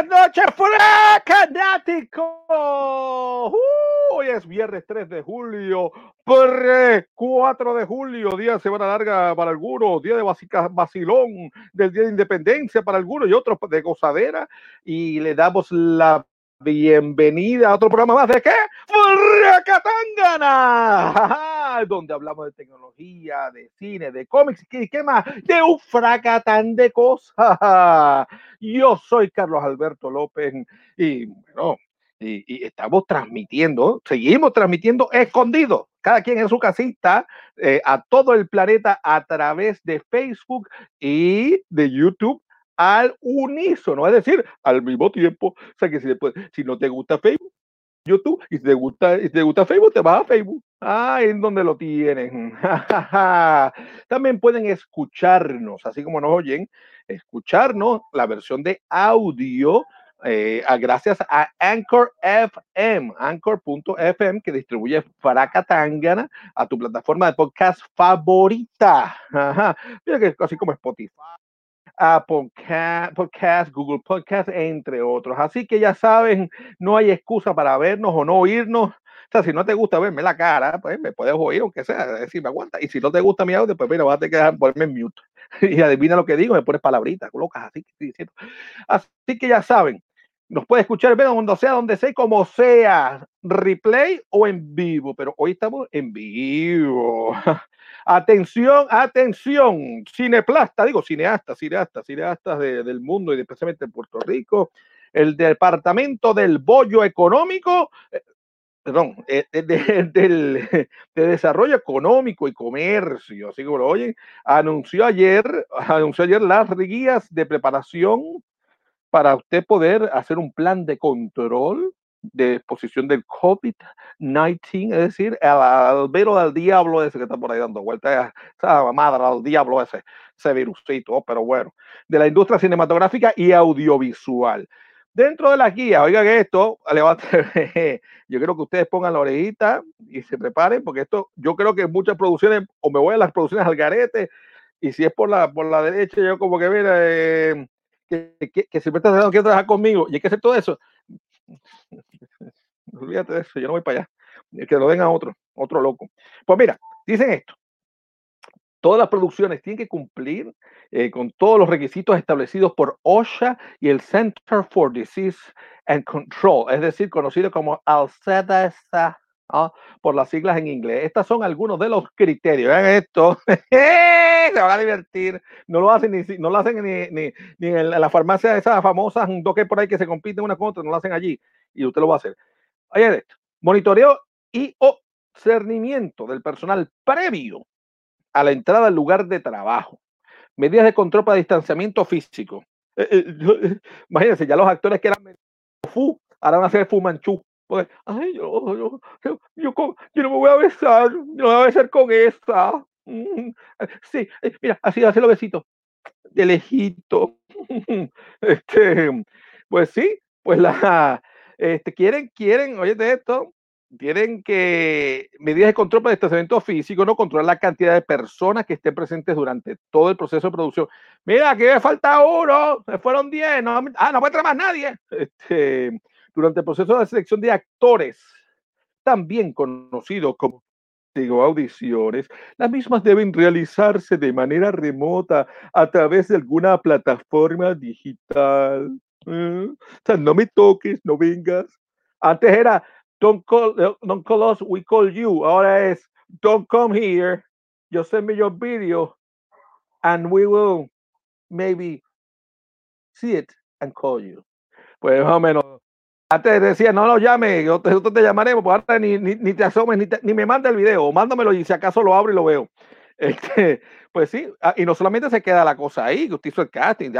buenas noches, fanáticos. Uh, hoy es viernes 3 de julio, 4 de julio, día de semana larga para algunos, día de vacilón del día de independencia para algunos y otros de gozadera. Y le damos la bienvenida a otro programa más de qué? Fracatangana, donde hablamos de tecnología, de cine, de cómics, ¿qué, qué más? De un fracatán de cosas. Yo soy Carlos Alberto López y bueno, y, y estamos transmitiendo, seguimos transmitiendo escondidos, cada quien en su casita, eh, a todo el planeta a través de Facebook y de YouTube al unísono, es decir, al mismo tiempo. O sea que si, si no te gusta Facebook, YouTube, y si te gusta, si te gusta Facebook, te vas a Facebook. Ah, en donde lo tienen. También pueden escucharnos, así como nos oyen, escucharnos la versión de audio. Eh, gracias a Anchor FM, Anchor.fm, que distribuye Fracatangana a tu plataforma de podcast favorita. Mira que así como Spotify, Apple Podcast, Google Podcast, entre otros. Así que ya saben, no hay excusa para vernos o no oírnos. O sea, si no te gusta verme la cara, pues me puedes oír, aunque sea, decir, me aguanta. Y si no te gusta mi audio, pues mira, vas a tener que ponerme en mute. Y adivina lo que digo, me pones palabritas, colocas así diciendo. Así que ya saben, nos puede escuchar, ver donde sea, donde sea, como sea, replay o en vivo, pero hoy estamos en vivo. Atención, atención, cineplasta, digo cineasta, cineasta, cineastas de, del mundo y especialmente en Puerto Rico, el Departamento del Bollo Económico, eh, perdón, eh, de, Desarrollo Económico y Comercio, así como lo anunció ayer, anunció ayer las guías de preparación para usted poder hacer un plan de control de exposición del COVID-19, es decir, al albero del diablo ese que está por ahí dando vueltas, esa madre al diablo ese, ese virusito, pero bueno, de la industria cinematográfica y audiovisual. Dentro de la guía, oigan esto, yo quiero que ustedes pongan la orejita y se preparen, porque esto, yo creo que muchas producciones, o me voy a las producciones al garete, y si es por la, por la derecha, yo como que, mira, eh, que, que, que siempre estás que trabajar conmigo, y hay que hacer todo eso, Olvídate de eso, yo no voy para allá. Que lo den a otro, otro loco. Pues mira, dicen esto. Todas las producciones tienen que cumplir eh, con todos los requisitos establecidos por OSHA y el Center for Disease and Control, es decir, conocido como CDC, ¿no? por las siglas en inglés. Estos son algunos de los criterios. Vean esto. Se van a divertir. No lo hacen ni, no lo hacen ni, ni, ni en la farmacia de esas famosas que por ahí que se compiten una con otra, no lo hacen allí. Y usted lo va a hacer. Monitoreo y obcernimiento del personal previo a la entrada al lugar de trabajo. Medidas de control para distanciamiento físico. Eh, eh, eh, imagínense, ya los actores que eran fu, ahora van a ser fumanchú. Pues, ay, yo, yo, yo, no me voy a besar, no me voy a besar con esa. Mm, sí, mira, así hace los besitos. De lejito. Este, pues sí, pues la, este, quieren, quieren, oye de esto, tienen que medidas de control para el distanciamiento físico, no controlar la cantidad de personas que estén presentes durante todo el proceso de producción. Mira, aquí me falta uno, se fueron 10, no, ah, no puede entrar más nadie. Este, durante el proceso de selección de actores, también conocido como digo, audiciones, las mismas deben realizarse de manera remota a través de alguna plataforma digital. ¿Eh? O sea, no me toques, no vengas. Antes era don't call, don't call us, we call you. Ahora es don't come here, just send me your video and we will maybe see it and call you. Pues más o menos. Antes decía, no lo llame, nosotros te llamaremos, pues ahora ni, ni, ni te asomes, ni, te, ni me manda el video, mándamelo y si acaso lo abro y lo veo. Este, pues sí, ah, y no solamente se queda la cosa ahí, que usted hizo el casting,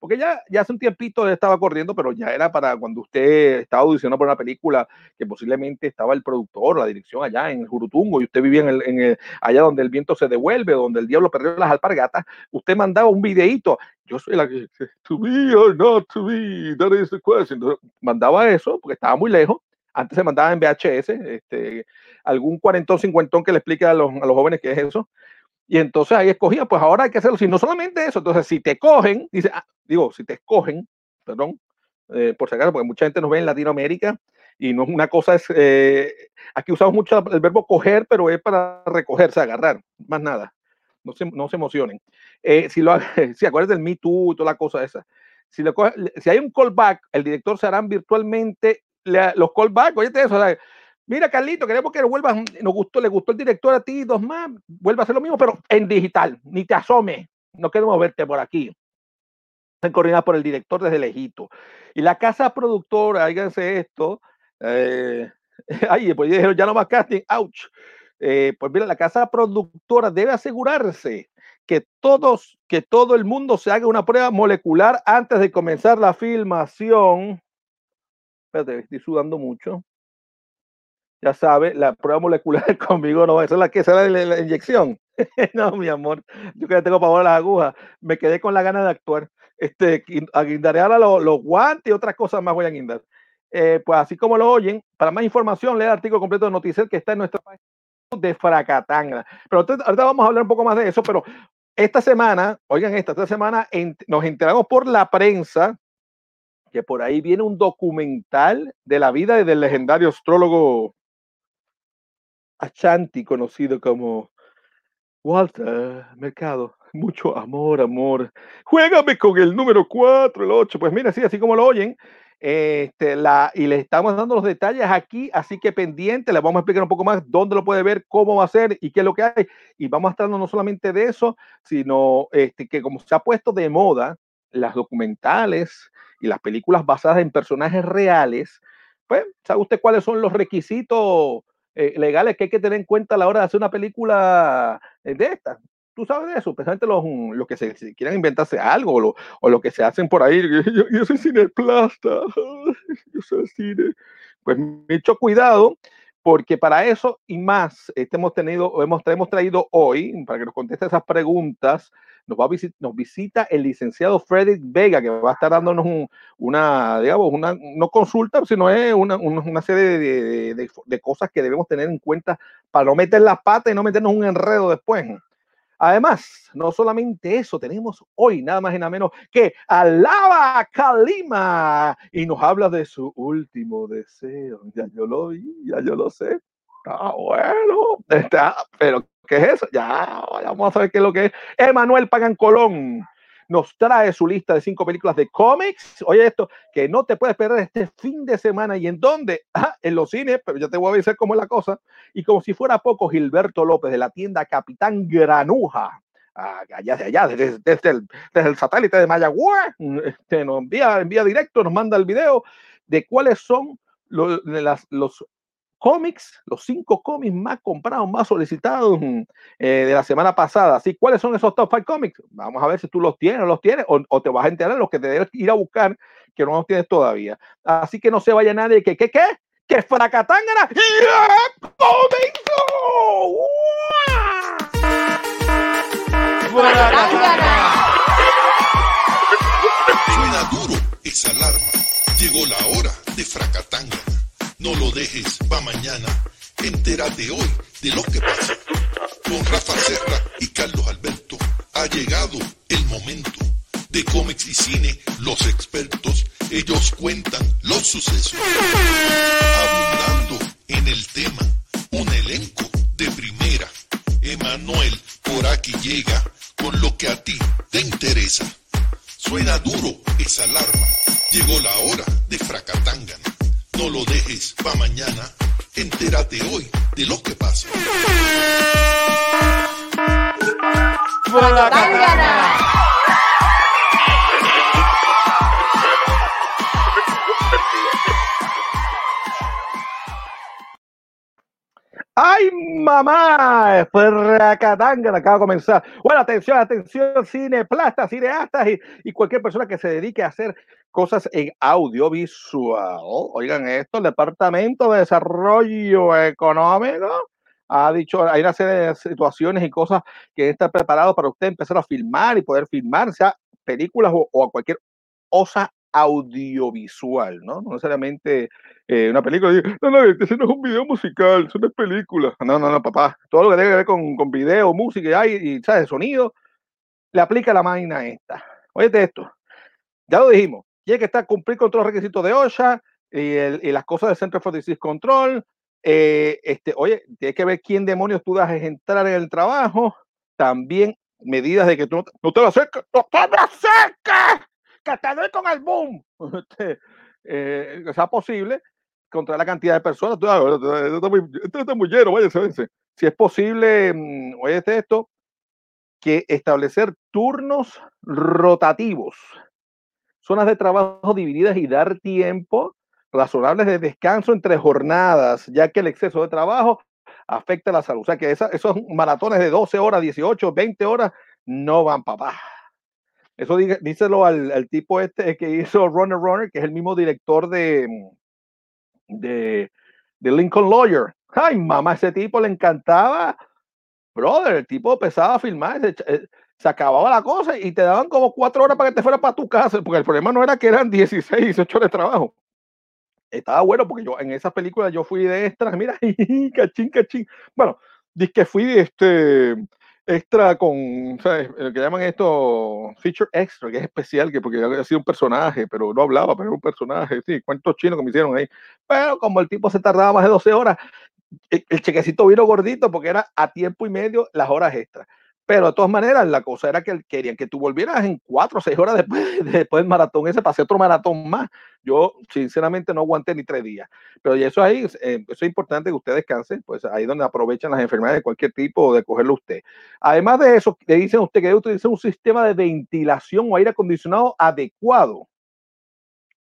porque ya, ya hace un tiempito estaba corriendo, pero ya era para cuando usted estaba audicionando por una película que posiblemente estaba el productor, la dirección allá en Jurutungo, y usted vivía en el, en el, allá donde el viento se devuelve, donde el diablo perdió las alpargatas, usted mandaba un videíto, yo soy la que, to be or not to be, that is the question. Mandaba eso, porque estaba muy lejos, antes se mandaba en VHS, este, algún cuarentón, cincuentón que le explique a los, a los jóvenes qué es eso. Y entonces ahí escogía, pues ahora hay que hacerlo. Si no solamente eso, entonces si te cogen, dice, ah, digo, si te escogen, perdón, eh, por si acaso, porque mucha gente nos ve en Latinoamérica y no es una cosa, es, eh, aquí usamos mucho el verbo coger, pero es para recogerse, agarrar, más nada. No se, no se emocionen. Eh, si lo si acuerdas del Me Too y toda la cosa esa. Si, lo, si hay un callback, el director se harán virtualmente los callbacks. Oye, eso, o sea, mira, Carlito, queremos que vuelvas, nos gustó, le gustó el director a ti, dos más, vuelva a hacer lo mismo, pero en digital, ni te asome, no queremos verte por aquí. Están coordinadas por el director desde lejito. Y la casa productora, háganse esto, eh, ay, pues dijeron, ya no más casting, ouch. Eh, pues mira, la casa productora debe asegurarse que todos, que todo el mundo se haga una prueba molecular antes de comenzar la filmación. Espérate, estoy sudando mucho. Ya sabe, la prueba molecular conmigo no va a ser la que será la, la inyección. no, mi amor, yo que tengo pavor a las agujas, me quedé con la gana de actuar. Este, aguindaré ahora los, guantes y otras cosas más voy a guindar. Eh, pues así como lo oyen, para más información, lea el artículo completo de Noticiel que está en nuestra página de Fracatanga. Pero ahorita vamos a hablar un poco más de eso, pero esta semana, oigan esta, esta semana nos enteramos por la prensa que por ahí viene un documental de la vida del legendario astrólogo Ashanti, conocido como Walter Mercado. Mucho amor, amor. Juégame con el número 4, el 8. Pues mira, sí, así como lo oyen, este, la, y le estamos dando los detalles aquí, así que pendiente, le vamos a explicar un poco más dónde lo puede ver, cómo va a ser y qué es lo que hay. Y vamos a estar no solamente de eso, sino este, que como se ha puesto de moda las documentales y las películas basadas en personajes reales, pues, ¿sabe usted cuáles son los requisitos eh, legales que hay que tener en cuenta a la hora de hacer una película eh, de esta? tú sabes de eso, especialmente los, mm, los que se, quieran inventarse algo o lo, o lo, que se hacen por ahí. Yo, yo soy cineplasta, yo soy cine. Pues mucho cuidado, porque para eso y más este hemos tenido, hemos, hemos traído hoy, para que nos conteste esas preguntas, nos, va a nos visita el licenciado Frederick Vega, que va a estar dándonos una, digamos, una, no consulta, sino es una, una serie de, de, de, cosas que debemos tener en cuenta para no meter la pata y no meternos un enredo después. Además, no solamente eso, tenemos hoy nada más y nada menos que Alaba Kalima y nos habla de su último deseo. Ya yo lo vi, ya yo lo sé. Ah, bueno, está, pero ¿qué es eso? Ya, vamos a ver qué es lo que es. Emanuel Pagan Colón nos trae su lista de cinco películas de cómics. Oye, esto que no te puedes perder este fin de semana. ¿Y en dónde? Ah, en los cines, pero ya te voy a avisar cómo es la cosa. Y como si fuera poco, Gilberto López de la tienda Capitán Granuja. Ah, allá de allá, desde, desde, el, satélite de Mayagüez, este, nos envía, envía directo, nos manda el video de cuáles son los cómics, los cinco cómics más comprados, más solicitados eh, de la semana pasada. Así, ¿cuáles son esos top five cómics? Vamos a ver si tú los tienes o los tienes, o, o, te vas a enterar de los que te debes ir a buscar, que no los tienes todavía. Así que no se vaya nadie, que, ¿qué, qué? Que Fracatangana ya comenzó. Suena duro esa alarma. Llegó la hora de Fracatangana. No lo dejes pa' mañana. Entérate hoy de lo que pasa. Con Rafa Serra y Carlos Alberto ha llegado el momento. De cómics y cine, los expertos, ellos cuentan los sucesos. Abundando en el tema, un elenco de primera. Emanuel por aquí llega con lo que a ti te interesa. Suena duro esa alarma. Llegó la hora de Fracatangana. No lo dejes pa' mañana. Entérate hoy de lo que pasa. ¡Ay, mamá! Fracatanga, acaba de comenzar. Bueno, atención, atención, cineplastas, cineastas y, y cualquier persona que se dedique a hacer cosas en audiovisual. Oigan esto, el Departamento de Desarrollo Económico ha dicho, hay una serie de situaciones y cosas que está preparado para usted empezar a filmar y poder filmar, sea películas o a cualquier cosa audiovisual, ¿no? No necesariamente eh, una película. No, no, este no es un video musical, eso no es película. No, no, no, papá. Todo lo que tiene que ver con, con video, música y, ¿sabes? Sonido, le aplica la máquina esta. Oye esto, ya lo dijimos, tiene que estar cumplir con todos los requisitos de OSHA y, el, y las cosas del Center for Disease Control. Eh, este, oye, tienes que ver quién demonios tú dejas entrar en el trabajo. También medidas de que tú no te, lo acerques, no te me acerques, que con el boom. Este, eh, sea posible contra la cantidad de personas. Esto está muy, lleno, vaya, Si es posible, mm, oye, esto, que establecer turnos rotativos, zonas de trabajo divididas y dar tiempo razonables de descanso entre jornadas, ya que el exceso de trabajo afecta la salud. O sea que esa, esos maratones de 12 horas, 18, 20 horas no van papá. Eso díselo al, tipo este que hizo Runner Runner, que es el mismo director de, de, de Lincoln Lawyer. Ay, mamá, ese tipo le encantaba. Brother, el tipo pesaba filmar, se, eh, se, acababa la cosa y te daban como cuatro horas para que te fueras para tu casa, porque el problema no era que eran 16, 18 horas de trabajo estaba bueno porque yo en esas películas yo fui de extra, mira, cachín, cachín. Bueno, dije que fui este extra con, ¿sabes? Lo que llaman esto feature extra, que es especial, que porque había sido un personaje, pero no hablaba, pero era un personaje, sí, cuentos chinos que me hicieron ahí. Pero como el tipo se tardaba más de 12 horas, el, el chequecito vino gordito porque era a tiempo y medio las horas extras. Pero de todas maneras, la cosa era que querían que tú volvieras en cuatro o seis horas después, después del maratón ese, pasé otro maratón más. Yo, sinceramente, no aguanté ni tres días. Pero y eso ahí, eh, eso es importante que usted descanse, pues ahí donde aprovechan las enfermedades de cualquier tipo de cogerlo usted. Además de eso, le dicen usted que debe utilizar un sistema de ventilación o aire acondicionado adecuado.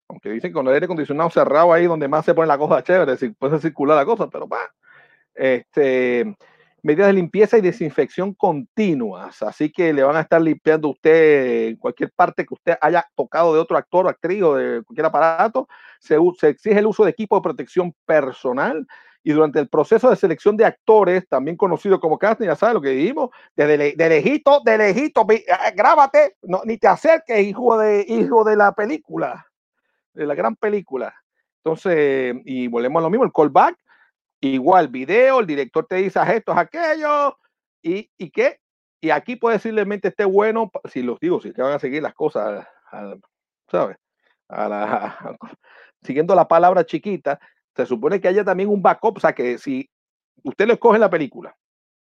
Aunque dicen que con el aire acondicionado cerrado ahí donde más se pone la cosa chévere, puede circular la cosa, pero va. Este medidas de limpieza y desinfección continuas. Así que le van a estar limpiando usted en cualquier parte que usted haya tocado de otro actor o actriz o de cualquier aparato. Se, se, exige el uso de equipo de protección personal. Y durante el proceso de selección de actores, también conocido como casting, ya sabes lo que dijimos, de, de, de lejito, de lejito, eh, grábate, no, ni te acerques, hijo de, hijo de la película, de la gran película. Entonces, y volvemos a lo mismo, el callback, Igual, video, el director te dice esto, aquello, y, y qué. Y aquí posiblemente esté bueno, si los digo, si te van a seguir las cosas, ¿sabes? A la, siguiendo la palabra chiquita, se supone que haya también un backup, o sea, que si usted le escoge la película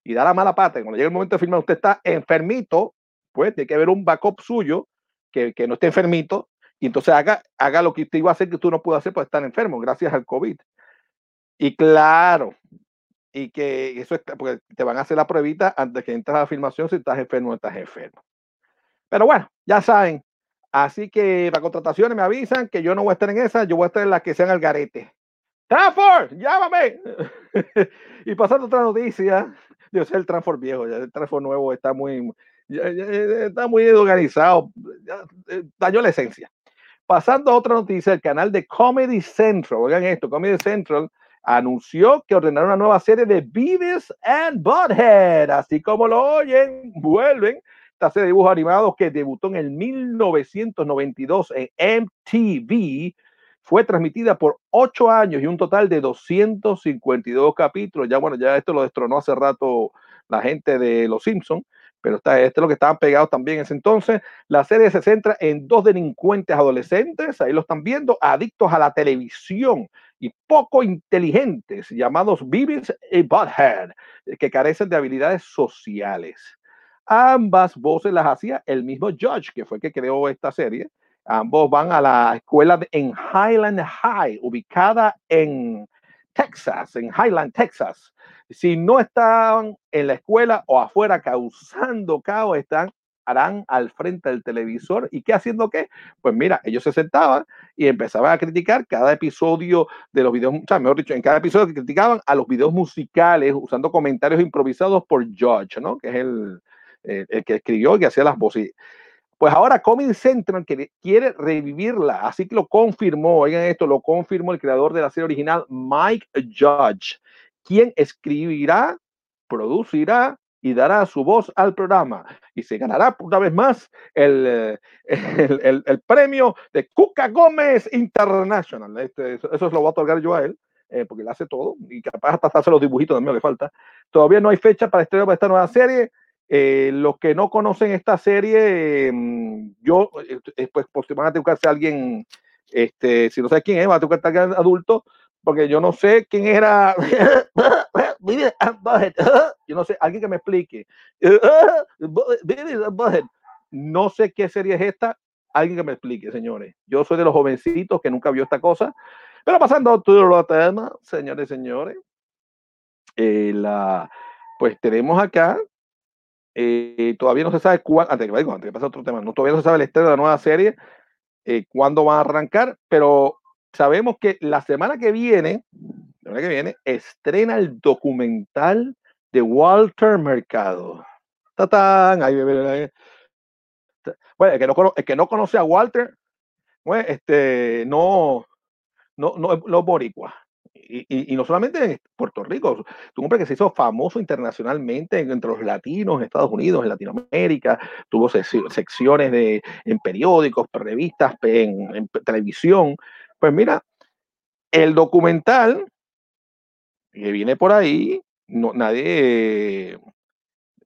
y da la mala pata, cuando llegue el momento de filmar, usted está enfermito, pues tiene que haber un backup suyo que, que no esté enfermito, y entonces haga, haga lo que usted iba a hacer que tú no pudo hacer por estar enfermo, gracias al COVID. Y claro, y que eso es porque te van a hacer la pruebita antes que entres a la filmación si estás enfermo o estás enfermo. Pero bueno, ya saben. Así que para contrataciones me avisan que yo no voy a estar en esa, yo voy a estar en las que sean al garete. ¡Transform! ¡Llámame! y pasando otra noticia, yo sé el Transform viejo, ya el Transform nuevo está muy, ya, ya, está muy organizado, eh, dañó la esencia. Pasando otra noticia, el canal de Comedy Central, oigan esto, Comedy Central anunció que ordenaron una nueva serie de Beavis and Butthead, así como lo oyen, vuelven esta serie de dibujos animados que debutó en el 1992 en MTV, fue transmitida por ocho años y un total de 252 capítulos. Ya bueno, ya esto lo destronó hace rato la gente de Los Simpsons, pero está, este es lo que estaban pegados también en ese entonces. La serie se centra en dos delincuentes adolescentes, ahí lo están viendo, adictos a la televisión y poco inteligentes, llamados Beavis y Butthead, que carecen de habilidades sociales. Ambas voces las hacía el mismo Judge, que fue el que creó esta serie. Ambos van a la escuela en Highland High, ubicada en Texas, en Highland, Texas. Si no están en la escuela o afuera causando caos, están al frente del televisor y qué haciendo qué? Pues mira, ellos se sentaban y empezaban a criticar cada episodio de los videos, o sea, mejor dicho, en cada episodio que criticaban a los videos musicales usando comentarios improvisados por George, ¿no? Que es el, el, que escribió y que hacía las voces. Pues ahora Comedy Central quiere revivirla, así que lo confirmó, oigan esto, lo confirmó el creador de la serie original, Mike Judge, quien escribirá, producirá y dará su voz al programa y se ganará una vez más el, eh, el, el, el premio de Cuca Gómez International. Este, eso, eso, lo voy a otorgar yo a él, eh, porque él hace todo y capaz hasta hace los dibujitos también le falta. Todavía no hay fecha para estreno para esta nueva serie Eh, los que no conocen esta serie, mm, yo, eh, pues, pues van a buscarse a alguien, este, si no sabes quién es, va a tocar a adulto, porque yo no sé quién era. yo no sé, alguien que me explique. No sé qué serie es esta, alguien que me explique, señores. Yo soy de los jovencitos que nunca vio esta cosa. Pero pasando a todo los temas, señores y señores, eh, la, pues tenemos acá, eh, todavía no se sabe cuándo, antes, antes que pase otro tema, no, todavía no se sabe el estreno de la nueva serie, eh, cuándo va a arrancar, pero sabemos que la semana que viene, la semana que viene, estrena el documental de Walter Mercado. ¡Tatán! Ahí, bueno, el que no, el que no conoce a Walter, pues, este, no, no, no, los boricuas. Y, y, no solamente en Puerto Rico, un hombre que se hizo famoso internacionalmente entre los latinos en Estados Unidos, en Latinoamérica, tuvo secciones de, en periódicos, revistas, en, en televisión. Pues mira, el documental que viene por ahí, no, nadie,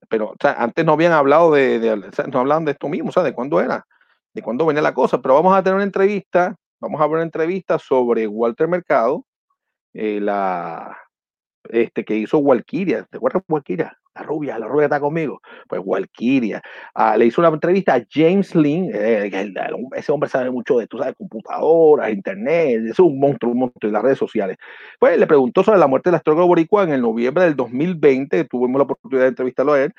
pero antes no habían hablado de, no hablaban de esto mismo, o sea, de cuándo era, de cuándo venía la cosa, pero vamos a tener una entrevista, vamos a ver una entrevista sobre Walter Mercado, eh, la, este, que hizo Walkiria, ¿te acuerdas Walkiria? La rubia, la rubia está conmigo. Pues Walkiria. Ah, le hizo una entrevista a James Lynn, eh, ese hombre sabe mucho de, tú sabes, computadoras, internet, es un monstruo, un monstruo de las redes sociales. Pues le preguntó sobre la muerte del astrólogo boricua en el noviembre del 2020, tuvimos la oportunidad de entrevistarlo a él.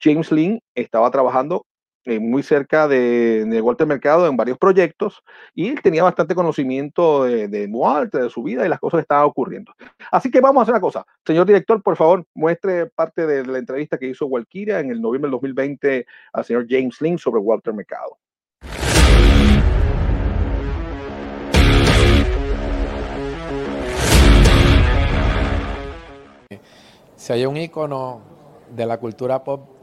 James Lynn estaba trabajando eh, muy cerca de, de, Walter Mercado en varios proyectos y él tenía bastante conocimiento de, de, Walter, de su vida y las cosas que estaban ocurriendo. Así que vamos a hacer una cosa. Señor director, por favor, muestre parte de la entrevista que hizo Walkiria en el noviembre del 2020 al señor James Lynn sobre Walter Mercado. Si hay un icono de la cultura pop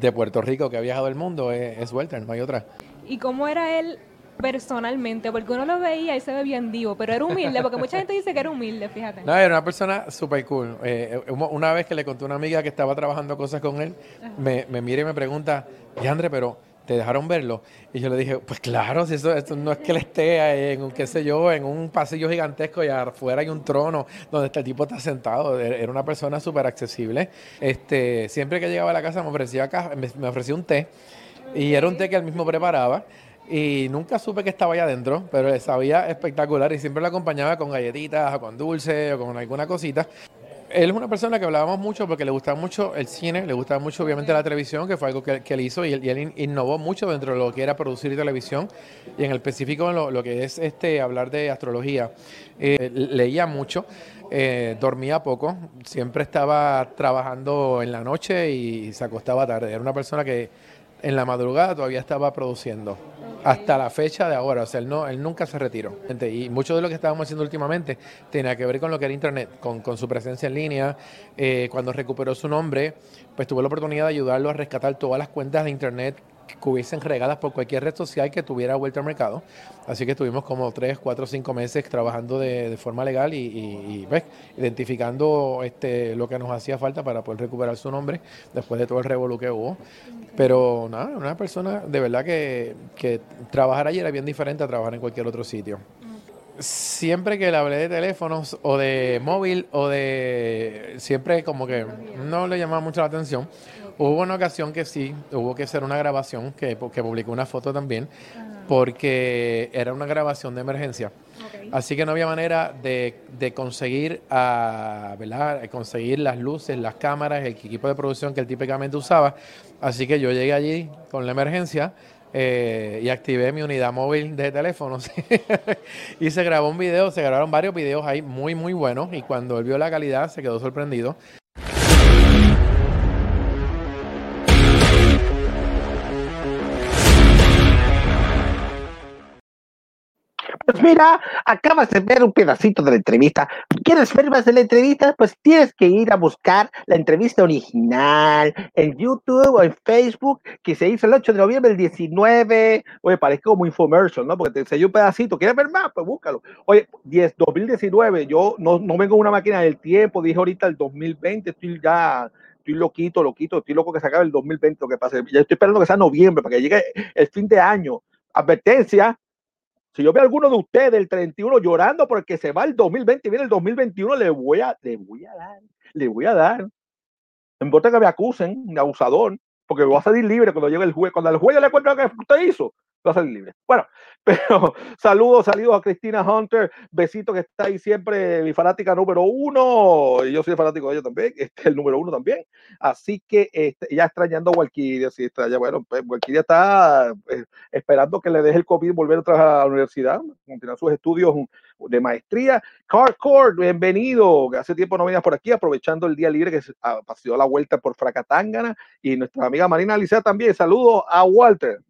de Puerto Rico que ha viajado el mundo es, Walter, no hay otra. ¿Y cómo era él personalmente? Porque uno lo veía y se ve bien divo, pero era humilde, porque mucha gente dice que era humilde, fíjate. No, era una persona súper cool. Eh, una vez que le conté a una amiga que estaba trabajando cosas con él, me, me mira y me pregunta, Yandre, pero ¿te dejaron verlo? Y yo le dije, pues claro, si eso, no es que él esté en un, qué sé yo, en un pasillo gigantesco y afuera hay un trono donde este tipo está sentado. E-, era una persona súper accesible. Este, siempre que llegaba a la casa me ofrecía, me ofrecía un té y era un té que él mismo preparaba. Y nunca supe que estaba allá adentro, pero sabía espectacular y siempre lo acompañaba con galletitas o con dulce o con alguna cosita él es una persona que hablábamos mucho porque le gustaba mucho el cine, le gustaba mucho obviamente la televisión, que fue algo que, él hizo y él, innovó mucho dentro de lo que era producir televisión y en el específico lo, lo que es este hablar de astrología. Eh, leía mucho, eh, dormía poco, siempre estaba trabajando en la noche y se acostaba tarde. Era una persona que en la madrugada todavía estaba produciendo hasta la fecha de ahora. O sea, él, no, él nunca se retiró. Y mucho de lo que estábamos haciendo últimamente tenía que ver con lo que era Internet, con, con su presencia en línea. Eh, cuando recuperó su nombre, pues tuve la oportunidad de ayudarlo a rescatar todas las cuentas de Internet que hubiesen regadas por cualquier red social que tuviera vuelta al mercado. Así que estuvimos como tres, cuatro, cinco meses trabajando de, forma legal y, ¿ves? identificando este, lo que nos hacía falta para poder recuperar su nombre después de todo el revolú que hubo. Pero nada, una persona de verdad que, que trabajar allí era bien diferente a trabajar en cualquier otro sitio siempre que le hablé de teléfonos o de móvil o de siempre como que no le llamaba mucho la atención Hubo una ocasión que sí, hubo que hacer una grabación, que, que publicó una foto también, porque era una grabación de emergencia. Así que no había manera de, conseguir, a, ¿verdad? conseguir las luces, las cámaras, el equipo de producción que él típicamente usaba. Así que yo llegué allí con la emergencia. Eh, y activé mi unidad móvil de teléfonos y se grabó un video, se grabaron varios videos ahí muy muy buenos y cuando él vio la calidad se quedó sorprendido. Pues mira, acabas de ver un pedacito de la entrevista. ¿Quieres ver más de la entrevista? Pues tienes que ir a buscar la entrevista original en YouTube o en Facebook que se hizo el 8 de noviembre del 19. Oye, parece como infomercial, ¿no? Porque te enseñó un pedacito. ¿Quieres ver más? Pues búscalo. Oye, 10, 2019, yo no, no vengo una máquina del tiempo, dije ahorita el 2020, estoy ya estoy loquito, loquito, estoy loco que se acabe el 2020, lo que pase. Ya estoy esperando que sea noviembre para que llegue el fin de año. Advertencia, si yo veo a alguno de ustedes el 31 llorando porque se va el 2020 y viene el 2021, le voy a, le voy a dar, le voy a dar. No importa que me acusen de abusador, porque voy a salir libre cuando llegue el juez. Cuando el juez le cuente lo que usted hizo, va a salir libre. Bueno, pero saludos, saludos a Cristina Hunter, besito que está ahí siempre, mi fanática número uno, y yo soy fanático de ella también, este, el número uno también. Así que este, ya extrañando a Walkiria, sí, extraña, bueno, pues Walkiria está eh, esperando que le deje el COVID volver otra vez a la universidad, continuar sus estudios de maestría. Carcord, bienvenido, hace tiempo no venías por aquí, aprovechando el día libre que se ha pasado la vuelta por Fracatangana, y nuestra amiga Marina Alicia también, saludos a Walter.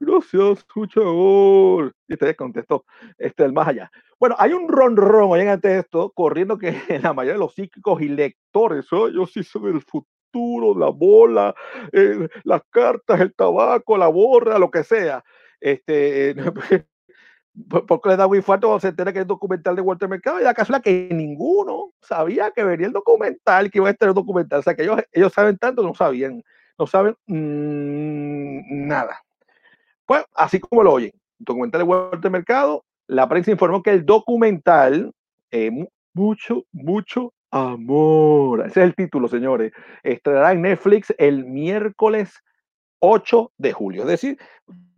Gracias, escuchador. Y te contestó, este, el más allá. Bueno, hay un ronron, oigan ante esto, corriendo que la mayoría de los psíquicos y lectores, oh, yo sí soy el futuro, la bola, eh, las cartas, el tabaco, la borra, lo que sea. Este, porque le da muy fuerte cuando se entera que es documental de Walter Mercado y la casualidad que ninguno sabía que venía el documental, que iba a estar el documental. O sea, que ellos, ellos saben tanto, no sabían, no saben mmm, nada. Pues así como lo oyen, documental de Walter Mercado, la prensa informó que el documental, eh, mucho, mucho amor, ese es el título, señores, estrenará en Netflix el miércoles 8 de julio. Es decir,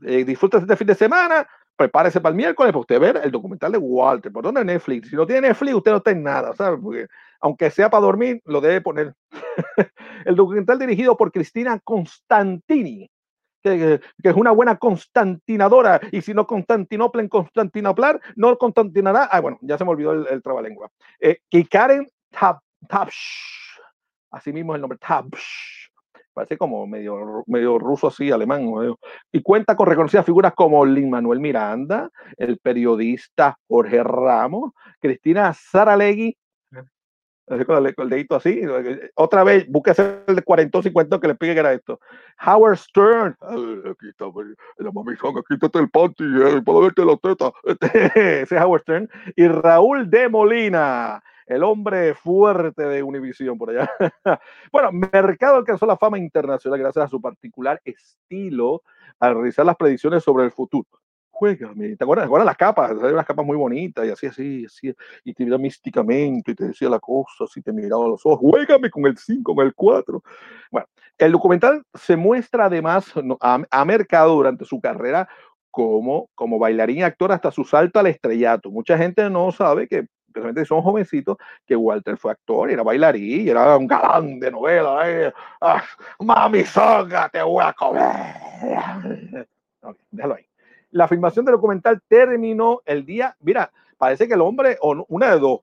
eh, disfruta este fin de semana, prepárese para el miércoles para usted ver el documental de Walter. ¿Por dónde Netflix? Si no tiene Netflix, usted no está en nada, ¿sabe? Porque aunque sea para dormir, lo debe poner. el documental dirigido por Cristina Constantini que, es una buena constantinadora, y si no Constantinopla en Constantinoplar, no constantinará. Ah, bueno, ya se me olvidó el, el trabalengua. Eh, Tabsh, así mismo el nombre, Tabsh. Parece como medio, medio ruso así, alemán. Y cuenta con reconocidas figuras como Lin Manuel Miranda, el periodista Jorge Ramos, Cristina Saralegui, con el, dedito así. Otra vez, búsquese el de 40 o 50 que le explique que era esto. Howard Stern. Aquí está, la mamizón, aquí está el panty, eh, puedo verte la teta. Ese es Howard Stern. Y Raúl de Molina, el hombre fuerte de Univision por allá. bueno, Mercado alcanzó la fama internacional gracias a su particular estilo al realizar las predicciones sobre el futuro juégame. ¿Te acuerdas? ¿Te las capas? Unas capas muy bonitas y así, así, así. Y te miraba místicamente y te decía la cosa, así te miraba los ojos. Juégame con el 5, con el 4. Bueno, el documental se muestra además a, a Mercado durante su carrera como, como bailarín y actor hasta su salto al estrellato. Mucha gente no sabe que especialmente si son jovencitos, que Walter fue actor, era bailarín, era un galán de novela. Ah, mami soga, te voy a comer. Okay, déjalo ahí la filmación del documental terminó el día, mira, parece que el hombre, o una de dos,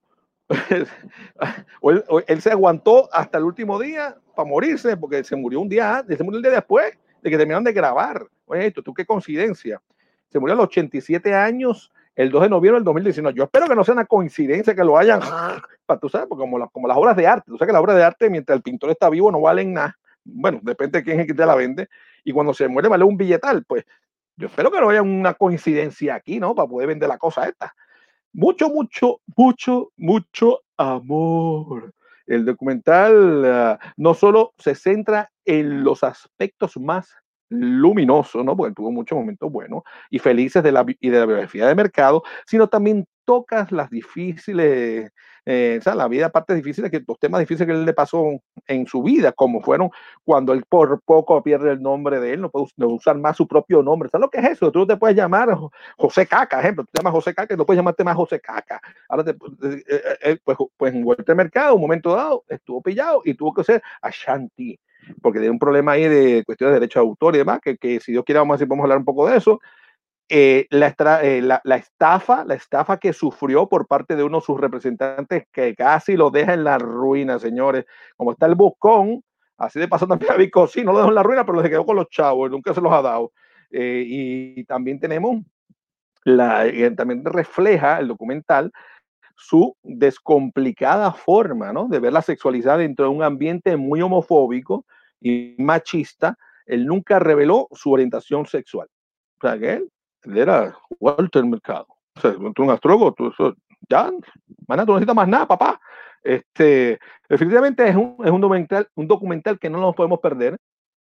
o él, se aguantó hasta el último día para morirse, porque se murió un día se murió un día después de que terminaron de grabar. Oye, esto, tú qué coincidencia. Se murió a los 87 años el 2 de noviembre del 2019. Yo espero que no sea una coincidencia que lo hayan, para tú sabes, porque como, como las obras de arte, tú sabes que las obras de arte, mientras el pintor está vivo, no valen nada. Bueno, depende de quién es que te la vende. Y cuando se muere, vale un billetal. Pues yo espero que no haya una coincidencia aquí, ¿no? Para poder vender la cosa esta. Mucho, mucho, mucho, mucho amor. El documental uh, no solo se centra en los aspectos más luminosos, ¿no? Porque tuvo muchos momentos buenos y felices de la, y de la biografía de mercado, sino también tocas las difíciles eh, o sea, la vida, parte difícil, que los temas difíciles que él le pasó en su vida, como fueron cuando él por poco pierde el nombre de él, no puede usar más su propio nombre. ¿Sabes lo que es eso? Tú no te puedes llamar José Caca, ejemplo, tú te llamas José Caca y no puedes llamarte más José Caca. Ahora, te, eh, eh, pues, pues en Vuelta al Mercado, un momento dado, estuvo pillado y tuvo que ser Ashanti porque tiene un problema ahí de cuestiones de derecho de autor y demás, que, que si Dios quiere vamos a, decir, vamos a hablar un poco de eso, eh, la, eh, la, estafa, la estafa que sufrió por parte de uno de sus representantes que casi lo deja en la ruina, señores. Como está el buscón, así de paso también a Vico, sí, no lo dejó en la ruina, pero se quedó con los chavos, nunca se los ha dado. Eh, y también tenemos, la, también refleja el documental su descomplicada forma ¿no? de ver la sexualidad dentro de un ambiente muy homofóbico y machista. Él nunca reveló su orientación sexual. O sea, que él era Walter Mercado. O sea, tú un astrólogo, tú, ya, maná, tú no necesitas más nada, papá. Este, definitivamente es un, es un documental, un documental que no nos podemos perder.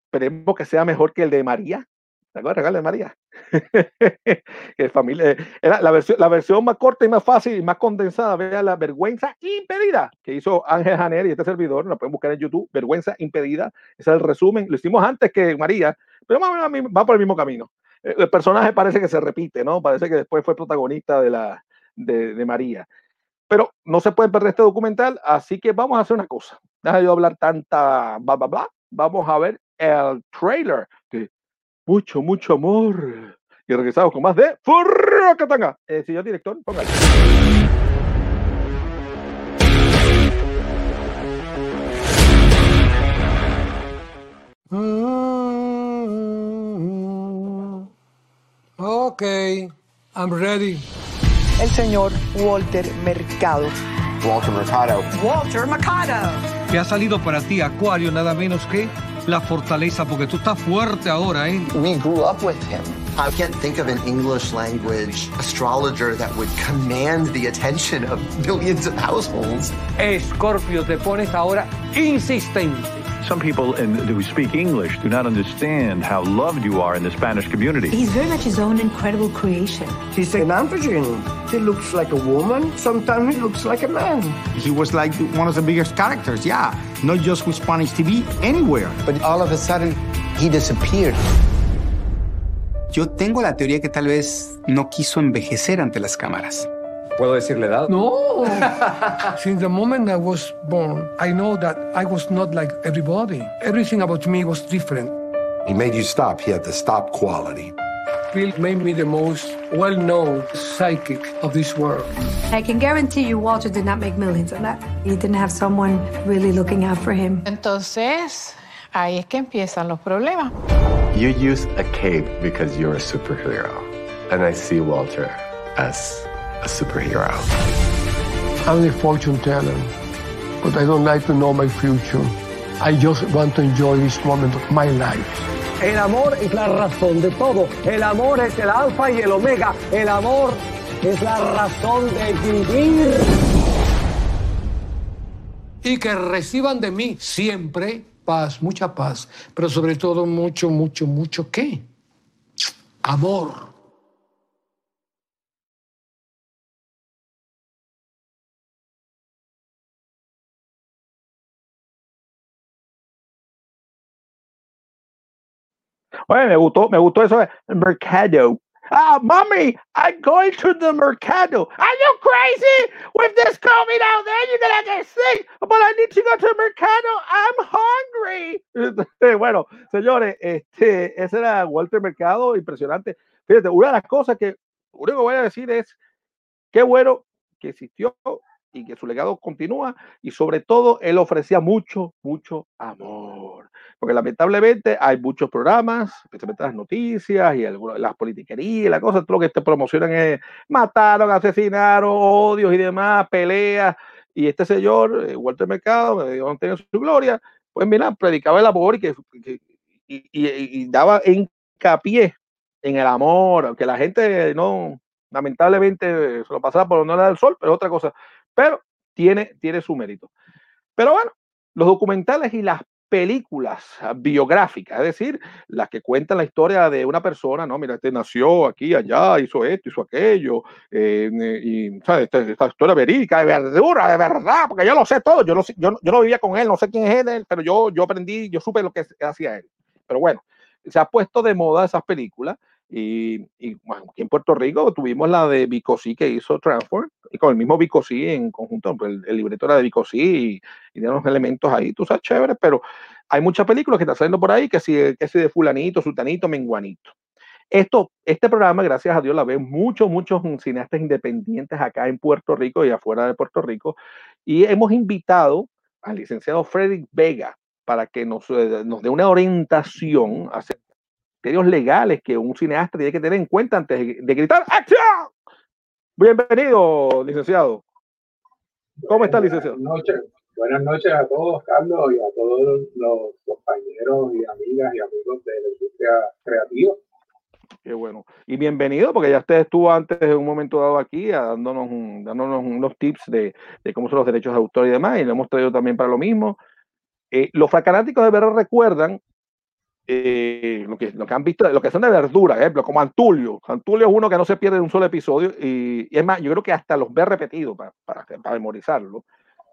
Esperemos que sea mejor que el de María. ¿Te acuerdas el de María? que familia, era la versión, la versión más corta y más fácil y más condensada. Vea la vergüenza impedida que hizo Ángel Janer y este servidor. La pueden buscar en YouTube. Vergüenza impedida. Ese es el resumen. Lo hicimos antes que María, pero va, va por el mismo camino. El personaje parece que se repite, ¿no? Parece que después fue protagonista de, la, de, de María. Pero no se puede perder este documental, así que vamos a hacer una cosa. Deja yo hablar tanta bla, bla, bla. Vamos a ver el trailer de Mucho, mucho amor. Y regresamos con más de Furrocatanga. Eh, señor director, póngale. Ok, I'm ready. El señor Walter Mercado. Walter Mercado. Walter Mercado. Que ha salido para ti, Acuario, nada menos que la fortaleza, porque tú estás fuerte ahora, ¿eh? We grew up with him. I can't think of an English language astrologer that would command the attention of millions of households. Escorpio, te pones ahora insistente. Some people in, who speak English do not understand how loved you are in the Spanish community. He's very much his own incredible creation. He's an androgen. He looks like a woman. Sometimes he looks like a man. He was like one of the biggest characters, yeah. Not just with Spanish TV, anywhere. But all of a sudden, he disappeared. Yo tengo la teoría que tal vez no quiso envejecer ante las cámaras. ¿Puedo decirle edad? No. Since the moment I was born, I know that I was not like everybody. Everything about me was different. He made you stop. He had the stop quality. Bill made me the most well-known psychic of this world. I can guarantee you Walter did not make millions on that. He didn't have someone really looking out for him. Entonces, ahí es que empiezan los problemas. You use a cape because you're a superhero. And I see Walter as a superhero. I'm a fortune teller, but I don't like to know my future. I just want to enjoy this moment of my life. El amor es la razón de todo. El amor es el alfa y el omega. El amor es la razón de vivir. Y que reciban de mí siempre paz, mucha paz, pero sobre todo mucho, mucho, mucho qué? Amor. Oye, me gustó, me gustó eso Mercado. Ah, mommy, I'm going to the mercado. Are you crazy? With this COVID out there, you're gonna get sick. But I need to go to the mercado. I'm hungry. Bueno, señores, este, ese era Walter Mercado, impresionante. Fíjate, una de las cosas que único que voy a decir es qué bueno que existió y que su legado continúa y sobre todo él ofrecía mucho, mucho amor. Porque lamentablemente hay muchos programas, especialmente las noticias y las politiquerías, la cosa, todo lo que te promocionan es mataron, asesinaron, odios y demás, peleas. Y este señor, eh, Walter Mercado, que Dios tenga su gloria, pues mira, predicaba el amor y, que, y, y, y, daba hincapié en el amor, aunque la gente no, lamentablemente se lo pasaba por no del sol, pero otra cosa. Pero tiene, tiene su mérito. Pero bueno, los documentales y las películas biográficas, es decir, las que cuentan la historia de una persona, no, mira, este nació aquí, allá, hizo esto, hizo aquello, eh, y ¿sabes? Esta, esta, historia verídica, de verdura, de verdad, porque yo lo sé todo, yo no, yo, yo no vivía con él, no sé quién es él, pero yo, yo aprendí, yo supe lo que hacía él. Pero bueno, se ha puesto de moda esas películas y, y bueno, aquí en Puerto Rico tuvimos la de Vicosí que hizo Transform, y con el mismo Vicosí en conjunto, pues el, libreto era de Vicosí y, y unos elementos ahí, tú sabes, chévere, pero hay muchas películas que están saliendo por ahí, que si, que si de fulanito, sultanito, menguanito. Esto, este programa, gracias a Dios, la ven muchos, muchos cineastas independientes acá en Puerto Rico y afuera de Puerto Rico, y hemos invitado al licenciado Frederick Vega para que nos, eh, nos dé una orientación acerca criterios legales que un cineasta tiene que tener en cuenta antes de gritar ¡Acción! Bienvenido, licenciado. ¿Cómo está, licenciado? Buenas noches. Buenas noches a todos, Carlos, y a todos los compañeros y amigas y amigos de la industria creativa. Qué bueno. Y bienvenido, porque ya usted estuvo antes en un momento dado aquí a- dándonos, un- dándonos unos tips de, de cómo son los derechos de autor y demás, y lo hemos traído también para lo mismo. Eh, los fracanáticos de verdad recuerdan eh, lo, que, lo que han visto, lo que son de verdura, ejemplo, como Antulio. Antulio es uno que no se pierde un solo episodio, y, y es más, yo creo que hasta los ve repetidos para, para, para memorizarlo.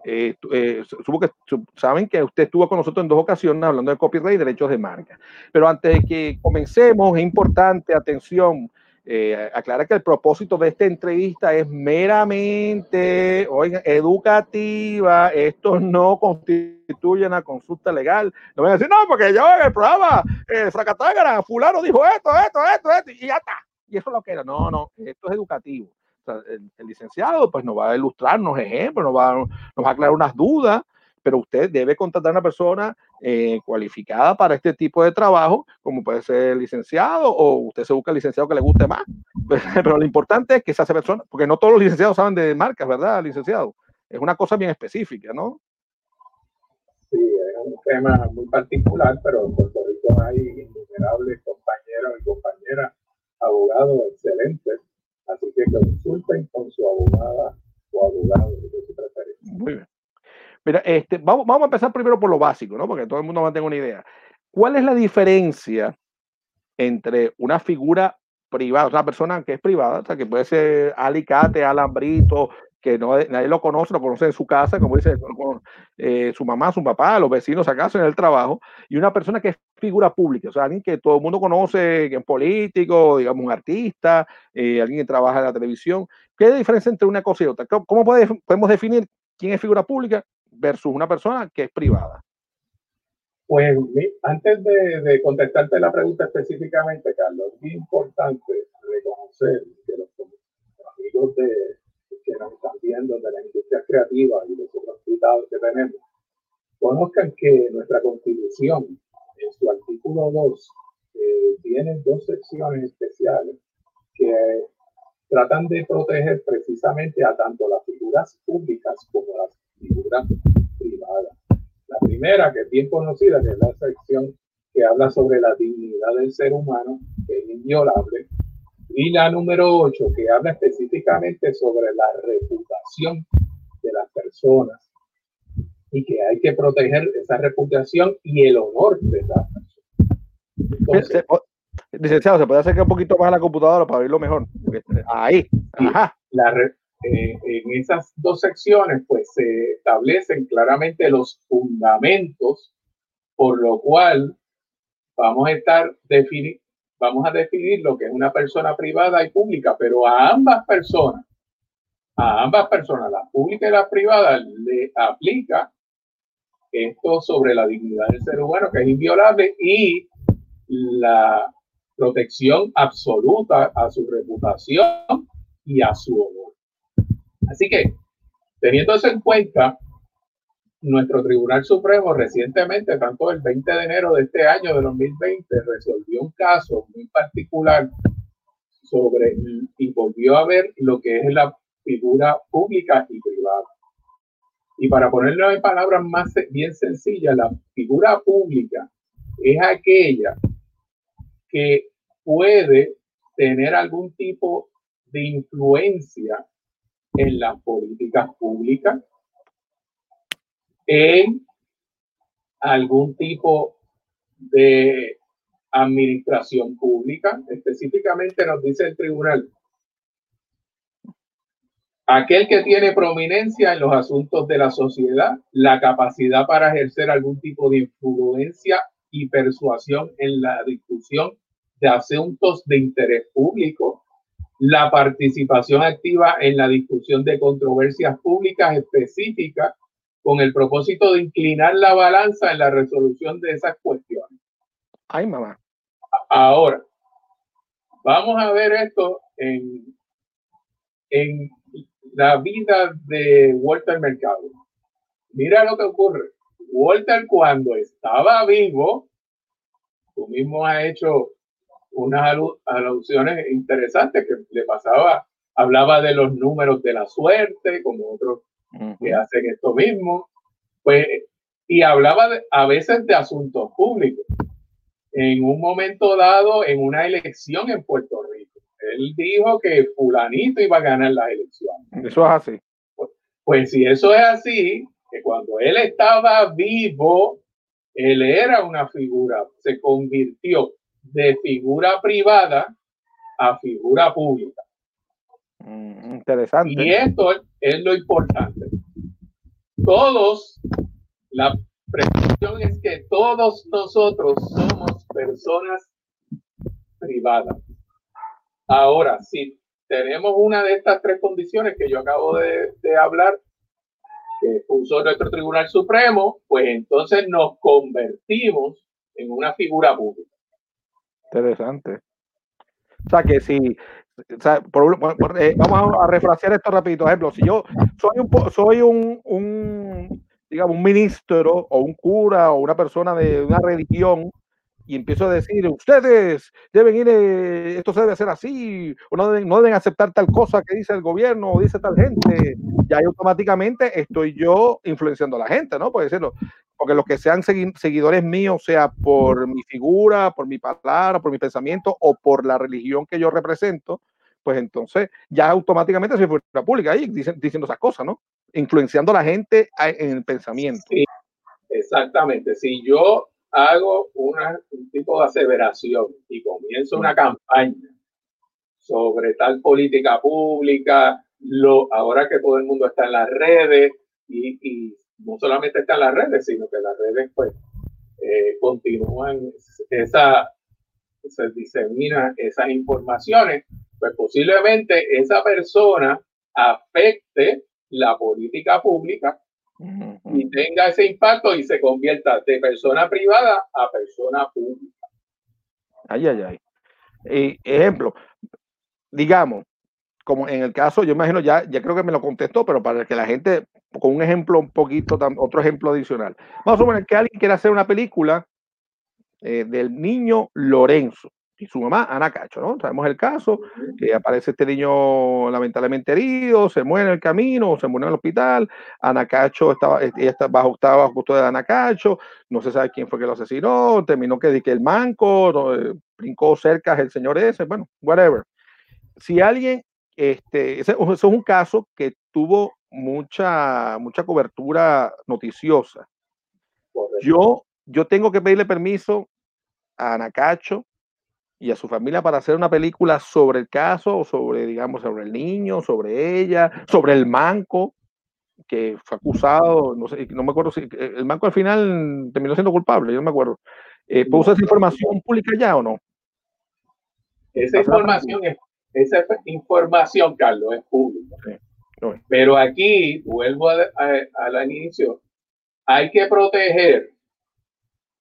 Eh, eh, su- supo que, su- saben que usted estuvo con nosotros en dos ocasiones hablando de copyright y derechos de marca. Pero antes de que comencemos, es importante, atención, eh, aclarar que el propósito de esta entrevista es meramente, educativa. Esto no constituye una consulta legal. No van a decir, no, porque yo en el programa eh, Fracatágara, fulano dijo esto, esto, esto, esto, y ya está. Y eso es lo que era. No, no, esto es educativo. El, licenciado pues nos va a ilustrarnos ejemplos, nos va, nos va a aclarar unas dudas, pero usted debe contratar a una persona eh, cualificada para este tipo de trabajo, como puede ser licenciado, o usted se busca el licenciado que le guste más. Pero lo importante es que esa persona, porque no todos los licenciados saben de marcas, ¿verdad, licenciado? Es una cosa bien específica, ¿no? Sí, es un tema muy particular, pero en Puerto Rico hay innumerables compañeros y compañeras, abogados excelentes, así que consulten con su abogada o abogado de su preferencia. Muy bien. Mira, este, vamos, vamos a empezar primero por lo básico, ¿no? Porque todo el mundo va a tener una idea. ¿Cuál es la diferencia entre una figura privada, o sea, una persona que es privada, o sea, que puede ser alicate, alambrito, que no, nadie lo conoce, lo conoce en su casa, como dice eh, su mamá, su papá, los vecinos acaso en el trabajo, y una persona que es figura pública, o sea, alguien que todo el mundo conoce, que es político, digamos, un artista, eh, alguien que trabaja en la televisión. ¿Qué es la diferencia entre una cosa y otra? ¿Cómo, cómo puede, podemos definir quién es figura pública versus una persona que es privada? Pues antes de, contestarte la pregunta específicamente, Carlos, es muy importante reconocer que los amigos de, que están viendo de la industria creativa y los otros que tenemos, conozcan que nuestra constitución, en su artículo 2, eh, tiene dos secciones especiales que tratan de proteger precisamente a tanto las figuras públicas como las figuras privadas. La primera, que es bien conocida, que es la sección que habla sobre la dignidad del ser humano, que es inviolable. Y la número 8, que habla específicamente sobre la reputación de las personas y que hay que proteger esa reputación y el honor de las personas. Licenciado, ¿se puede acercar un poquito más a la computadora para verlo mejor? Porque, eh, ahí, ajá. la re- eh, en esas dos secciones pues se establecen claramente los fundamentos por lo cual vamos a estar defini- vamos a definir lo que es una persona privada y pública, pero a ambas personas, a ambas personas, la pública y la privada, le aplica esto sobre la dignidad del ser humano, que es inviolable, y la protección absoluta a su reputación y a su honor. Así que, teniendo eso en cuenta, nuestro Tribunal Supremo recientemente, tanto el 20 de enero de este año de 2020, resolvió un caso muy particular sobre y volvió a ver lo que es la figura pública y privada. Y para ponerlo en palabras más bien sencillas, la figura pública es aquella que puede tener algún tipo de influencia en las políticas públicas, en algún tipo de administración pública. Específicamente nos dice el tribunal, aquel que tiene prominencia en los asuntos de la sociedad, la capacidad para ejercer algún tipo de influencia y persuasión en la discusión de asuntos de interés público, la participación activa en la discusión de controversias públicas específicas con el propósito de inclinar la balanza en la resolución de esas cuestiones. Ay, mamá. Ahora, vamos a ver esto en, en la vida de Walter Mercado. Mira lo que ocurre. Walter cuando estaba vivo, tú mismo has hecho unas alu- alusiones interesantes que le pasaba, hablaba de los números de la suerte, como otros que hacen esto mismo, pues, y hablaba de- a veces de asuntos públicos. en un momento dado en una elección en Puerto Rico. Él dijo que fulanito iba a ganar las elecciones. Eso es así. Pues si eso es así, que cuando él estaba vivo, él era una figura, se convirtió de figura privada a figura pública. Mm, interesante. Y esto es lo importante. Todos, la pretensión es que todos nosotros somos personas privadas. Ahora, si tenemos una de estas tres condiciones que yo acabo de, de hablar, que puso nuestro Tribunal Supremo, pues entonces nos convertimos en una figura pública. Interesante. O sea, que si, o sea, por, por, eh, vamos a refrasear esto rapidito. Por ejemplo, si yo soy un, soy un, digamos, un ministro o un cura o una persona de una religión y empiezo a decir, ustedes deben ir, eh, esto se debe hacer así, o no deben, no deben aceptar tal cosa que dice el gobierno o dice tal gente, y ahí automáticamente estoy yo influenciando a la gente, ¿no? Puede decirlo, porque los que sean seguidores míos, sea por mi figura, por mi palabra, por mi pensamiento o por la religión que yo represento, pues entonces ya automáticamente soy figura pública ahí diciendo, diciendo esas cosas, ¿no? Influenciando a la gente en el pensamiento. Sí, exactamente. Si yo hago una, un tipo de aseveración y comienzo una campaña sobre tal política pública, lo, ahora que todo el mundo está en las redes y, y no solamente está en las redes, sino que las redes pues eh, continúan esa, se disemina esas informaciones, pues posiblemente esa persona afecte la política pública y tenga ese impacto y se convierta de persona privada a persona pública. Ay, ay, ay. Ejemplo, digamos, como en el caso, yo imagino, ya, ya creo que me lo contestó, pero para que la gente, con un ejemplo un poquito, otro ejemplo adicional. Vamos a suponer que alguien quiere hacer una película eh, del niño Lorenzo y su mamá, Ana Cacho, ¿no? Sabemos el caso, que aparece este niño lamentablemente herido, se muere en el camino, se muere en el hospital, Ana Cacho estaba, ella está bajo, estaba bajo custodia de Ana Cacho, no se sabe quién fue que lo asesinó, terminó que, que el manco, eh, brincó cerca el señor ese, bueno, whatever. Si alguien, este, ese, es un caso que tuvo mucha, mucha cobertura noticiosa. Yo, yo tengo que pedirle permiso a Ana Cacho y a su familia para hacer una película sobre el caso, o sobre, digamos, sobre el niño, sobre ella, sobre el manco, que fue acusado, no sé, no me acuerdo si el manco al final terminó siendo culpable, yo no me acuerdo. Eh, ¿Puedo usar esa información pública ya o no? Esa información, es, esa información, Carlos, es pública. Pero aquí, vuelvo al inicio, hay que proteger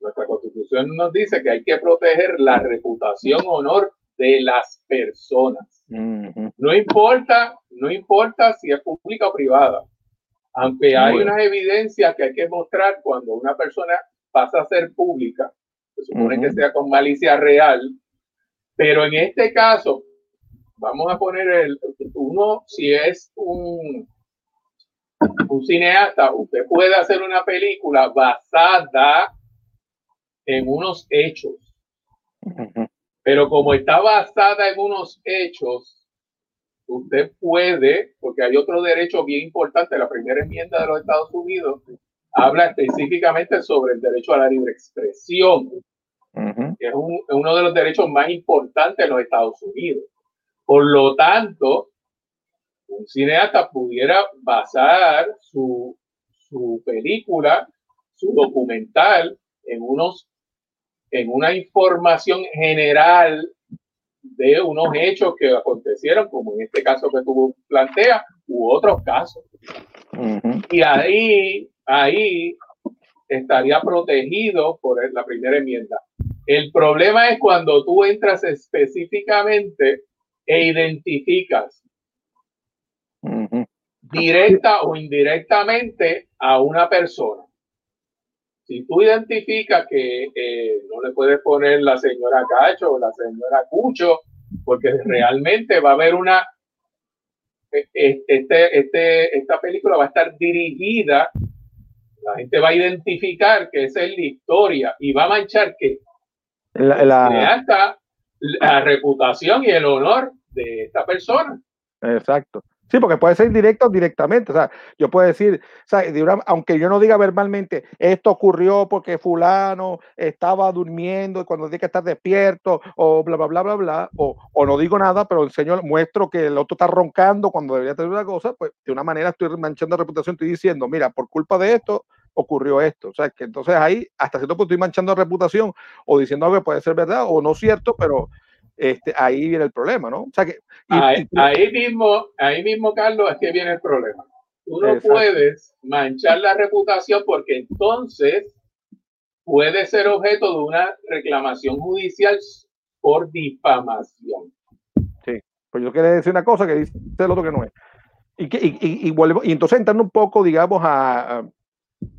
nuestra constitución nos dice que hay que proteger la reputación, honor de las personas. No importa, no importa si es pública o privada. Aunque hay unas evidencias que hay que mostrar cuando una persona pasa a ser pública, se supone que sea con malicia real, pero en este caso, vamos a poner el, uno, si es un, un cineasta, usted puede hacer una película basada en unos hechos. Pero como está basada en unos hechos, usted puede, porque hay otro derecho bien importante, la primera enmienda de los Estados Unidos habla específicamente sobre el derecho a la libre expresión, que es, uno de los derechos más importantes en los Estados Unidos. Por lo tanto, un cineasta pudiera basar su, su película, su documental, en unos en una información general de unos hechos que acontecieron, como en este caso que tú planteas, u otros casos. Y ahí, ahí estaría protegido por la primera enmienda. El problema es cuando tú entras específicamente e identificas directa o indirectamente a una persona. Si tú identificas que eh, no le puedes poner la señora Cacho o la señora Cucho, porque realmente va a haber una, e, e, este, este, esta película va a estar dirigida, la gente va a identificar que esa es la historia y va a manchar que La, la- la reputación y el honor de esta persona. Exacto. Sí, porque puede ser indirecto o directamente. O sea, yo puedo decir, o aunque yo no diga verbalmente, esto ocurrió porque fulano estaba durmiendo y cuando tiene que estar despierto, o bla, bla, bla, bla, bla, o, o no digo nada, pero enseño, muestro que el otro está roncando cuando debería tener una cosa, pues de una manera estoy manchando reputación, estoy diciendo, mira, por culpa de esto ocurrió esto. O sea, que entonces ahí hasta cierto punto estoy manchando reputación o diciendo algo que puede ser verdad o no cierto, pero este, ahí viene el problema, ¿no? O sea que... y- Ahí, y- ahí mismo, ahí mismo, Carlos, es que viene el problema. Tú no Exacto. puedes manchar la reputación porque entonces puede ser objeto de una reclamación judicial por difamación. Sí, pues yo quería decir una cosa que dice el otro que no es. Y, que, y, y, y y entonces entrando un poco, digamos, a-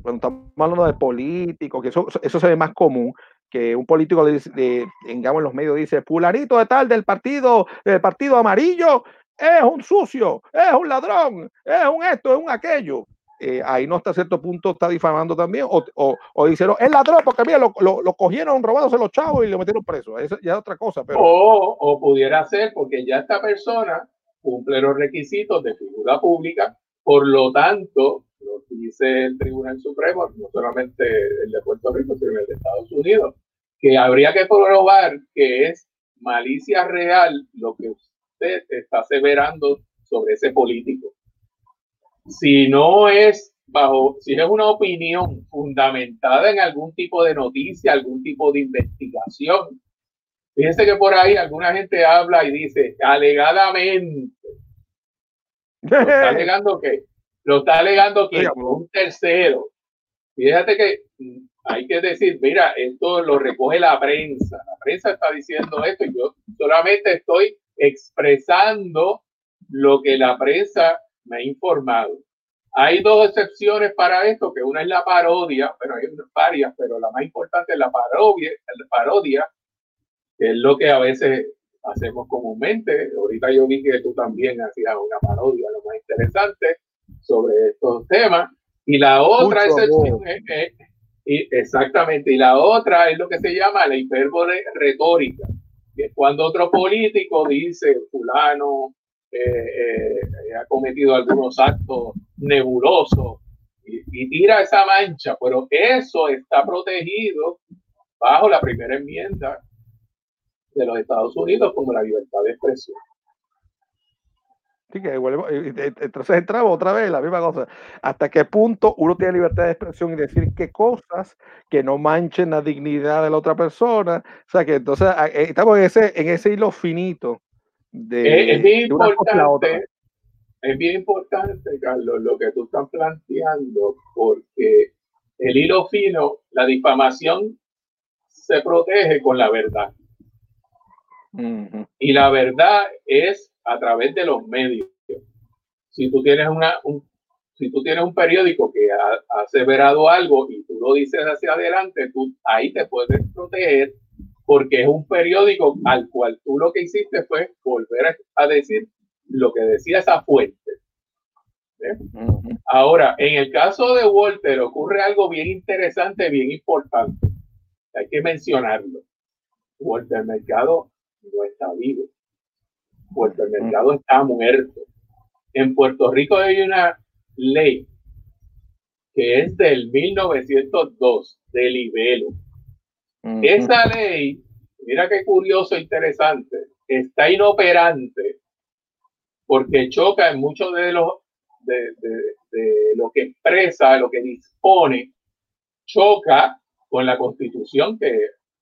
cuando estamos hablando de políticos, que eso, eso se ve más común, que un político le dice, de, digamos, en los medios dice, fulanito de tal del partido, del partido amarillo, es un sucio, es un ladrón, es un esto, es un aquello. Eh, ahí no hasta cierto punto está difamando también, o, o, o dice, es ladrón porque mira, lo, lo, lo cogieron robándose los chavos y lo metieron preso. Eso ya es otra cosa, pero... O, o pudiera ser porque ya esta persona cumple los requisitos de figura pública, por lo tanto, lo dice el Tribunal Supremo, no solamente el de Puerto Rico, sino el de Estados Unidos, que habría que probar que es malicia real lo que usted está aseverando sobre ese político. Si no es bajo, si es una opinión fundamentada en algún tipo de noticia, algún tipo de investigación, Fíjense que por ahí alguna gente habla y dice, alegadamente. Está alegando que, lo está alegando que un tercero. Fíjate que mm, hay que decir, mira, esto lo recoge la prensa. La prensa está diciendo esto y yo solamente estoy expresando lo que la prensa me ha informado. Hay dos excepciones para esto, que una es la parodia, pero hay varias, pero la más importante es la parodia, la parodia que es lo que a veces hacemos comúnmente. Ahorita yo vi que tú también hacías una parodia, lo más interesante, sobre estos temas. Y la otra Mucho es, y exactamente, y la otra es lo que se llama la hipérbole retórica, que es cuando otro político dice, fulano eh, eh, ha cometido algunos actos nebulosos y, y tira esa mancha, pero eso está protegido bajo la primera enmienda de los Estados Unidos como la libertad de expresión. Sí, que vuelvo- y- y- entonces entramos otra vez la misma cosa. ¿Hasta qué punto uno tiene libertad de expresión y decir qué cosas que no manchen la dignidad de la otra persona? O sea, que entonces a- eh, estamos en ese, en ese hilo finito de, Es, es bien de una cosa y la otra. importante, es bien importante, Carlos, lo que tú estás planteando, porque el hilo fino, la difamación se protege con la verdad. Y la verdad es a través de los medios. Si tú tienes una, un, si tú tienes un periódico que ha, ha aseverado algo y tú lo dices hacia adelante, tú ahí te puedes proteger porque es un periódico al cual tú lo que hiciste fue volver a, a decir lo que decía esa fuente. ¿Ves? Ahora, en el caso de Walter ocurre algo bien interesante, bien importante. Hay que mencionarlo. Walter Mercado no está vivo. Walter Mercado está muerto. En Puerto Rico hay una ley que es del 1902, de libelo. Esa ley, mira qué curioso e interesante, está inoperante porque choca en muchos de los de, de- de lo que expresa, lo que dispone, choca con la constitución que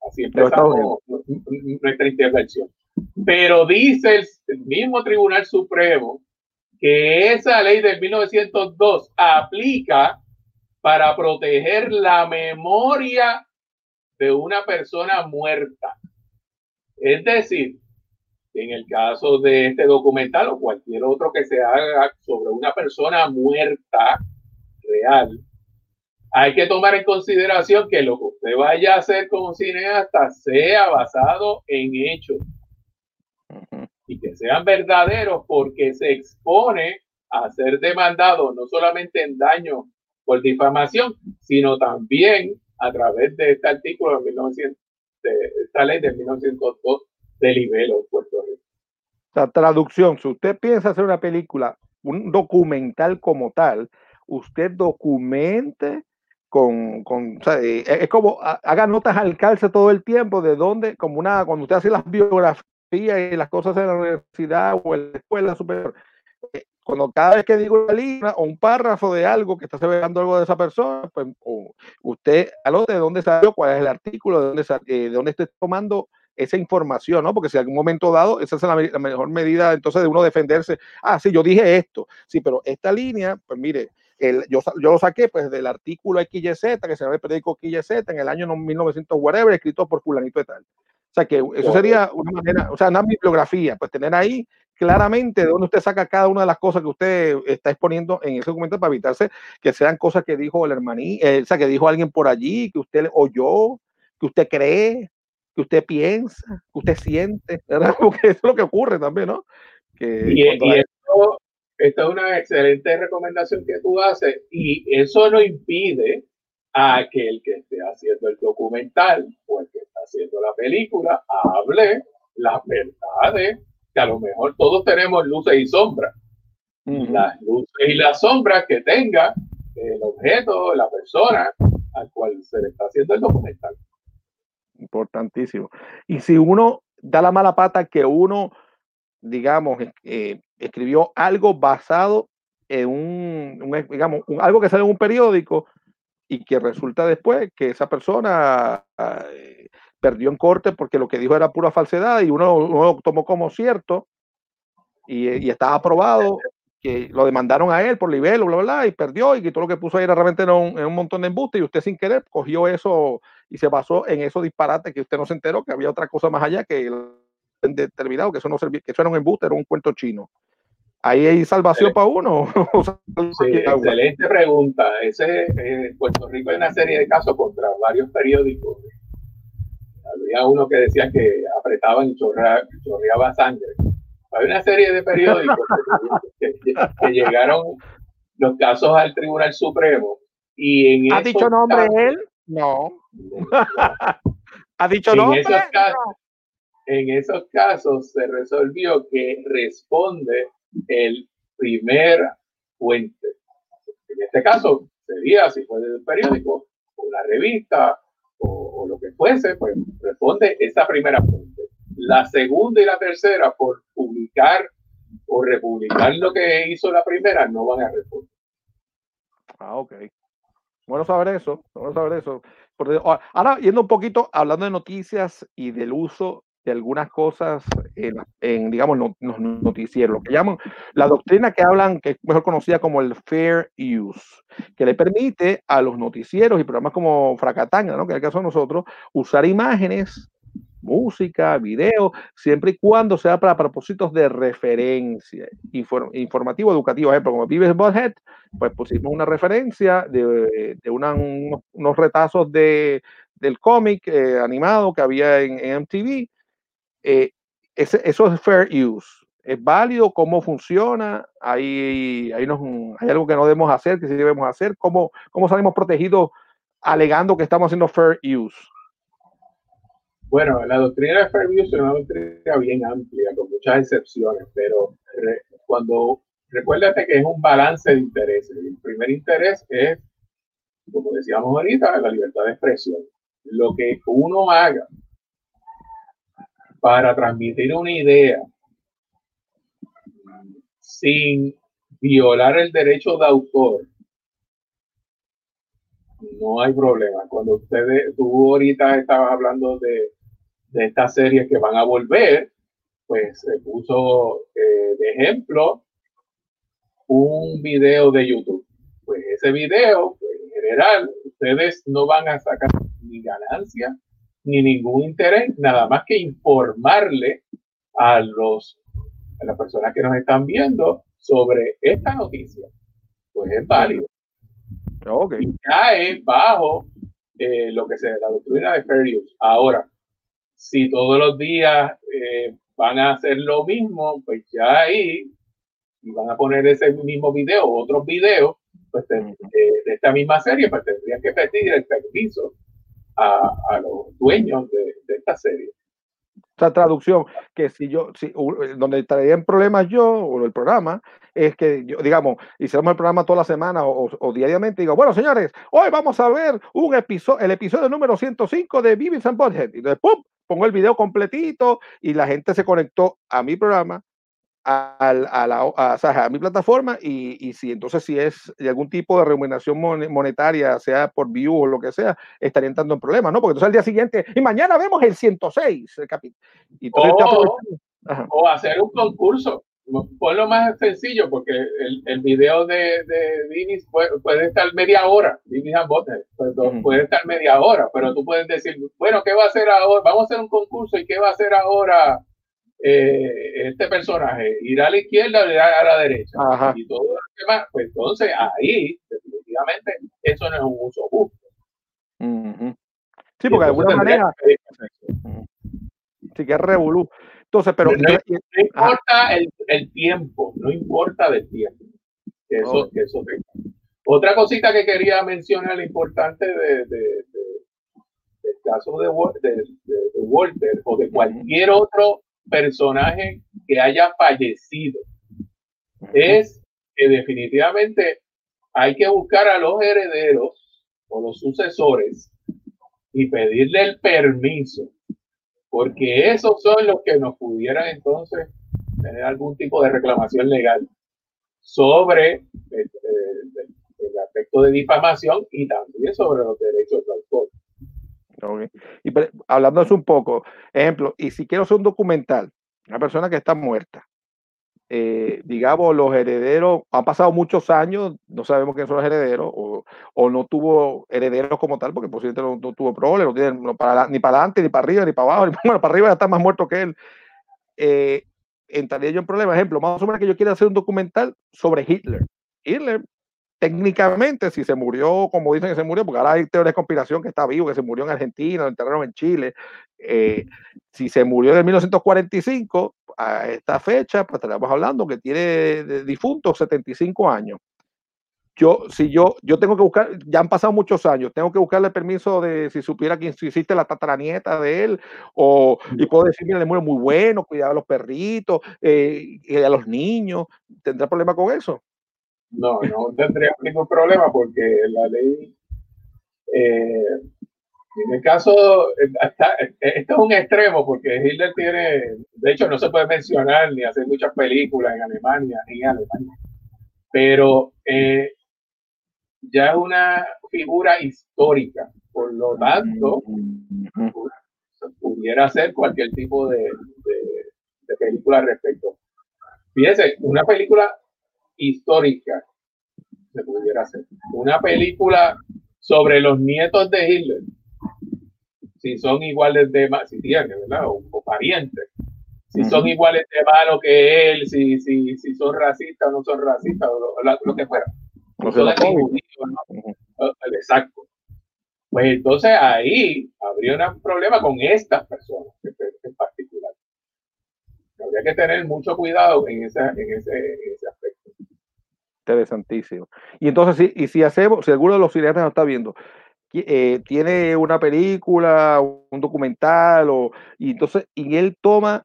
así empezamos nuestra intervención. Pero dice el, mismo Tribunal Supremo que esa ley del 1902 aplica para proteger la memoria de una persona muerta. Es decir, en el caso de este documental o cualquier otro que se haga sobre una persona muerta real, hay que tomar en consideración que lo que usted vaya a hacer como cineasta sea basado en hechos y que sean verdaderos porque se expone a ser demandado no solamente en daño por difamación, sino también a través de este artículo de 1900 de esta ley de 1902 de libelo Puerto Rico. La traducción, si usted piensa hacer una película, un documental como tal, usted documente con, con o sea, eh, es como ha- haga notas al calce todo el tiempo de dónde, como una, cuando usted hace las biografías y las cosas en la universidad o en la escuela superior, eh, cuando cada vez que digo una línea o un párrafo de algo que está celebrando algo de esa persona, pues o usted anote de dónde salió, cuál es el artículo, de dónde, sa- eh, de dónde esté tomando esa información, ¿no? Porque si en algún momento dado, esa es la, la mejor medida entonces de uno defenderse. Ah, sí, yo dije esto, sí, pero esta línea, pues mire, el, yo, yo lo saqué pues del artículo XYZ, que se llama el periódico XYZ, en el año no- 1900, whatever, escrito por fulanito de tal. O sea, que eso sería una manera, o sea, una bibliografía, pues tener ahí claramente de dónde usted saca cada una de las cosas que usted está exponiendo en ese documento para evitarse que sean cosas que dijo el hermaní, eh, o sea, que dijo alguien por allí, que usted oyó, que usted cree, que usted piensa, que usted siente, ¿verdad? Porque eso es lo que ocurre también, ¿no? Que Y, esto, esta es una excelente recomendación que tú haces y eso no impide a que el que esté haciendo el documental o el que está haciendo la película hable las verdades, que a lo mejor todos tenemos luces y sombras. Las luces y las sombras que tenga el objeto, la persona al cual se le está haciendo el documental. Importantísimo. Y si uno da la mala pata que uno, digamos, eh, escribió algo basado en un, un, digamos, un- algo que sale en un periódico y que resulta después que esa persona eh, perdió en corte porque lo que dijo era pura falsedad y uno, lo tomó como cierto y, y estaba aprobado que lo demandaron a él por libelo, bla, bla, bla, y perdió y que todo lo que puso ahí era realmente era un, un montón de embuste y usted sin querer cogió eso y se basó en esos disparates que usted no se enteró que había otra cosa más allá que el determinado, que eso no servía, que eso era un embuste, era un cuento chino. Ahí hay salvación para uno. Sí, excelente pregunta. Ese, eh, en Puerto Rico hay una serie de casos contra varios periódicos. Había uno que decía que apretaban y chorreaba sangre. Hay una serie de periódicos que, que- que llegaron los casos al Tribunal Supremo y en ¿Ha dicho nombre casos- él? No. ¿Ha dicho en nombre? esos, casos, en esos casos se resolvió que responde el primer fuente. En este caso sería, si fue del periódico, o la revista, o, lo que fuese, pues responde esa primera fuente. La segunda y la tercera, por publicar o republicar lo que hizo la primera, no van a responder. Ah, ok. Bueno saber eso, bueno saber eso. Ah, ahora, yendo un poquito, hablando de noticias y del uso de algunas cosas en, en, digamos, no- los noticieros, lo que llaman la doctrina que hablan, que es mejor conocida como el fair use, que le permite a los noticieros y programas como Fracatanga, ¿no? que en el caso de nosotros, usar imágenes, música, video, siempre y cuando sea para propósitos de referencia, infor- informativo, educativo. Por ejemplo, como Vives Butthead, pues pusimos una referencia de, de una- unos, unos retazos de, del cómic eh, animado que había en, en MTV. Eh, eso es fair use. ¿Es válido? ¿Cómo funciona? ¿Hay, hay, unos- hay algo que no debemos hacer, que sí debemos hacer? ¿Cómo, cómo salimos protegidos alegando que estamos haciendo fair use? Bueno, la doctrina de fair use es una doctrina bien amplia, con muchas excepciones, pero cuando recuérdate que es un balance de intereses. El primer interés es, como decíamos ahorita, la libertad de expresión. Lo que uno haga para transmitir una idea sin violar el derecho de autor, no hay problema. Cuando ustedes, tú ahorita estabas hablando de, de estas series que van a volver, pues se puso eh, de ejemplo un video de YouTube. Pues ese video, pues, en general, ustedes no van a sacar ni ganancia ni ningún interés, nada más que informarle a los a las personas que nos están viendo sobre esta noticia. Pues es válido. Y cae bajo eh, lo que se la doctrina de fair use. Ahora, si todos los días eh, van a hacer lo mismo, pues ya ahí y van a poner ese mismo video o otros videos pues, de, de- de esta misma serie, pues tendrían que pedir el permiso a, a los dueños de, de esta serie. esa traducción, que si yo, si, donde estaría en problemas yo o el programa, es que yo, digamos, hiciéramos el programa toda la semana o, o- diariamente, digo, bueno, señores, hoy vamos a ver un episodio, el episodio número 105 de Vivis and. Y entonces, ¡pum! Pongo el video completito y la gente se conectó a mi programa, al- a, la, a, a mi plataforma y, y si entonces si es de algún tipo de remuneración mon- monetaria, sea por view o lo que sea, estaría entrando en problemas, ¿no? Porque entonces al día siguiente, y mañana vemos el 106, el capítulo. O, o hacer un concurso. Ponlo más sencillo, porque el, el video de, de Vinis puede, puede estar media hora. Vinis and Butthead, pues, puede estar media hora, pero tú puedes decir, bueno, ¿qué va a hacer ahora? Vamos a hacer un concurso y ¿qué va a hacer ahora eh, este personaje? ¿Ir a la izquierda o ir a la derecha? Ajá. Y todo lo demás, pues entonces ahí, definitivamente, eso no es un uso justo. Sí, porque de alguna manera, que sí que es revolú. Entonces, pero no, importa el, el tiempo, no importa del tiempo. Que eso, Oh. que eso tenga. Otra cosita que quería mencionar importante de, de- de- del caso de, Wa- de- de- de Walter o de cualquier otro personaje que haya fallecido es que definitivamente hay que buscar a los herederos o los sucesores y pedirle el permiso porque esos son los que nos pudieran entonces tener algún tipo de reclamación legal sobre eh, eh, el, el aspecto de difamación y también sobre los derechos de autor. Ok. Y eso un poco, ejemplo, y si quiero hacer un documental, una persona que está muerta, eh, digamos, los herederos, han pasado muchos años, no sabemos quiénes son los herederos, o, no tuvo herederos como tal, porque posiblemente no, tuvo problemas, no tiene ni para adelante, ni para arriba, ni para abajo, ni, bueno, para arriba está más muerto que él. Eh, entraría yo en problemas. Ejemplo, más o menos que yo quiera hacer un documental sobre Hitler. Hitler, técnicamente, si se murió, como dicen que se murió, porque ahora hay teorías de conspiración que está vivo, que se murió en Argentina, lo enterraron en Chile. eh, si se murió en 1945, a esta fecha, pues estaríamos hablando que tiene de difunto 75 años. Yo, si yo, yo tengo que buscar, ya han pasado muchos años, tengo que buscarle permiso de si supiera que si existe la tataranieta de él, o, y puedo decir, mira, le muere muy bueno, cuidar a los perritos, eh, a los niños, ¿tendrá problema con eso? No, no tendría ningún problema porque la ley, eh, en el caso, eh, esto es un extremo porque Hitler tiene, de hecho no se puede mencionar ni hacer muchas películas en Alemania, ni en Alemania, pero eh, ya es una figura histórica, por lo tanto, pudiera hacer cualquier tipo de, de- de película al respecto. Fíjese, una película histórica se pudiera hacer. Una película sobre los nietos de Hitler, si son iguales de si tienen, ¿verdad? O, o parientes, si son iguales de malos que él, si, si, si son racistas o no son racistas, o lo, lo- que fuera. O Son xenofóbicos. judíos, ¿no? Exacto. Pues entonces ahí habría un problema con estas personas en particular. Habría que tener mucho cuidado en, esa, en, ese, en ese. Interesantísimo. Y entonces, si, y si hacemos, si alguno de los cineastas nos está viendo, eh, tiene una película, un documental, o, y entonces, y él toma,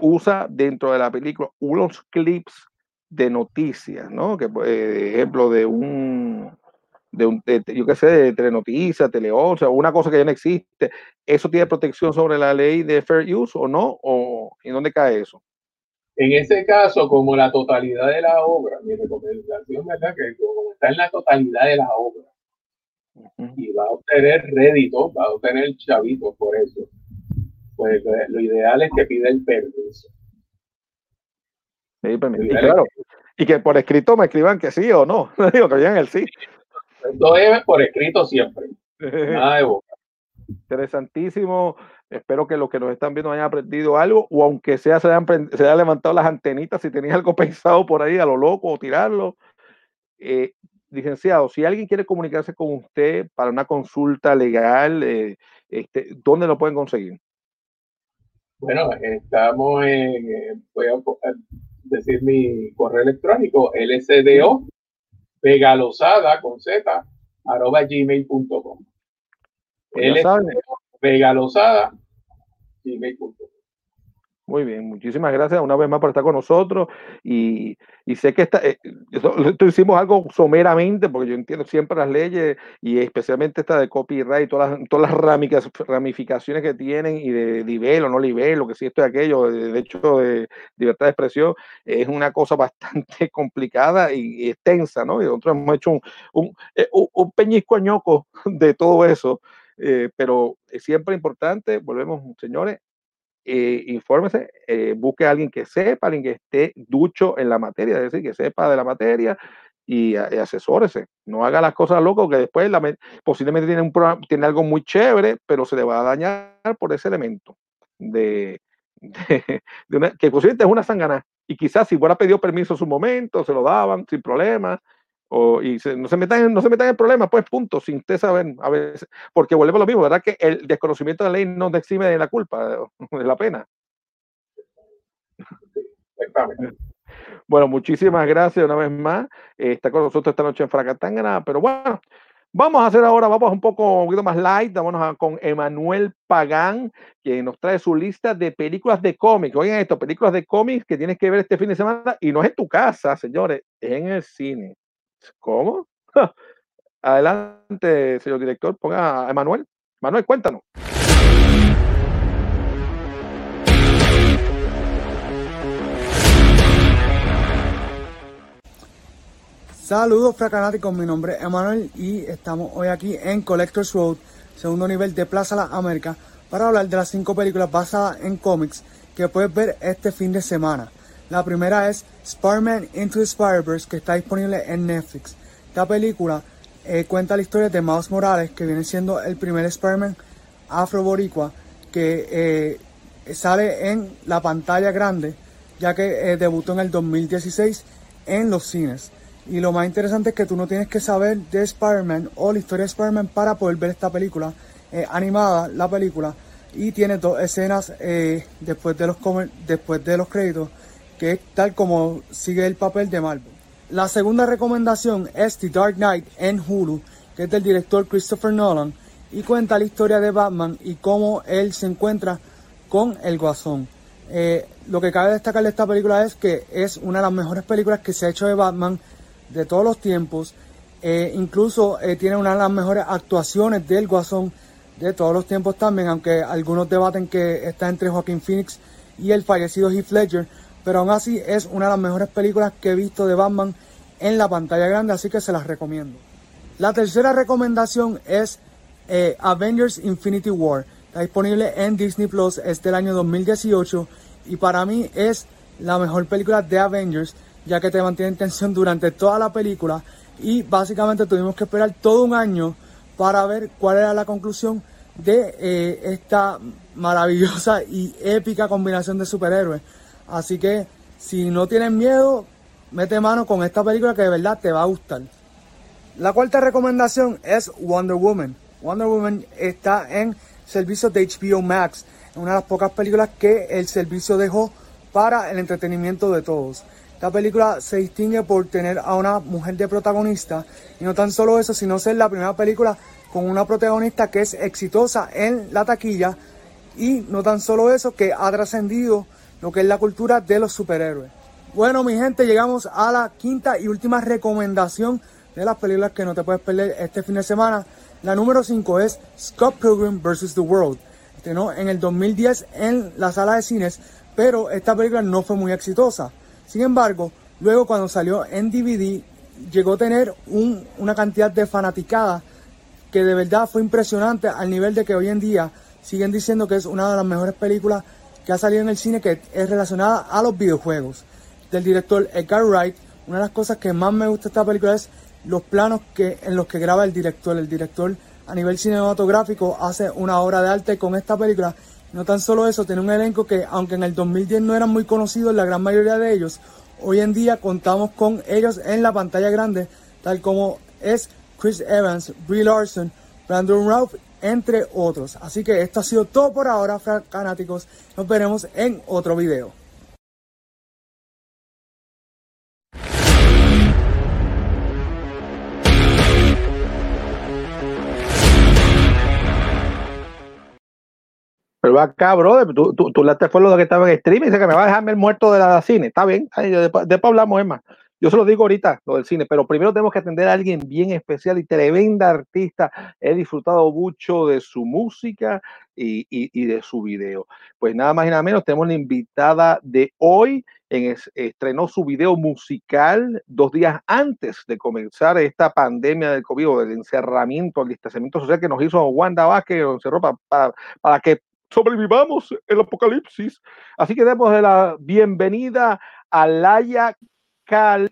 usa dentro de la película unos clips de noticias, ¿no? Que, eh, ejemplo, de un, de un, yo qué sé, de Telenoticias, Tele 11, o una cosa que ya no existe, ¿eso tiene protección sobre la ley de fair use o no? ¿O en dónde cae eso? En ese caso, como la totalidad de la obra, mi recomendación ¿verdad? que como está en la totalidad de la obra y va a obtener rédito, va a obtener chavitos por eso, pues lo, lo ideal es que pida el permiso. Sí, permiso. Y claro, y que por escrito me escriban que sí o no. Digo que digan el sí. Esto es por escrito siempre, nada de boca. Interesantísimo. Espero que los que nos están viendo hayan aprendido algo, o aunque sea se hayan, se hayan levantado las antenitas, si tenías algo pensado por ahí a lo loco o tirarlo. Eh, licenciado, si alguien quiere comunicarse con usted para una consulta legal, eh, este, ¿dónde lo pueden conseguir? Bueno, estamos en, voy a decir mi correo electrónico, lsdo, vegalosada con z, arroba gmail.com. Pues Él es. Vega Lozada, gmail.com. Muy bien, muchísimas gracias una vez más por estar con nosotros y, y sé que esta, eh, esto, esto hicimos algo someramente porque yo entiendo siempre las leyes y especialmente esta de copyright y todas las, todas las ramificaciones que tienen y de nivel o no nivel, lo que sí esto y aquello, de, de hecho de libertad de expresión, es una cosa bastante complicada y, y extensa, ¿no? Y nosotros hemos hecho un, un, eh, un- un peñisco añoco de todo eso, eh, pero es siempre importante, volvemos, señores, eh, infórmese, eh, busque a alguien que sepa, alguien que esté ducho en la materia, es decir, que sepa de la materia y, y asesórese. No haga las cosas locas que después la me- posiblemente tiene, un programa- tiene algo muy chévere, pero se le va a dañar por ese elemento de, de- de una- que posiblemente es una sangana. Y quizás si hubiera pedido permiso en su momento, se lo daban sin problema. O, y se- no, se metan, en- no se metan en problemas, pues punto, sin usted saber, a veces, porque volvemos a lo mismo, ¿verdad? Que el desconocimiento de la ley no te exime de la culpa, de la pena. Exactamente. Bueno, muchísimas gracias una vez más. Eh, está con nosotros esta noche en Fracatangana, pero bueno, vamos a hacer ahora, vamos un poco, un poquito más light, vámonos a- con Emanuel Pagán, que nos trae su lista de películas de cómics. Oigan esto, películas de cómics que tienes que ver este fin de semana y no es en tu casa, señores, es en el cine. ¿Cómo? Adelante, señor director, ponga a Emanuel. Manuel, cuéntanos. Saludos fracanáticos, mi nombre es Emanuel y estamos hoy aquí en Collector's Road, segundo nivel de Plaza Las Américas, para hablar de las cinco películas basadas en cómics que puedes ver este fin de semana. La primera es Spider-Man Into the Spider-Verse, que está disponible en Netflix. Esta película eh, cuenta la historia de Miles Morales, que viene siendo el primer Spider-Man afro-boricua que eh, sale en la pantalla grande, ya que eh, debutó en el 2016 en los cines. Y lo más interesante es que tú no tienes que saber de Spider-Man o la historia de Spider-Man para poder ver esta película eh, animada, la película. Y tiene dos escenas eh, después, de los después de los créditos, que es tal como sigue el papel de Marvel. La segunda recomendación es The Dark Knight en Hulu, que es del director Christopher Nolan, y cuenta la historia de Batman y cómo él se encuentra con el Guasón. Eh, lo que cabe destacar de esta película es que es una de las mejores películas que se ha hecho de Batman de todos los tiempos. Eh, incluso eh, tiene una de las mejores actuaciones del Guasón de todos los tiempos también, aunque algunos debaten que está entre Joaquín Phoenix y el fallecido Heath Ledger, pero aún así es una de las mejores películas que he visto de Batman en la pantalla grande, así que se las recomiendo. La tercera recomendación es eh, Avengers Infinity War. Está disponible en Disney Plus, es del año 2018 y para mí es la mejor película de Avengers, ya que te mantiene en tensión durante toda la película y básicamente tuvimos que esperar todo un año para ver cuál era la conclusión de eh, esta maravillosa y épica combinación de superhéroes. Así que si no tienes miedo, mete mano con esta película que de verdad te va a gustar. La cuarta recomendación es Wonder Woman. Wonder Woman está en servicio de HBO Max, una de las pocas películas que el servicio dejó para el entretenimiento de todos. Esta película se distingue por tener a una mujer de protagonista y no tan solo eso, sino ser la primera película con una protagonista que es exitosa en la taquilla y no tan solo eso, que ha trascendido lo que es la cultura de los superhéroes. Bueno, mi gente, llegamos a la quinta y última recomendación de las películas que no te puedes perder este fin de semana. La número 5 es Scott Pilgrim vs. The World. Estrenó en el 2010 en la sala de cines, pero esta película no fue muy exitosa. Sin embargo, luego cuando salió en DVD, llegó a tener un- una cantidad de fanaticada que de verdad fue impresionante al nivel de que hoy en día siguen diciendo que es una de las mejores películas que ha salido en el cine que es relacionada a los videojuegos. Del director Edgar Wright, una de las cosas que más me gusta de esta película es los planos que, en los que graba el director. El director a nivel cinematográfico hace una obra de arte con esta película. No tan solo eso, tiene un elenco que aunque en el 2010 no eran muy conocidos la gran mayoría de ellos, hoy en día contamos con ellos en la pantalla grande, tal como es Chris Evans, Brie Larson, Brandon Routh, entre otros. Así que esto ha sido todo por ahora, fanáticos. Nos veremos en otro video. Pero acá, brother, tú, tú, tú te fue lo que estaba en stream y dice que me va a dejarme el muerto de la cine. Está bien, después, después hablamos, Emma. Yo se lo digo ahorita, lo del cine, pero primero tenemos que atender a alguien bien especial y tremenda artista. He disfrutado mucho de su música y, y, y de su video. Pues nada más y nada menos, tenemos la invitada de hoy. En es, estrenó su video musical dos días antes de comenzar esta pandemia del COVID o del encerramiento, el distanciamiento social que nos hizo Wanda Vázquez, nos encerró para, para, para que sobrevivamos el apocalipsis. Así que demos la bienvenida a Laia Calima.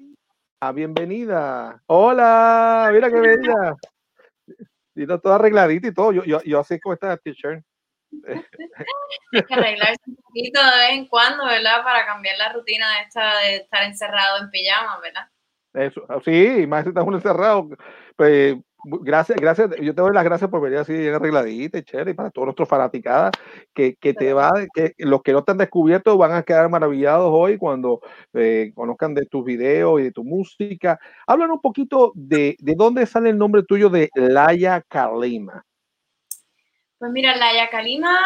Bienvenida. Hola, mira qué bella. Y está toda arregladita y todo. Yo, yo, yo así como está t-shirt. Hay que arreglarse un poquito de vez en cuando, ¿verdad? Para cambiar la rutina de, esta, de estar encerrado en pijama, ¿verdad? Eso, sí, más si estás uno encerrado. Pues, gracias, gracias. Yo te doy las gracias por venir así bien arregladita, chévere, y para todos nuestros fanaticadas que, que te va, que los que no te han descubierto van a quedar maravillados hoy cuando eh, conozcan de tus videos y de tu música. Hablan un poquito de, de dónde sale el nombre tuyo de Laia Kalima. Pues mira, Laia Kalima,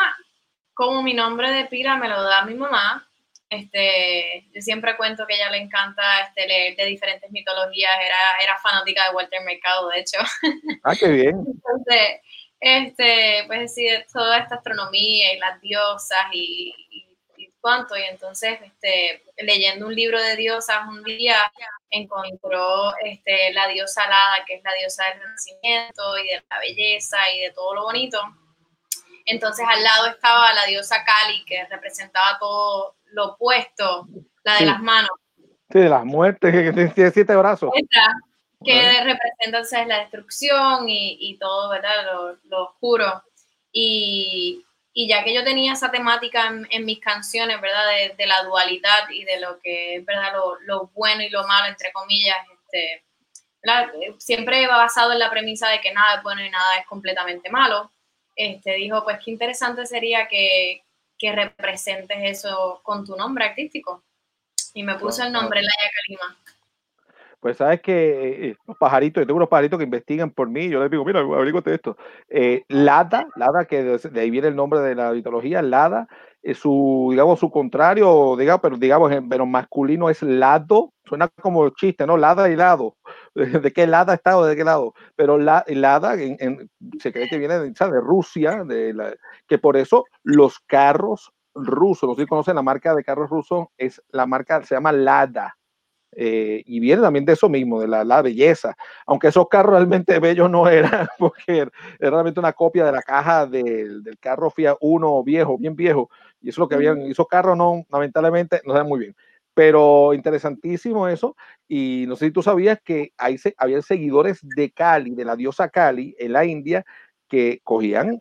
como mi nombre de pila me lo da mi mamá, este, yo siempre cuento que a ella le encanta este, leer de diferentes mitologías, era, era fanática de Walter Mercado, de hecho. Ah, qué bien. Entonces, este, pues sí, toda esta astronomía y las diosas y, y, y cuánto, y entonces, este, leyendo un libro de diosas un día, encontró este, la diosa Alada, que es la diosa del renacimiento y de la belleza y de todo lo bonito. Entonces al lado estaba la diosa Kali, que representaba todo lo opuesto, la de Sí. las manos. Sí, de las muertes, que tiene siete brazos. Esta, que representa entonces la destrucción y, y todo, ¿verdad? Lo, lo oscuro. Y, y ya que yo tenía esa temática en, en mis canciones, ¿verdad? De, de la dualidad y de lo que es, ¿verdad? Lo, lo bueno y lo malo, entre comillas, este, ¿verdad? siempre va basado en la premisa de que nada es bueno y nada es completamente malo. Este, dijo, pues qué interesante sería que, que representes eso con tu nombre artístico. Y me puso el nombre Laia Kalima. Pues sabes que eh, los pajaritos, yo tengo unos pajaritos que investigan por mí, yo les digo, mira, averígate esto. Eh, Lada, Lada, que de, de ahí viene el nombre de la mitología, Lada, su, digamos, su contrario, digamos, pero digamos, en- pero masculino es lado, suena como chiste, ¿no? Lada y lado. ¿De qué lada está o de qué lado? Pero la, Lada en- en- se cree que viene de, de Rusia, de la, que por eso los carros rusos, no sé si conocen la marca de carros rusos, es la marca, se llama Lada. Eh, y viene también de eso mismo, de la, la belleza. Aunque esos carros realmente bellos no eran, porque era realmente una copia de la caja del, del carro Fiat 1 viejo, bien viejo. Y eso es lo que habían, y esos carros no, lamentablemente, no se ven muy bien. Pero interesantísimo eso. Y no sé si tú sabías que hay, se- había seguidores de Cali, de la diosa Cali, en la India, que cogían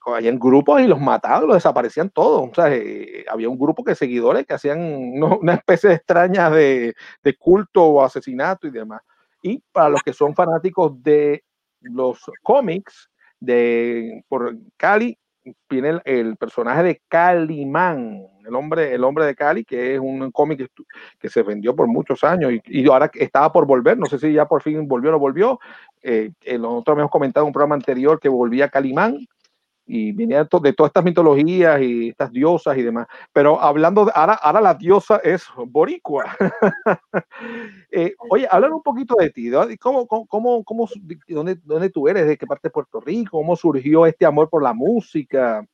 cogían grupos y los mataban, los desaparecían todos. O sea, eh, había un grupo de seguidores que hacían una especie de extraña de, de culto o asesinato y demás. Y para los que son fanáticos de los cómics de por Cali, viene el, personaje de Calimán, el hombre, el hombre de Cali, que es un cómic que, se vendió por muchos años y, y ahora estaba por volver, no sé si ya por fin volvió o no volvió. Eh, eh, nosotros habíamos comentado en un programa anterior que volvía Calimán y venía de, to- de todas estas mitologías y estas diosas y demás. Pero hablando, de, ahora, ahora la diosa es boricua. Eh, oye, hablar un poquito de ti. ¿de ¿Cómo, cómo, cómo, cómo dónde, dónde tú eres? ¿De qué parte de Puerto Rico? ¿Cómo surgió este amor por la música?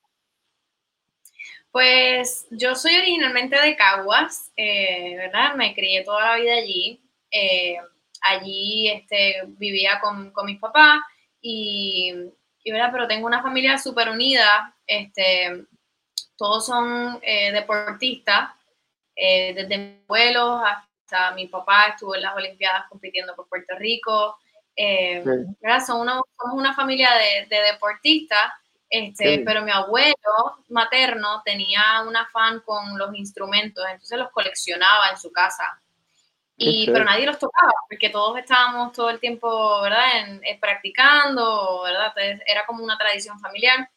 Pues yo soy originalmente de Caguas, eh, ¿verdad? Me crié toda la vida allí. Eh, allí este, vivía con, con mis papás y, y, ¿verdad? Pero tengo una familia súper unida. Este, todos son eh, deportistas, eh, desde mis abuelos hasta mi papá estuvo en las Olimpiadas compitiendo por Puerto Rico. Eh, Sí. ¿verdad? Son una, somos una familia de, de deportistas, este, Sí. pero mi abuelo materno tenía un afán con los instrumentos, entonces los coleccionaba en su casa. Y, pero nadie los tocaba, porque todos estábamos todo el tiempo, ¿verdad? En, en practicando, ¿verdad? Entonces era como una tradición familiar.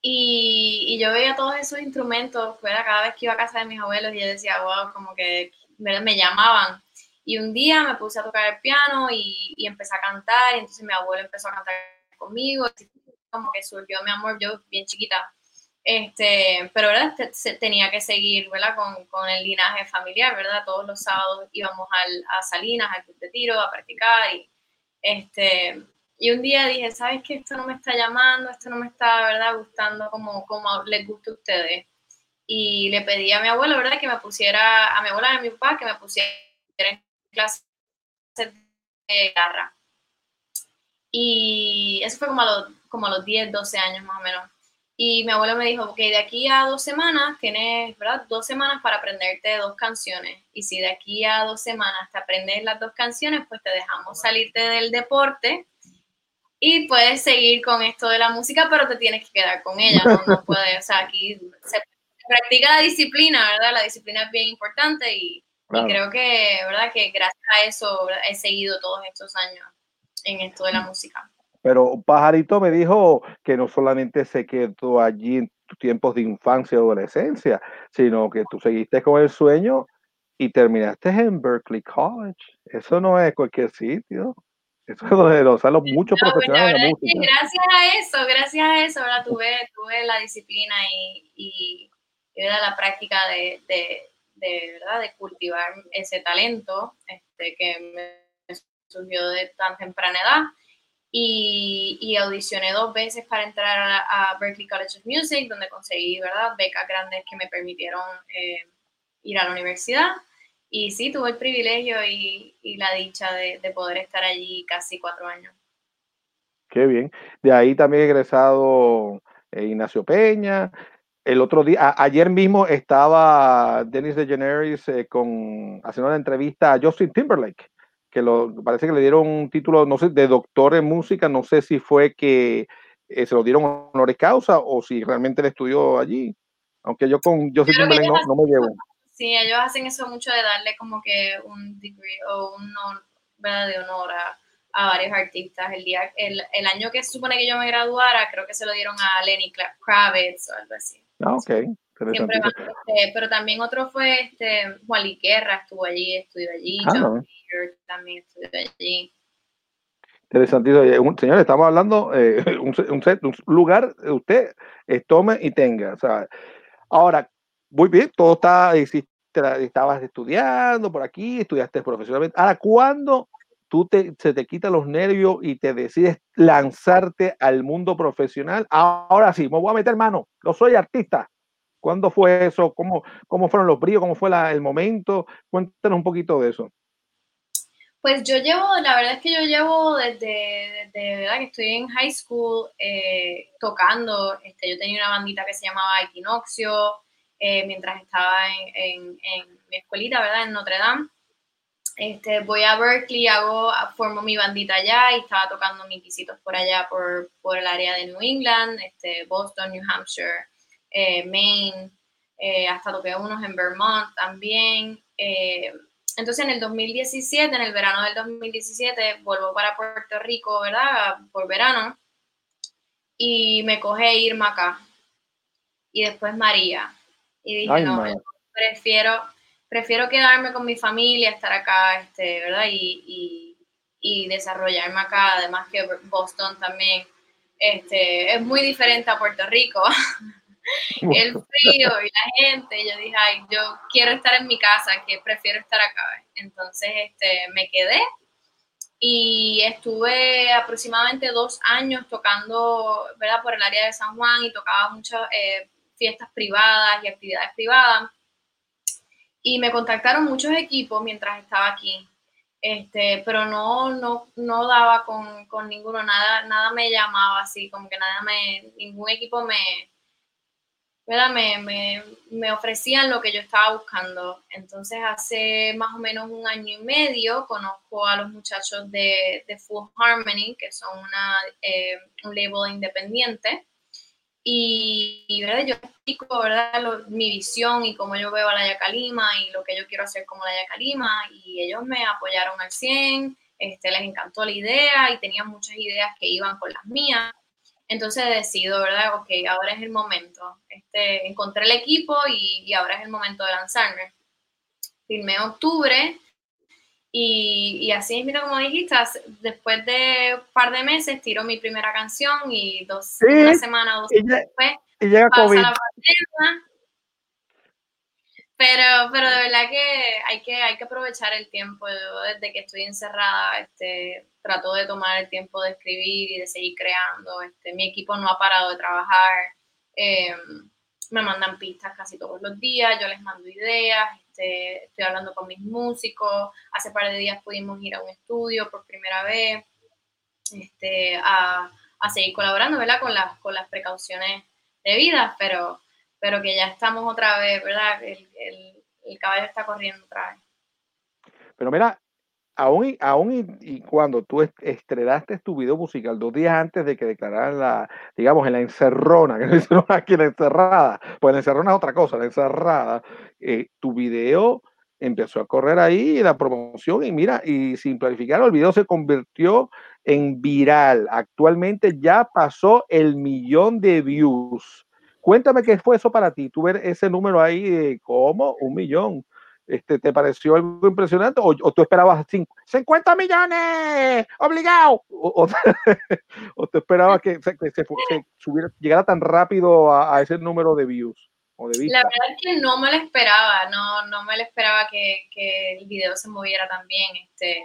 Y, y yo veía todos esos instrumentos, ¿verdad? Cada vez que iba a casa de mis abuelos y yo decía, wow, como que ¿verdad? me llamaban. Y un día me puse a tocar el piano y, y empecé a cantar, y entonces mi abuelo empezó a cantar conmigo, como que surgió mi amor, yo bien chiquita, Este, pero ¿verdad? tenía que seguir ¿verdad? Con, con, el linaje familiar, ¿verdad? Todos los sábados íbamos al, a Salinas, al club de tiro, a practicar. Y, este, y un día dije, ¿sabes qué? Esto no me está llamando, esto no me está, ¿verdad? Gustando como, como les gusta a ustedes. Y le pedí a mi abuela, ¿verdad? Que me pusiera, a mi abuela y a mi papá, que me pusiera en clases de guitarra. Y eso fue como a los, como a los 10, 12 años más o menos. Y mi abuelo me dijo, ok, de aquí a dos semanas tienes, ¿verdad? Dos semanas para aprenderte dos canciones. Y si de aquí a dos semanas te aprendes las dos canciones, pues te dejamos salirte del deporte y puedes seguir con esto de la música, pero te tienes que quedar con ella, ¿no? No puedes, o sea, aquí se practica la disciplina, ¿verdad? La disciplina es bien importante y, creo que, ¿verdad? Que gracias a eso he seguido todos estos años en esto de la música. Pero Pajarito me dijo que no solamente se quedó allí en tus tiempos de infancia y adolescencia, sino que tú seguiste con el sueño y terminaste en Berkeley College. Eso no es cualquier sitio. Eso es donde los, los muchos profesionales de la música. gracias a eso, gracias a eso, ¿verdad? Tuve, tuve la disciplina y, y, la práctica de, de, de, ¿verdad? de cultivar ese talento este, que me surgió de tan temprana edad y, audicioné dos veces para entrar a, Berklee College of Music, donde conseguí, ¿verdad?, becas grandes que me permitieron eh, ir a la universidad. Y sí, tuve el privilegio y, la dicha de, poder estar allí casi cuatro años. Qué bien. De ahí también egresado eh, Ignacio Peña. El otro día, ayer mismo estaba Dennis DeGeneres eh, con, haciendo una entrevista a Justin Timberlake que lo, parece que le dieron un título, no sé, de doctor en música, no sé si fue que eh, se lo dieron honores causa o si realmente le estudió allí. Aunque yo con yo no, no, me llevo. Sí, ellos hacen eso mucho de darle como que un degree o un ¿verdad? de honor a, a, varios artistas. El, día, el, el, año que se supone que yo me graduara, creo que se lo dieron a Lenny Kravitz o algo así. Ah, ok. Siempre este, pero también otro fue este, Juan Guerra, estuvo allí, estudió allí. Ah, también estudió allí. Interesantísimo. Señor, estamos hablando eh, un, un, lugar usted tome y tenga. O sea, ahora, muy bien, todo está, estabas estudiando por aquí, estudiaste profesionalmente. Ahora, ¿cuándo tú te, se te quitan los nervios y te decides lanzarte al mundo profesional? Ahora sí, me voy a meter mano, yo soy artista. ¿Cuándo fue eso? ¿Cómo, cómo fueron los bríos? ¿Cómo fue el momento? Cuéntanos un poquito de eso. Pues yo llevo, la verdad es que yo llevo desde, desde ¿verdad? que estoy en high school eh, tocando. Este, yo tenía una bandita que se llamaba Equinoxio eh, mientras estaba en, en, mi escuelita, ¿verdad? En Notre Dame. Este, voy a Berkeley, hago, formo mi bandita allá y estaba tocando mis visitos por allá, por, por el área de New England, este, Boston, New Hampshire, eh, Maine, hasta toqué unos en Vermont también. Entonces en el 2017, en el verano del 2017, vuelvo para Puerto Rico, ¿verdad? Por verano. Y me coge Irma acá. Y después María. Y dije, no, prefiero, prefiero quedarme con mi familia, estar acá, este, ¿verdad? Y, y, desarrollarme acá. Además que Boston también este, es muy diferente a Puerto Rico. el frío y la gente, yo dije, ay, yo quiero estar en mi casa, que prefiero estar acá. Entonces, este, me quedé y estuve aproximadamente dos años tocando, ¿verdad? Por el área de San Juan y tocaba muchas eh, fiestas privadas y actividades privadas. Y me contactaron muchos equipos mientras estaba aquí. Este, pero no, no, no daba con, con ninguno, nada, nada me llamaba así, como que nada me, ningún equipo me, me, me, ofrecían lo que yo estaba buscando. Entonces, hace más o menos un año y medio conozco a los muchachos de, de Full Harmony, que son una, eh, un label independiente. Y, ¿verdad? yo explico ¿verdad? mi visión y cómo yo veo a la Yacalima y lo que yo quiero hacer como la Yacalima. Y ellos me apoyaron al 100, este, les encantó la idea y tenían muchas ideas que iban con las mías. Entonces decido, ¿verdad? Ok, ahora es el momento. Este, encontré el equipo y, ahora es el momento de lanzarme. Filmé en octubre y, y así, mira, como dijiste, después de un par de meses tiro mi primera canción y dos, una semana, dos semanas después Y llega pasa COVID. la pandemia. Pero, pero de verdad que hay que, hay que aprovechar el tiempo. Yo desde que estoy encerrada, este, trato de tomar el tiempo de escribir y de seguir creando. Este, mi equipo no ha parado de trabajar. Eh, me mandan pistas casi todos los días, yo les mando ideas, este, estoy hablando con mis músicos. Hace par de días pudimos ir a un estudio por primera vez este, a, a seguir colaborando, ¿verdad? Con las, con las precauciones debidas, pero, pero que ya estamos otra vez, ¿verdad? El, el, el caballo está corriendo otra vez. Pero mira, aún aún y, cuando tú est- estrenaste tu video musical dos días antes de que declararan la, digamos, en la encerrona, que no hicieron aquí la encerrada, pues la encerrona es otra cosa, la encerrada, eh, tu video empezó a correr ahí la promoción y mira, y sin planificar, el video se convirtió en viral. Actualmente ya pasó el millón de views. Cuéntame qué fue eso para ti, tú ver ese número ahí de cómo, un millón. Este, ¿Te pareció algo impresionante o, o tú esperabas cinco- 50 millones? ¡Obligado! O, o- o tú esperabas que, se, que se se subiera, llegara tan rápido a, a ese número de views o de La verdad es que no me lo esperaba, no, no me lo esperaba que, que el video se moviera tan bien. Este,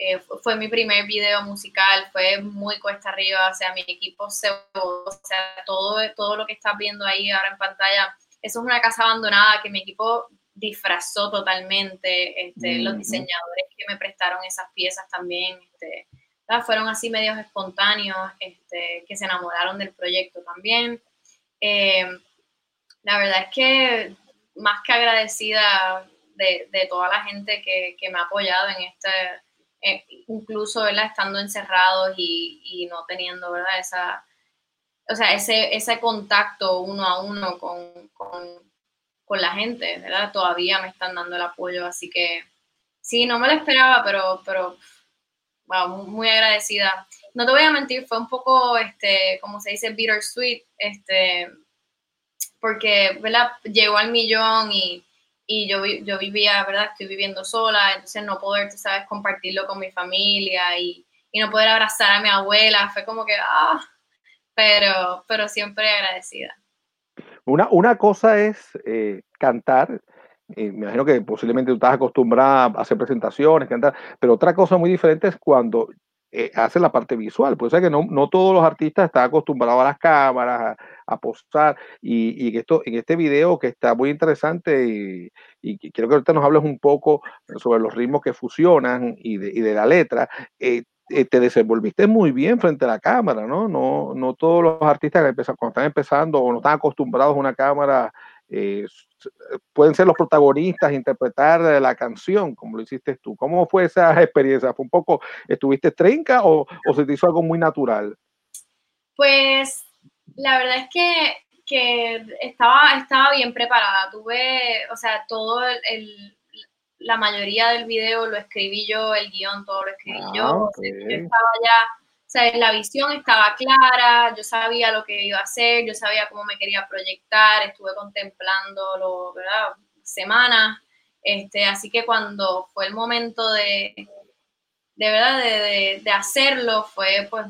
eh, fu- fue mi primer video musical, fue muy cuesta arriba, o sea, mi equipo se, o sea, todo, todo lo que estás viendo ahí ahora en pantalla, eso es una casa abandonada que mi equipo disfrazó totalmente, este, los diseñadores que me prestaron esas piezas también, este, fueron así medios espontáneos, este, que se enamoraron del proyecto también. Eh, la verdad es que más que agradecida de, de toda la gente que, que me ha apoyado en este, eh, incluso ¿verdad? estando encerrados y, y no teniendo ¿verdad? Esa, o sea, ese, ese contacto uno a uno con, con, la gente, ¿verdad? Todavía me están dando el apoyo, así que sí, no me lo esperaba, pero, pero wow, muy, muy agradecida. No te voy a mentir, fue un poco, este, como se dice, bittersweet, este, porque, ¿verdad? Llegó al millón y, y yo, yo vivía, ¿verdad? Estoy viviendo sola, entonces no poder, sabes, compartirlo con mi familia y, y no poder abrazar a mi abuela, fue como que, ah, pero, pero siempre agradecida. Una, una cosa es eh, cantar, eh, me imagino que posiblemente tú estás acostumbrada a hacer presentaciones, cantar, pero otra cosa muy diferente es cuando eh, haces la parte visual, pues o sea que no, no todos los artistas están acostumbrados a las cámaras, a, a posar, y, y esto, en este video que está muy interesante, y, y quiero que ahorita nos hables un poco sobre los ritmos que fusionan y de, y de la letra, eh, eh, te desenvolviste muy bien frente a la cámara, ¿no? No, no todos los artistas que empiezan, cuando están empezando o no están acostumbrados a una cámara, eh, s- pueden ser los protagonistas, interpretar eh, la canción, como lo hiciste tú. ¿Cómo fue esa experiencia? ¿Fue un poco, estuviste trinca o, o se te hizo algo muy natural? Pues la verdad es que, que estaba, estaba bien preparada. Tuve, o sea, todo el, el- la mayoría del video lo escribí yo, el guion todo lo escribí yo. Ah, yo estaba ya, o sea, la visión estaba clara, yo sabía lo que iba a hacer, yo sabía cómo me quería proyectar, estuve contemplándolo, ¿verdad? Semanas. Este, así que cuando fue el momento de, de verdad, de, de- de hacerlo, fue pues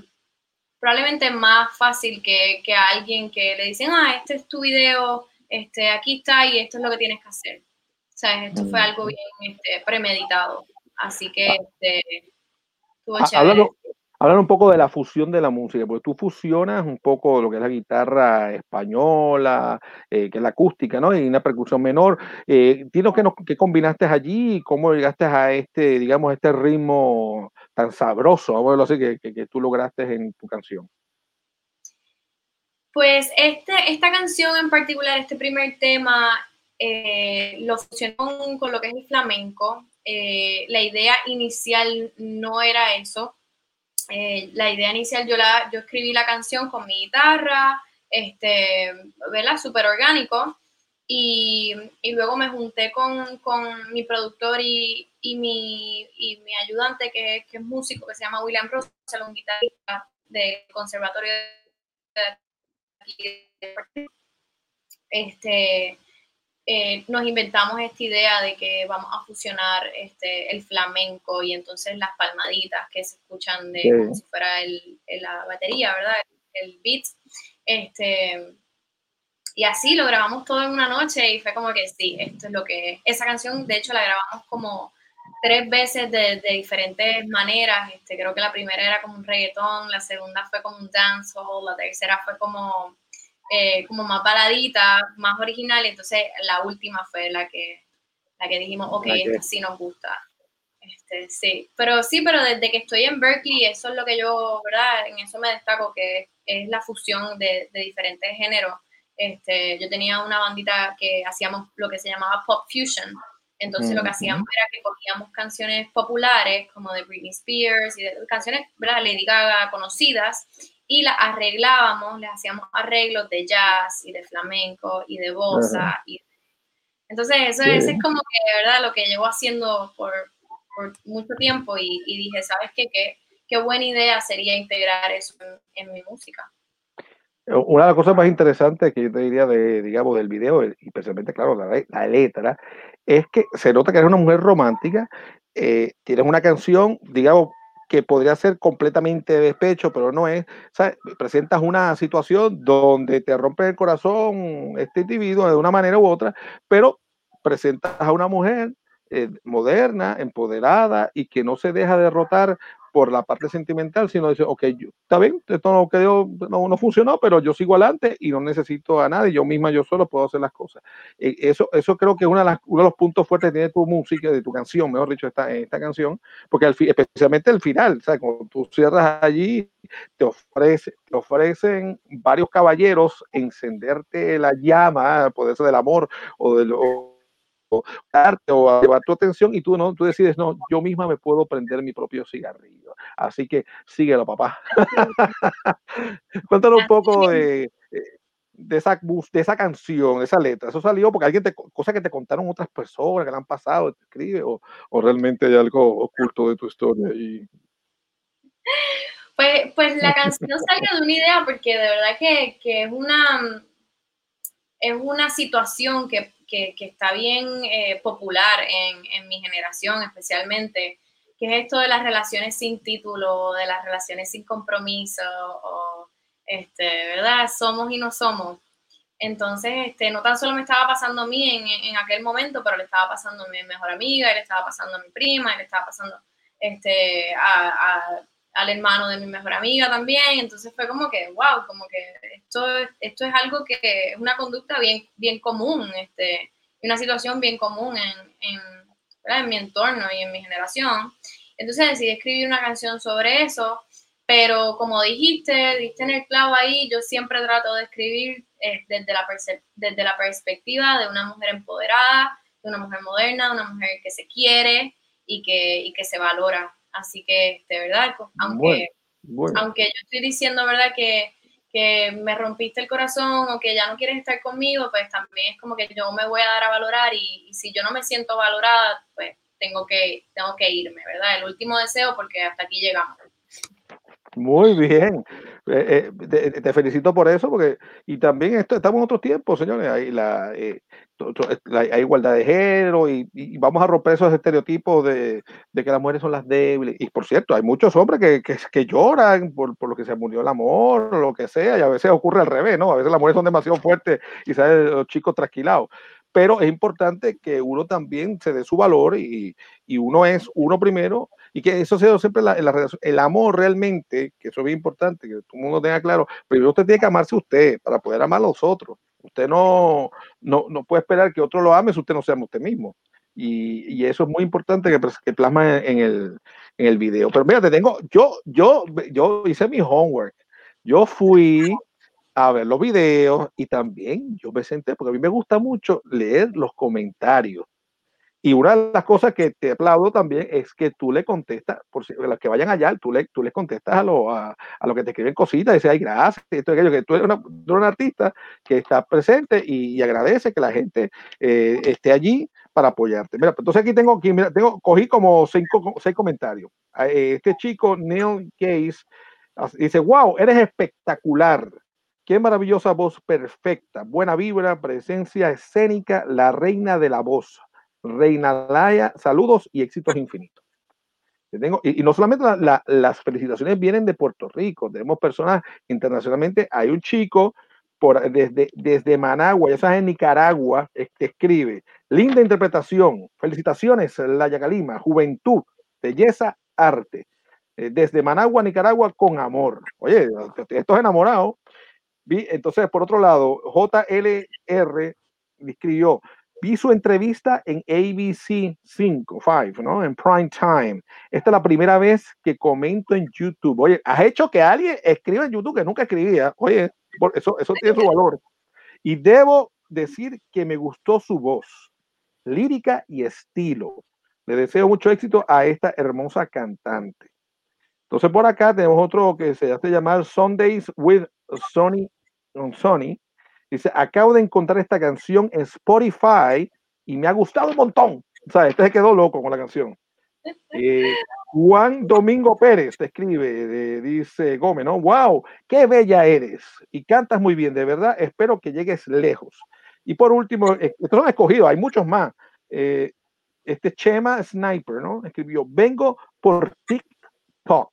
probablemente más fácil que, que a alguien que le dicen, ah, este es tu video, este, aquí está y esto es lo que tienes que hacer. O sea, esto fue algo bien este, premeditado. Así que este, estuvo Ah, chévere. Háblanos un poco de la fusión de la música, porque tú fusionas un poco lo que es la guitarra española, eh, que es la acústica, ¿no? Y una percusión menor. Eh, nos- qué combinaste allí y cómo llegaste a este, digamos, este ritmo tan sabroso, vamos a así, que, que, tú lograste en tu canción. Pues este, esta canción en particular, este primer tema, eh, lo fusioné con, con lo que es el flamenco. Eh, la idea inicial no era eso. Eh, la idea inicial, yo, la, yo escribí la canción con mi guitarra, este, ¿verdad? Súper orgánico. Y, y luego me junté con, con mi productor y, y mi, y mi ayudante, que, que es músico, que se llama William Russell, un guitarrista del conservatorio de aquí de- este, eh, nos inventamos esta idea de que vamos a fusionar este, el flamenco y entonces las palmaditas que se escuchan de Sí. como si fuera el, el- la batería, ¿verdad? El, beat. Este, y así lo grabamos todo en una noche y fue como que sí, esto es lo que es. Esa canción, de hecho, la grabamos como tres veces de, de, diferentes maneras. Este, creo que la primera era como un reggaetón, la segunda fue como un dancehall, la tercera fue como, eh, como más baladita, más original. Y entonces la última fue la que, la que dijimos, ok, esta sí nos gusta. Este, sí, pero sí, pero desde que estoy en Berkeley, eso es lo que yo, ¿verdad? En eso me destaco, que es la fusión de, de diferentes géneros. Este, yo tenía una bandita que hacíamos lo que se llamaba pop fusion, entonces lo que hacíamos era que cogíamos canciones populares como de Britney Spears y de, canciones, ¿verdad? Lady Gaga conocidas y las arreglábamos, les hacíamos arreglos de jazz y de flamenco y de bossa. y, entonces eso, es como que, ¿verdad? Lo que llevo haciendo por, por mucho tiempo y, y dije, ¿sabes qué? qué? Qué buena idea sería integrar eso en, en mi música. Una de las cosas más interesantes que yo te diría de, digamos, del video, y especialmente, claro, la, la letra, es que se nota que eres una mujer romántica, eh, tienes una canción, digamos, que podría ser completamente de despecho, pero no es. ¿sabes? Presentas una situación donde te rompe el corazón este individuo de una manera u otra, pero presentas a una mujer eh, moderna, empoderada y que no se deja derrotar por la parte sentimental, sino dice, ok, yo, está bien, esto no, quedó, no, no, funcionó, pero yo sigo adelante y no necesito a nadie, yo misma, yo solo puedo hacer las cosas. Eh, eso, eso creo que es una de las, uno de los puntos fuertes que tiene tu música, de tu canción, mejor dicho, esta, esta canción, porque al, especialmente el final, ¿sabes? cuando tú cierras allí, te, ofrece, te ofrecen varios caballeros encenderte la llama, puede ser del amor o del... O, darte o llevar tu atención y tú no, tú decides, no, yo misma me puedo prender mi propio cigarrillo. Así que síguelo, papá. Cuéntanos un poco de, de, esa, de esa canción, de esa letra. ¿Eso salió porque alguien te, cosas que te contaron otras personas que le han pasado, te escribe, o, o realmente hay algo oculto de tu historia? Y... Pues, pues la canción salió de una idea porque de verdad que, que es una es una situación que que, está bien eh, popular en, en, mi generación especialmente, que es esto de las relaciones sin título, de las relaciones sin compromiso, o, este, ¿verdad? Somos y no somos. Entonces, este, no tan solo me estaba pasando a mí en, en, aquel momento, pero le estaba pasando a mi mejor amiga, le estaba pasando a mi prima, le estaba pasando este, a, al hermano de mi mejor amiga también. Entonces fue como que, wow, como que esto, esto es algo que es una conducta bien, bien común, este, una situación bien común en, en, en mi entorno y en mi generación. Entonces decidí escribir una canción sobre eso, pero como dijiste, diste en el clavo ahí, yo siempre trato de escribir eh, desde, la desde la perspectiva de una mujer empoderada, de una mujer moderna, de una mujer que se quiere y que, y que se valora. Así que, de verdad, aunque, aunque yo estoy diciendo, ¿verdad? Que, que me rompiste el corazón o que ya no quieres estar conmigo, pues también es como que yo me voy a dar a valorar y, y, si yo no me siento valorada, pues tengo que, tengo que irme, ¿verdad? El último deseo porque hasta aquí llegamos. Muy bien. Eh, eh, te, te, felicito por eso, porque y también esto, estamos en otros tiempos, señores. Hay, la, eh, hay igualdad de género y, y, vamos a romper esos estereotipos de, de, que las mujeres son las débiles. Y por cierto, hay muchos hombres que, que, que lloran por, por, lo que se murió el amor lo que sea, y a veces ocurre al revés, ¿no? A veces las mujeres son demasiado fuertes y salen los chicos trasquilados pero es importante que uno también se dé su valor y, y uno es uno primero y que eso sea siempre la, la relación, el amor realmente, que eso es bien importante, que todo el mundo tenga claro, primero usted tiene que amarse usted para poder amar a los otros. Usted no, no, no puede esperar que otro lo ame si usted no se ama usted mismo. Y, y, eso es muy importante que, que plasma en el, en el video. Pero mira, te tengo, yo, yo, yo hice mi homework. Yo fui a ver los videos y también yo me senté, porque a mí me gusta mucho leer los comentarios. Y una de las cosas que te aplaudo también es que tú le contestas, por si los que vayan allá, tú le, tú les contestas a lo, a, a lo que te escriben cositas, dices, ay, gracias, esto, aquello, que tú eres, una, tú eres un artista que está presente y, agradece que la gente eh, esté allí para apoyarte. Mira, pues, entonces aquí tengo, aquí, mira, tengo, cogí como cinco, seis comentarios. Este chico, Neil Case, dice, wow, eres espectacular. Qué maravillosa voz perfecta, buena vibra, presencia escénica, la reina de la voz. Reina Laya, saludos y éxitos infinitos. Tengo, y, no solamente la, la, las felicitaciones vienen de Puerto Rico, tenemos personas internacionalmente. Hay un chico por, desde, desde Managua, ya sabes, en Nicaragua, este, escribe, linda interpretación, felicitaciones, La Yacalima, juventud, belleza, arte. Eh, desde Managua, Nicaragua, con amor. Oye, estos enamorados. Entonces, por otro lado, JLR escribió, vi su entrevista en ABC 5, 5, ¿no? En prime time. Esta es la primera vez que comento en YouTube. Oye, has hecho que alguien escriba en YouTube que nunca escribía. Oye, eso, eso tiene su valor. Y debo decir que me gustó su voz, lírica y estilo. Le deseo mucho éxito a esta hermosa cantante. Entonces por acá tenemos otro que se hace llamar Sundays with Sony, Sony. Dice, acabo de encontrar esta canción en Spotify y me ha gustado un montón. O sea, este se quedó loco con la canción. Eh, Juan Domingo Pérez te escribe, dice Gómez, ¿no? ¡Wow! ¡Qué bella eres! Y cantas muy bien, de verdad. Espero que llegues lejos. Y por último, eh, estos son escogidos, hay muchos más. Eh, este Chema Sniper, ¿no? Escribió, vengo por TikTok.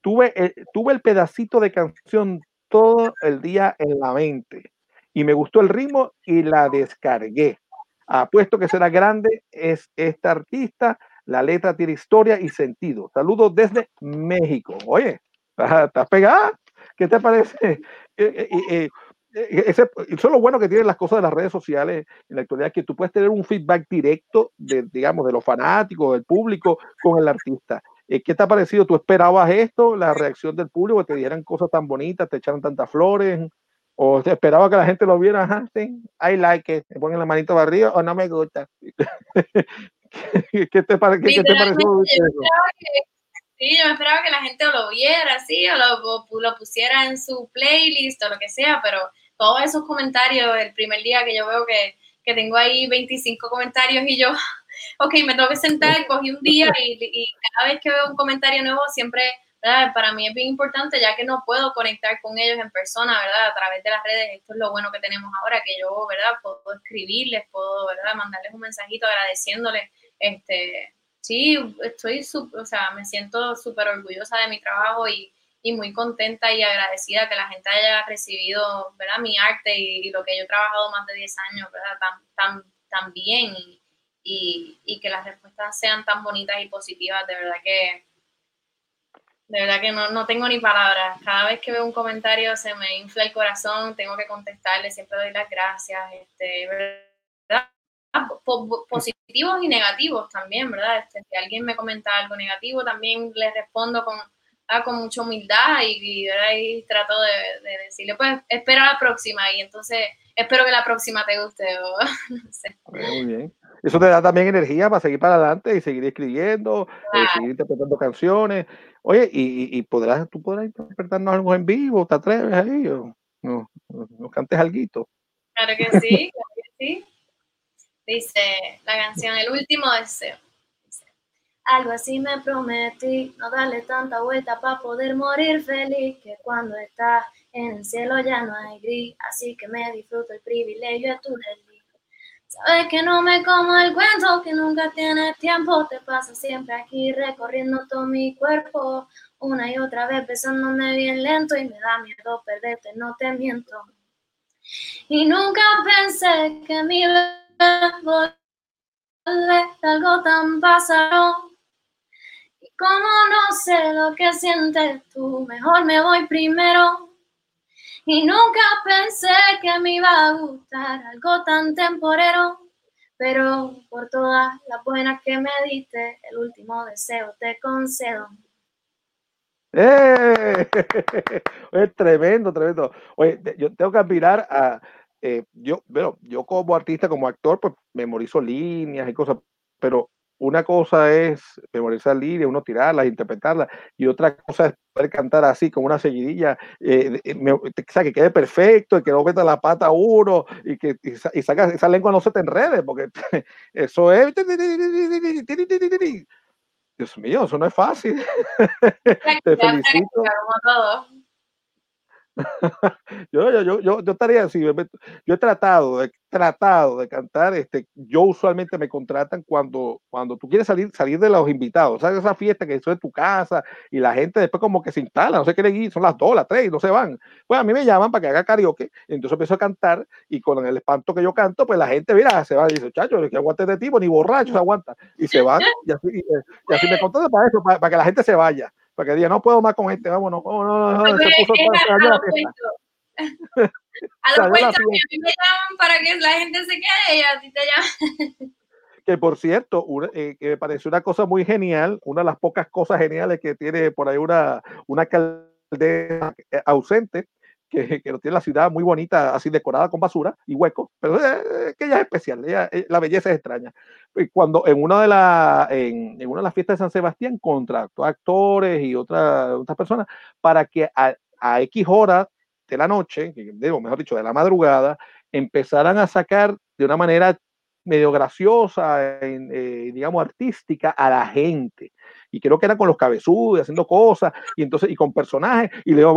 Tuve el, tuve el pedacito de canción todo el día en la mente y me gustó el ritmo y la descargué. Apuesto que será grande es esta artista, la letra tiene historia y sentido. Saludos desde México. Oye, ¿estás pegada? ¿Qué te parece? Eh, eh, eh, ese, eso es lo bueno que tienen las cosas de las redes sociales en la actualidad, que tú puedes tener un feedback directo de, digamos, de los fanáticos, del público con el artista. ¿Qué te ha parecido? ¿Tú esperabas esto, la reacción del público, que te dieran cosas tan bonitas, te echaran tantas flores? ¿O te esperaba que la gente lo viera? Ajá, sí, I like it, me ponen la manito para arriba o no me gusta. ¿Qué te, pare, qué, ¿qué te pareció? Sí, yo me esperaba que la gente lo viera, sí, o lo, lo, pusiera en su playlist o lo que sea, pero todos esos comentarios, el primer día que yo veo que, que tengo ahí 25 comentarios y yo, ok, me tengo que sentar, cogí un día y, y cada vez que veo un comentario nuevo siempre Para mí es bien importante ya que no puedo conectar con ellos en persona, ¿verdad? A través de las redes, esto es lo bueno que tenemos ahora, que yo, ¿verdad? Puedo escribirles, puedo, ¿verdad? Mandarles un mensajito agradeciéndoles, este, sí, estoy, o sea, me siento súper orgullosa de mi trabajo y, y, muy contenta y agradecida que la gente haya recibido, ¿verdad? Mi arte y, lo que yo he trabajado más de 10 años, ¿verdad? Tan, tan, tan bien y, y que las respuestas sean tan bonitas y positivas, de verdad que de verdad que no, no tengo ni palabras. Cada vez que veo un comentario se me infla el corazón, tengo que contestarle, siempre doy las gracias. Este, ¿verdad? Positivos y negativos también, ¿verdad? Este, si alguien me comenta algo negativo, también le respondo con, ah, con mucha humildad y, y trato de, de, decirle, pues espera la próxima y entonces espero que la próxima te guste. O, no sé. Muy bien eso te da también energía para seguir para adelante y seguir escribiendo, eh, seguir interpretando canciones. Oye, y, y, podrás, tú podrás interpretarnos algo en vivo, ¿te atreves ahí? O, no, no, cantes algo. Claro que sí, claro que sí. Dice la canción El último deseo. algo así me prometí, no darle tanta vuelta para poder morir feliz, que cuando estás en el cielo ya no hay gris, así que me disfruto el privilegio de tu desliz. Sabes que no me como el cuento, que nunca tienes tiempo, te pasa siempre aquí recorriendo todo mi cuerpo, una y otra vez besándome bien lento y me da miedo perderte, no te miento. Y nunca pensé que mi vida algo tan pasado. Y como no sé lo que sientes tú, mejor me voy primero. Y nunca pensé que me iba a gustar algo tan temporero, pero por todas las buenas que me diste, el último deseo te concedo. ¡Eh! Es tremendo, tremendo. Oye, yo tengo que admirar a, eh, yo, bueno, yo como artista, como actor, pues memorizo líneas y cosas, pero una cosa es memorizar líneas, uno tirarlas, interpretarlas, y otra cosa es poder cantar así, con una seguidilla, eh, que quede perfecto, y que no meta la pata uno, y que y, saca, esa lengua no se te enrede, porque eso es... Dios mío, eso no es fácil. te felicito. yo, yo, yo, yo, estaría así. Yo he tratado de tratado de cantar, este, yo usualmente me contratan cuando, cuando tú quieres salir, salir de los invitados, ¿sabes? Esa fiesta que eso es tu casa y la gente después como que se instala, no sé qué ir, son las dos, las tres no se van. Pues a mí me llaman para que haga karaoke, entonces empiezo a cantar y con el espanto que yo canto, pues la gente, mira, se va y dice, chacho, que aguante de tipo, ni borracho se aguanta, y se van, y así, y, así me contratan para eso, para, que la gente se vaya, para que diga, no puedo más con este, vámonos, no, no, no, se puso A los que a mí me llaman para que la gente se quede y a ti te llaman. Que por cierto, eh, que me pareció una cosa muy genial, una de las pocas cosas geniales que tiene por ahí una, una alcaldesa eh, ausente, que, que tiene la ciudad muy bonita, así decorada con basura y huecos, pero eh, que ella es especial, la belleza es extraña. Y cuando en una de, la, en, una de las fiestas de San Sebastián contrató actores y otras otras personas para que a, a X horas de la noche, mejor dicho, de la madrugada, empezaran a sacar de una manera medio graciosa, eh, digamos, artística a la gente. Y creo que era con los cabezudos, haciendo cosas, y entonces, y con personajes, y le digo,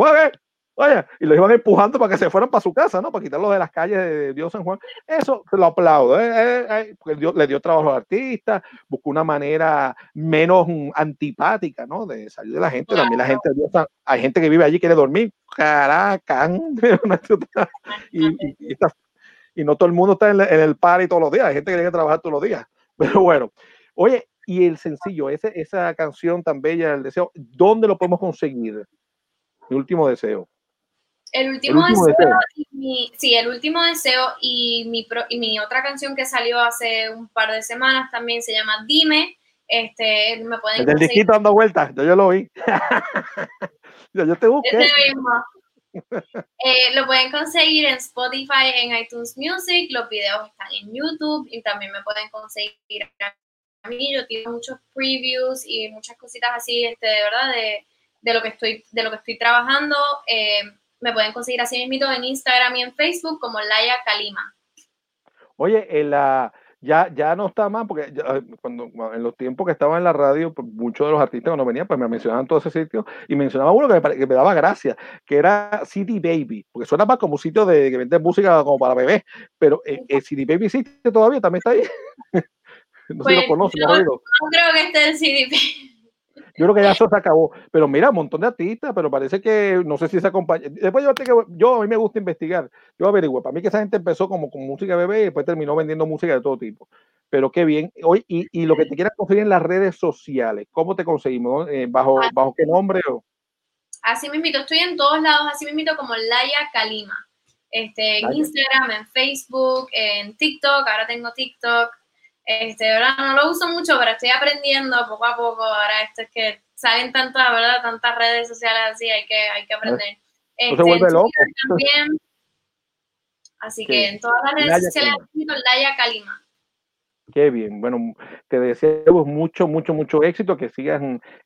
Oye, y los iban empujando para que se fueran para su casa, ¿no? Para quitarlos de las calles de Dios San Juan. Eso lo aplaudo, ¿eh? eh, eh Dios, le dio trabajo a los artistas, buscó una manera menos antipática, ¿no? De salir de la gente. También la gente, Dios, hay gente que vive allí quiere dormir. Caracán. y, y, y, no todo el mundo está en, el party todos los días. Hay gente que tiene que trabajar todos los días. Pero bueno, oye, y el sencillo, esa canción tan bella, el deseo, ¿dónde lo podemos conseguir? Mi último deseo. El último, deseo, y mi, sí, el último deseo y mi, y mi otra canción que salió hace un par de semanas también se llama Dime. Este, me pueden el del disquito dando vueltas, yo, yo lo vi. yo, yo, te busqué. Eh, lo pueden conseguir en Spotify, en iTunes Music, los videos están en YouTube y también me pueden conseguir a mí. Yo tengo muchos previews y muchas cositas así, este, de verdad, de, de lo que estoy, de lo que estoy trabajando. Eh, me pueden conseguir así mismo en Instagram y en Facebook como Laia Kalima. Oye, la, ya, ya no está más, porque cuando, en los tiempos que estaba en la radio, pues, muchos de los artistas cuando venían, pues me mencionaban todo ese sitio y mencionaba uno que me, que me daba gracia, que era CD Baby, porque suena más como sitio de que vende música como para bebés, pero el, eh, eh, CD Baby existe todavía, también está ahí. no si lo pues, no, no creo que esté en CD Baby. Yo creo que ya eso se acabó. Pero mira, un montón de artistas, pero parece que no sé si se acompaña. Después yo, yo a mí me gusta investigar. Yo averiguo. Para mí que esa gente empezó como con música bebé y después terminó vendiendo música de todo tipo. Pero qué bien. Hoy, y, y lo que te quieras conseguir en las redes sociales, ¿cómo te conseguimos? Eh, ¿bajo, ¿Bajo qué nombre? Así mismo, estoy en todos lados, así mismo como Laia Kalima. Este, en Instagram, en Facebook, en TikTok, ahora tengo TikTok. Este, ¿verdad? No lo uso mucho, pero estoy aprendiendo poco a poco. Ahora esto es que salen tantas, ¿verdad? Tantas redes sociales así, hay que, hay que aprender. Este, vuelve loco. También. Así que en todas las redes sociales Laia Kalima. Qué bien. Bueno, te deseamos mucho, mucho, mucho éxito, que sigas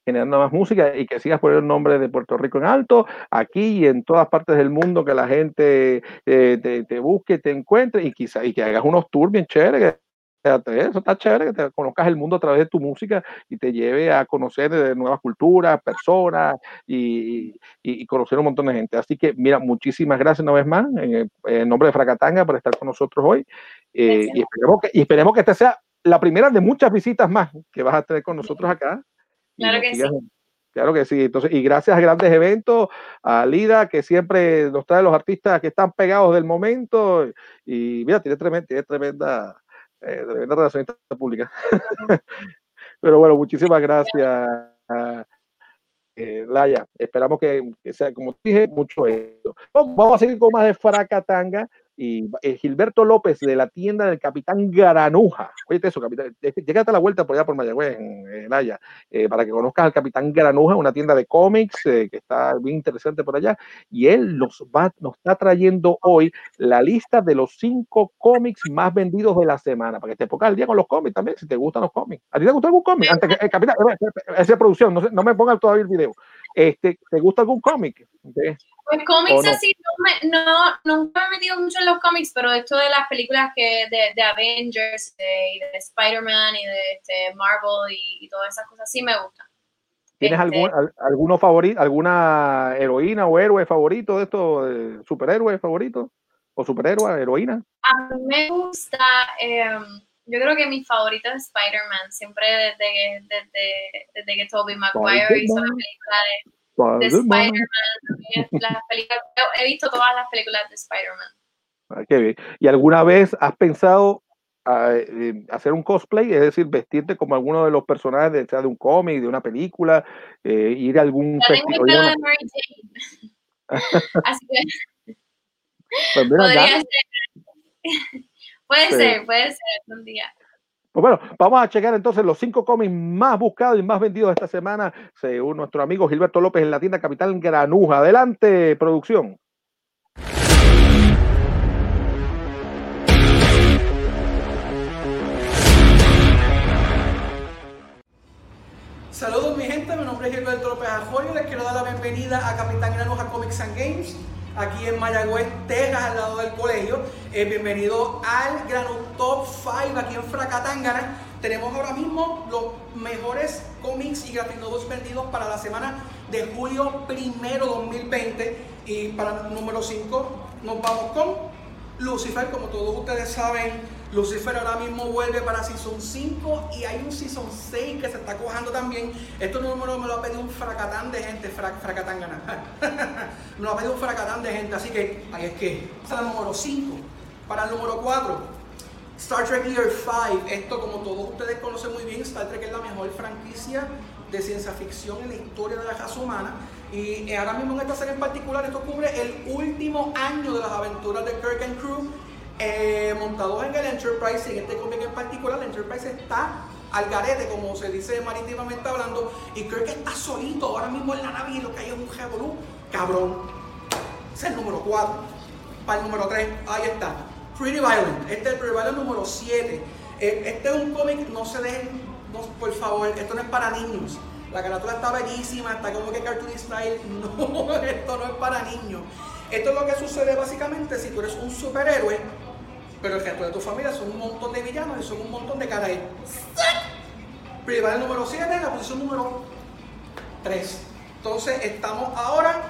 generando más música y que sigas poniendo el nombre de Puerto Rico en alto, aquí y en todas partes del mundo, que la gente eh, te, te, busque, te encuentre y quizá y que hagas unos tours bien chéveres eso está chévere que te conozcas el mundo a través de tu música y te lleve a conocer nuevas culturas, personas y, y, conocer un montón de gente. Así que, mira, muchísimas gracias una vez más en, en nombre de Fracatanga por estar con nosotros hoy. Eh, y, esperemos que, y esperemos que esta sea la primera de muchas visitas más que vas a tener con nosotros acá. Claro que sí. Claro que sí. Entonces, y gracias a grandes eventos, a Lida, que siempre nos trae los artistas que están pegados del momento. Y mira, tiene tremenda, tiene tremenda eh, la relacionista pública. Pero bueno, muchísimas gracias, eh, Laya. Esperamos que, sea, como dije, mucho éxito. Vamos a seguir con más de Fracatanga y eh, Gilberto López de la tienda del Capitán Garanuja. Oye, eso, Capitán, llegate a la vuelta por allá por Mayagüez, en, Haya, eh, para que conozcas al Capitán Granuja, una tienda de cómics eh, que está bien interesante por allá. Y él nos, va, nos está trayendo hoy la lista de los cinco cómics más vendidos de la semana, para que te pongas al día con los cómics también, si te gustan los cómics. ¿A ti te gusta algún cómic? Antes que, Capitán, esa producción, no, no me pongan todavía el video. Este, ¿Te gusta algún cómic? Pues cómics así, no, no, nunca me he metido mucho en los cómics, pero esto de las películas que de, de Avengers de, y de Spider-Man y de este, Marvel y, y, todas esas cosas sí me gustan. ¿Tienes Este- algún, al- alguno favorito, alguna heroína o héroe favorito de estos, eh, superhéroe favorito? ¿O superhéroe, heroína? A mí me gusta, em, yo creo que mi favorito es Spider-Man, siempre desde que, desde, desde que Tobey Maguire hizo la película de Spider-Man. Películas- he visto todas las películas de Spider-Man. Ah, qué bien. ¿Y alguna vez has pensado ah, eh, hacer un cosplay? Es decir, vestirte como alguno de los personajes de, sea de un cómic, de una película, eh, ir a algún Ya tengo el festival. pelo de Mary Jane. Así que Pues mira, podría ser. Puede Sí. ser, puede ser un día. Pues bueno, vamos a checar entonces los cinco cómics más buscados y más vendidos esta semana, según nuestro amigo Gilberto López en la tienda Capital Granuja. Adelante, producción. Saludos mi gente, mi nombre es Gilberto López Arroyo, les quiero dar la bienvenida a Capitán Granuja Comics and Games, aquí en Mayagüez, Texas, al lado del colegio. Eh, bienvenido al Granu Top 5 aquí en Fracatangana. Tenemos ahora mismo los mejores cómics y graphic novels vendidos para la semana de julio primero 2020 y para el número 5 nos vamos con Lucifer, como todos ustedes saben, Lucifer ahora mismo vuelve para Season 5 y hay un Season 6 que se está cojando también. Este número me lo ha pedido un fracatán de gente, frac, fracatán gana. me lo ha pedido un fracatán de gente, así que ahí es que. Es el número 5. Para el número 4, Star Trek Year 5. Esto, como todos ustedes conocen muy bien, Star Trek es la mejor franquicia de ciencia ficción en la historia de la raza humana. Y eh, ahora mismo en esta serie en particular, esto cubre el último año de las aventuras de Kirk and Crew, eh, montados en el Enterprise. En este cómic en particular, el Enterprise está al garete, como se dice marítimamente hablando. Y Kirk está solito ahora mismo en la nave y lo que hay es un revolú. Cabrón. Ese es el número 4. Para el número 3, ahí está. Pretty Violent. Este es el Pretty Violent número 7. este es un cómic, no se dejen, no, por favor, esto no es para niños. La carátula está bellísima, está como que cartoon style. No, esto no es para niños. Esto es lo que sucede básicamente si tú eres un superhéroe, pero el resto de tu familia son un montón de villanos y son un montón de caras. Pretty Violent número 7, en la posición número 3. Entonces estamos ahora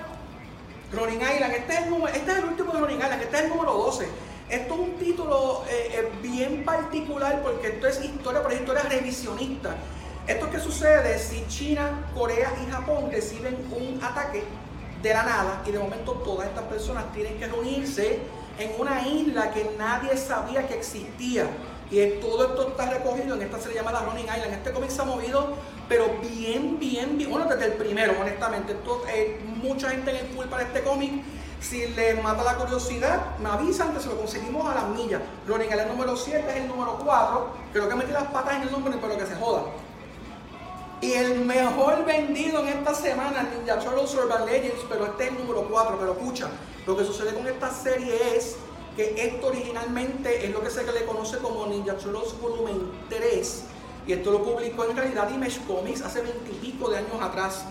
Running Island, este es, el número- este es el último de Running Island, este es el número 12. Esto es un título eh, eh, bien particular porque esto es historia, pero es historia revisionista. Esto es que sucede si China, Corea y Japón reciben un ataque de la nada y de momento todas estas personas tienen que reunirse en una isla que nadie sabía que existía. Y todo esto está recogido en esta serie llamada Running Island. Este cómic se ha movido, pero bien, bien, bien. Bueno, desde el primero, honestamente. Esto, eh, mucha gente en el pool para este cómic. Si les mata la curiosidad, me avisan que se lo conseguimos a las millas. Running Island número 7 es el número 4. Creo que metí las patas en el nombre, pero que se joda. Y el mejor vendido en esta semana, Ninja Turtles Urban Legends, pero este es el número 4. Pero escucha, lo que sucede con esta serie es que esto originalmente es lo que se le conoce como Ninja Turtles Volumen 3. Y esto lo publicó en realidad Image Comics hace veintipico de años atrás.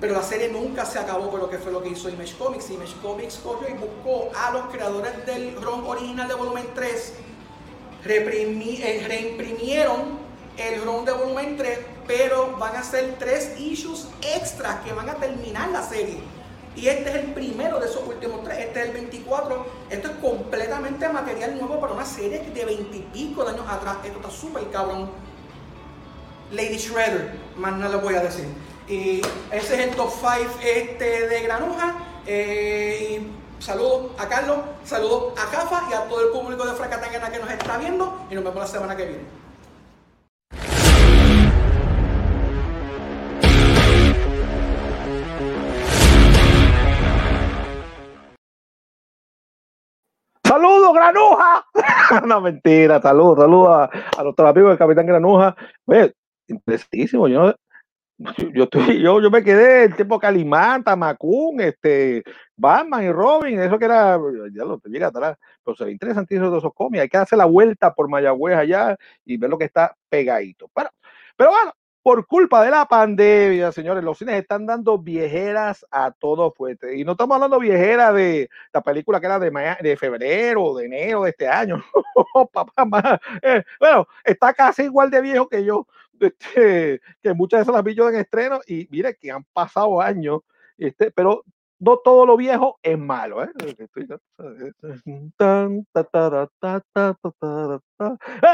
Pero la serie nunca se acabó, pero ¿qué fue lo que hizo Image Comics? Image Comics cogió y buscó a los creadores del ROM original de volumen 3 reprimi- eh, reimprimieron el ROM de volumen 3, pero van a ser tres issues extras que van a terminar la serie. Y este es el primero de esos últimos tres, este es el 24. Esto es completamente material nuevo para una serie de veintipico de años atrás. Esto está súper cabrón. Lady Shredder, más no les voy a decir. Y ese es el top 5 este de Granuja. Eh, y saludos a Carlos, saludos a Jafa y a todo el público de Fracatangana que nos está viendo. Y nos vemos la semana que viene. ¡Saludos, Granuja! no, mentira, saludos, saludos a, a nuestros amigos del Capitán Granuja. Oye, interesantísimo, yo, yo, me quedé el tiempo Calimán, Tamacún, este, Batman y Robin, eso que era, ya lo llega atrás, pero se ve interesantísimo todos esos cómics, hay que hacer la vuelta por Mayagüez allá y ver lo que está pegadito. Pero, pero bueno, por culpa de la pandemia, señores, los cines están dando viejeras a todo fuerte. Y no estamos hablando viejeras de la película que era de, de febrero, de enero de este año. Papá, ma- eh, bueno, está casi igual de viejo que yo. este, que muchas veces las vi yo en estreno y mire que han pasado años, este, pero no todo lo viejo es malo. ¿eh?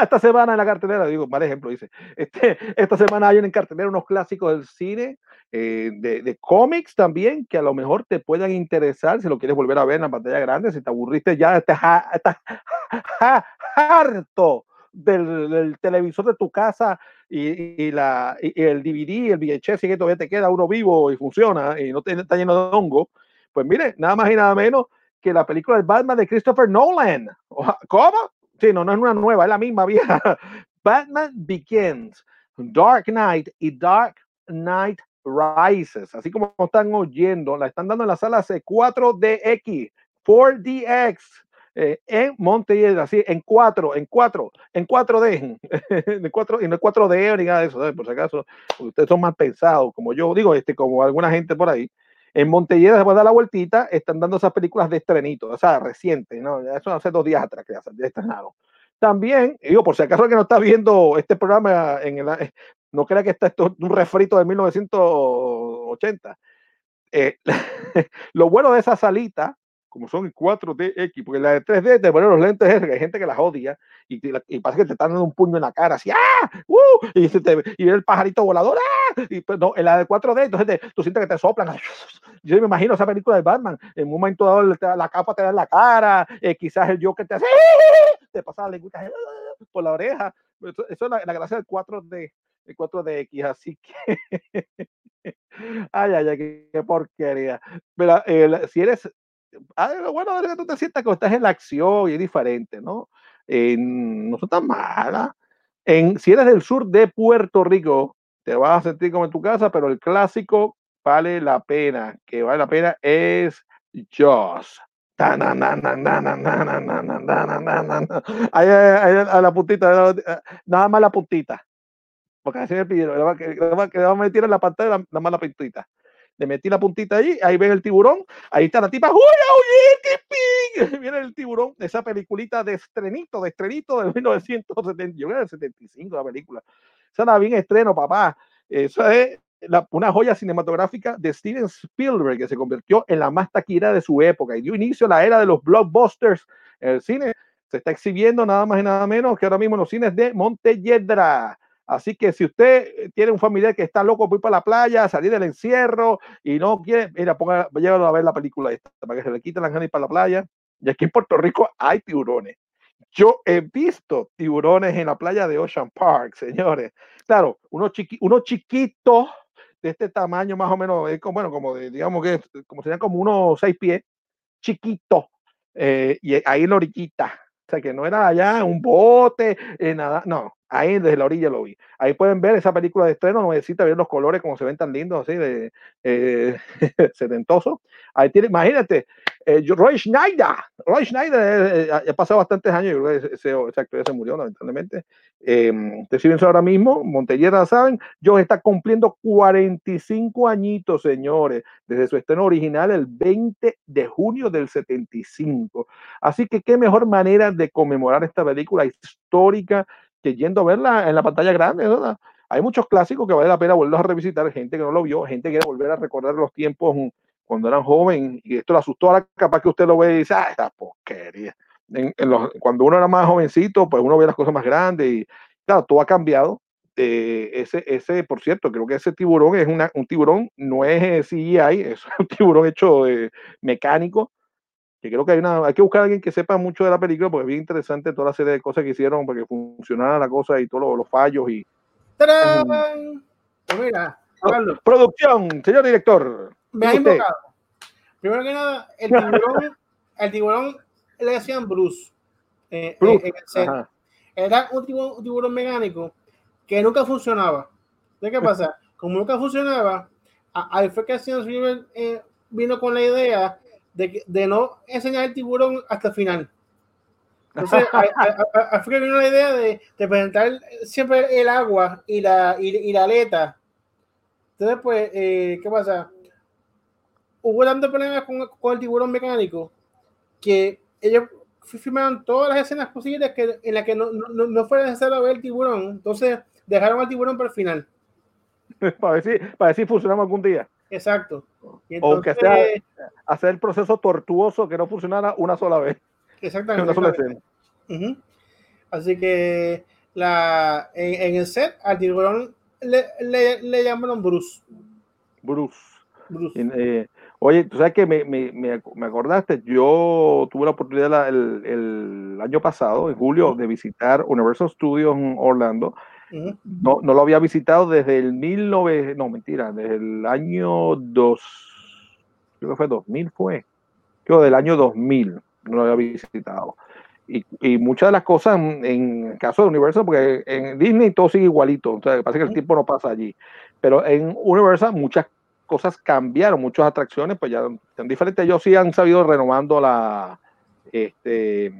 Esta semana en la cartelera, digo, mal ejemplo, dice, este, esta semana hay en cartelera unos clásicos del cine, eh, de, de cómics también, que a lo mejor te puedan interesar si lo quieres volver a ver en la pantalla grande, si te aburriste ya, estás, ha- estás ha- harto del, del televisor de tu casa y, la, y, el DVD, el VHS, y que todavía te queda uno vivo y funciona y no te, está lleno de hongo, pues mire, nada más y nada menos que la película de Batman de Christopher Nolan. ¿Cómo? Sí, no, no es una nueva, es la misma vieja. Batman Begins, Dark Knight y Dark Knight Rises. Así como están oyendo, la están dando en la sala C4DX, 4DX. Eh, en Montelledra, así, en 4, en 4, en 4D, en 4, y no es 4D ni nada de eso, ¿sabes? por si acaso, ustedes son más pensados, como yo digo, este, como alguna gente por ahí. En Montelledra, después de dar la vueltita, están dando esas películas de estrenito, o sea, reciente, ¿no? Eso hace dos días atrás que ya se- estrenaron. También, digo, por si acaso que no está viendo este programa, en el, no crea que está esto un refrito de 1980. Eh, lo bueno de esa salita, como son en 4DX, porque la de 3D te ponen los lentes, que hay gente que las odia y, y parece que te están dando un puño en la cara, así, ¡ah! ¡Uh! Y, se te, y el pajarito volador, ¡ah! Y pues, no, en la de 4D, entonces tú sientes que te soplan. Yo me imagino esa película de Batman, en un momento dado la capa te da en la cara, eh, quizás el Joker te hace, te pasa la lengüita por la oreja. Eso, eso es la, la gracia del 4D, el 4DX, así que. Ay, ay, ay, qué, porquería. Mira, si eres ah, lo bueno es que tú te sientas que estás en la acción y es diferente, ¿no? No son tan malas. En, si eres del sur de Puerto Rico, te vas a sentir como en tu casa, pero el clásico vale la pena, que vale la pena es Jaws. A la puntita, nada más la puntita. Porque así me pidieron, le va a meter en la pantalla la, nada más la puntita. Le metí la puntita ahí, ahí ven el tiburón, ahí está la tipa, ¡Uy, oye, qué! Viene el tiburón, esa peliculita de estrenito, de estrenito de 1970, yo creo del 75 la película. Esa era bien estreno, papá. Esa es la- una joya cinematográfica de Steven Spielberg que se convirtió en la más taquillera de su época y dio inicio a la era de los blockbusters en el cine. Se está exhibiendo nada más y nada menos que ahora mismo en los cines de Montelledra. Así que si usted eh, tiene un familiar que está loco por ir para la playa, salir del encierro y no quiere, mira, ponga, llévalo a ver la película esta para que se le quite las ganas ir para la playa. Y aquí en Puerto Rico hay tiburones. Yo he visto tiburones en la playa de Ocean Park, señores. Claro, unos chiqui, uno chiquitos de este tamaño más o menos, es como, bueno, como de, digamos que como serían como unos seis pies, chiquito, eh, y ahí en la orillita. O sea, que no era allá un bote, eh, nada, no, ahí desde la orilla lo vi. Ahí pueden ver esa película de estreno, no necesita ver los colores como se ven tan lindos, así de eh, sedentoso. Ahí tiene, imagínate, eh, Roy Schneider, Roy Schneider eh, eh, ha pasado bastantes años, yo creo que ese, ese actor se murió lamentablemente. Eh, te sirven ahora mismo, Montellera, saben, Joe está cumpliendo 45 añitos, señores, desde su estreno original el 20 de junio del 75. Así que qué mejor manera de conmemorar esta película histórica que yendo a verla en la pantalla grande, ¿verdad? Hay muchos clásicos que vale la pena volverlos a revisitar, gente que no lo vio, gente que quiere volver a recordar los tiempos cuando eran joven y esto le asustó, ahora capaz que usted lo ve y dice, ah, esta porquería. En- en los- cuando uno era más jovencito, pues uno ve las cosas más grandes y claro, todo ha cambiado. Eh, ese, ese, por cierto, creo que ese tiburón es un tiburón, no es eh, CGI, es un tiburón hecho mecánico, que creo que hay, una, hay que buscar a alguien que sepa mucho de la película, porque es bien interesante toda la serie de cosas que hicieron para que funcionara la cosa y todos los, los fallos y ¡Tarán! Pues mira, Carlos, producción, señor director. me usted. invocado. Primero que nada, el tiburón, el tiburón le decían Bruce. eh, Bruce, el set. ajá. Era un tiburón, un tiburón mecánico que nunca funcionaba. ¿De qué pasa? Como nunca funcionaba, ahí fue que Steven Spielberg eh, vino con la idea de, de no enseñar el tiburón hasta el final. Entonces, que vino la idea de, de presentar siempre el agua y la, y, y la aleta. Entonces, pues, eh, ¿qué pasa? Hubo tantos problemas con, con el tiburón mecánico que ellos fi- filmaron todas las escenas posibles que, en las que no, no, no fue necesario ver el tiburón. Entonces, dejaron al tiburón para el final. para, ver si, para ver si funcionamos algún día. Exacto. Y o que sea hacer el proceso tortuoso que no funcionara una sola vez. Exactamente. Una sola exactamente. Así que la, en, en el set al tiburón le, le, le llamaron Bruce. Bruce. Bruce. Y, eh, oye, tú sabes que me, me, me, ac- me acordaste, yo tuve la oportunidad la- el, el año pasado, en julio, de visitar Universal Studios en Orlando. No, no lo había visitado desde el 19, no, mentira, desde el año 2, creo que fue 2000 fue, creo del año 2000 no lo había visitado. Y, y muchas de las cosas en, en caso de Universal, porque en Disney todo sigue igualito, o sea, parece que el tiempo no pasa allí, pero en Universal muchas cosas cambiaron, muchas atracciones pues ya son diferentes, ellos sí han sabido renovando la, este,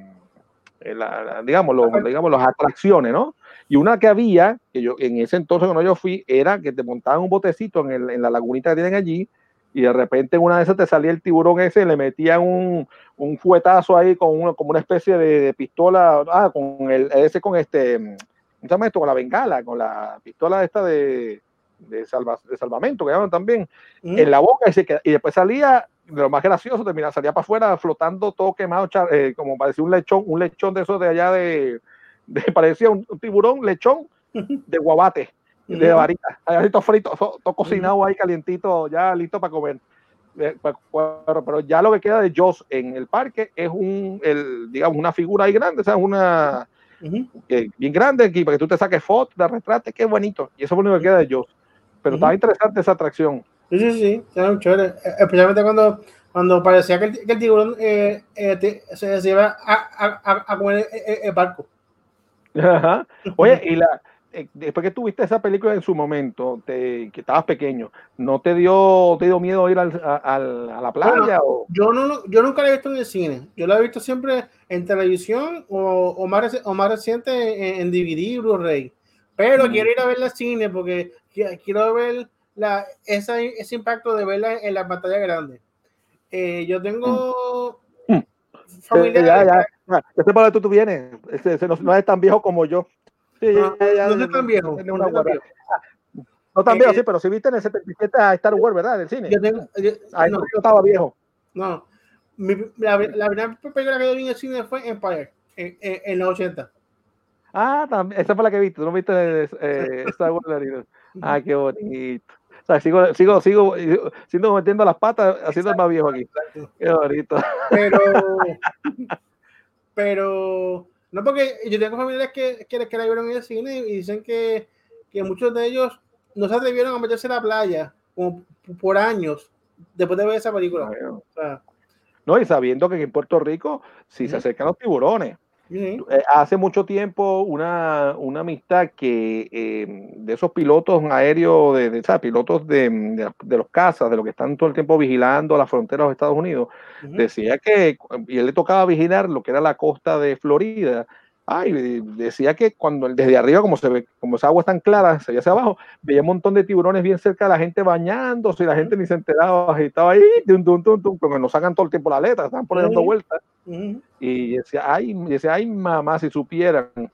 la- la- digamos, los, digamos, las atracciones, ¿no? Y una que había, que yo en ese entonces cuando yo fui, era que te montaban un botecito en, el- en la lagunita que tienen allí y de repente en una de esas te salía el tiburón ese, le metían un, un fuetazo ahí con una, como una especie de, de pistola, ah, con el, ese con este, ¿cómo se llama esto? Con la bengala, con la pistola esta de, de, salva- de salvamento que llaman también, en la boca y, se queda- y después salía, lo más gracioso, termina, salía para afuera flotando todo quemado, eh, como parecía un lechón, un lechón de esos de allá de, de parecía un, un tiburón lechón de guabate, de varita, ahí todo frito, todo, todo cocinado ahí calientito, ya listo para comer. Eh, Pero, pero ya lo que queda de Joss en el parque es un, el, digamos, una figura ahí grande, o sea, una eh, bien grande aquí para que tú te saques fotos, te retrates, qué bonito. Y eso es lo único que queda de Joss. Pero estaba interesante esa atracción. Sí, sí, sí, era muy chévere. Eh, Especialmente cuando, cuando parecía que el, que el tiburón eh, eh, se, se iba a, a, a- comer el, el- barco. Ajá. Oye, y la, eh, después que tuviste esa película en su momento, te- que estabas pequeño, ¿no te dio, te dio miedo ir al- a, a la playa? Bueno, o? yo, no, yo nunca la he visto en el cine. Yo la he visto siempre en televisión o, o, más, o más reciente en, en DVD, Blu-ray. Pero quiero ir a verla al cine porque quiero ver la, esa, ese impacto de verla en la pantalla grande. Eh, yo tengo Mm. familiares. ya, ya, ya, ya sé para dónde tú, tú vienes. Ese, ese no, no es tan viejo como yo. Sí, No, ya, no ya, tan viejo, no una viejo. No tan Eh, viejo, sí, pero si viste en el 77 a Star Wars, ¿verdad? Del cine. Yo tengo, yo- Ahí no, no, yo estaba viejo. no. Mi- la, la primera película que yo vi en el cine fue Empire, en, en, en los 80. Ah, también, esa fue la que viste. ¿Tú no viste eh, Star Wars? Ah, qué bonito. O sea, sigo, sigo, sigo, sigo metiendo las patas, haciendo el más viejo aquí. Qué bonito. Pero, pero, no porque yo tengo familiares que, que, que la vieron en el cine y dicen que, que muchos de ellos no se atrevieron a meterse a la playa como por años después de ver esa película. O sea, No, y sabiendo que en Puerto Rico, si se acercan los tiburones. Eh, hace mucho tiempo una, una amistad que eh, de esos pilotos aéreos, de, de- o sea, pilotos de, de- de los cazas, de los que están todo el tiempo vigilando las fronteras de los Estados Unidos, decía que, y él le tocaba vigilar lo que era la costa de Florida, ay, decía que cuando desde arriba, como se ve, como esa agua es tan clara, se veía hacia abajo, veía un montón de tiburones bien cerca de la gente bañándose, y la gente ni se enteraba, y estaba ahí, tum, tum, tum, tum, porque nos sacan todo el tiempo la letra, están por ahí dando vueltas. Ujú, Y decía, ay, decía, ay, mamá, si supieran. ujú.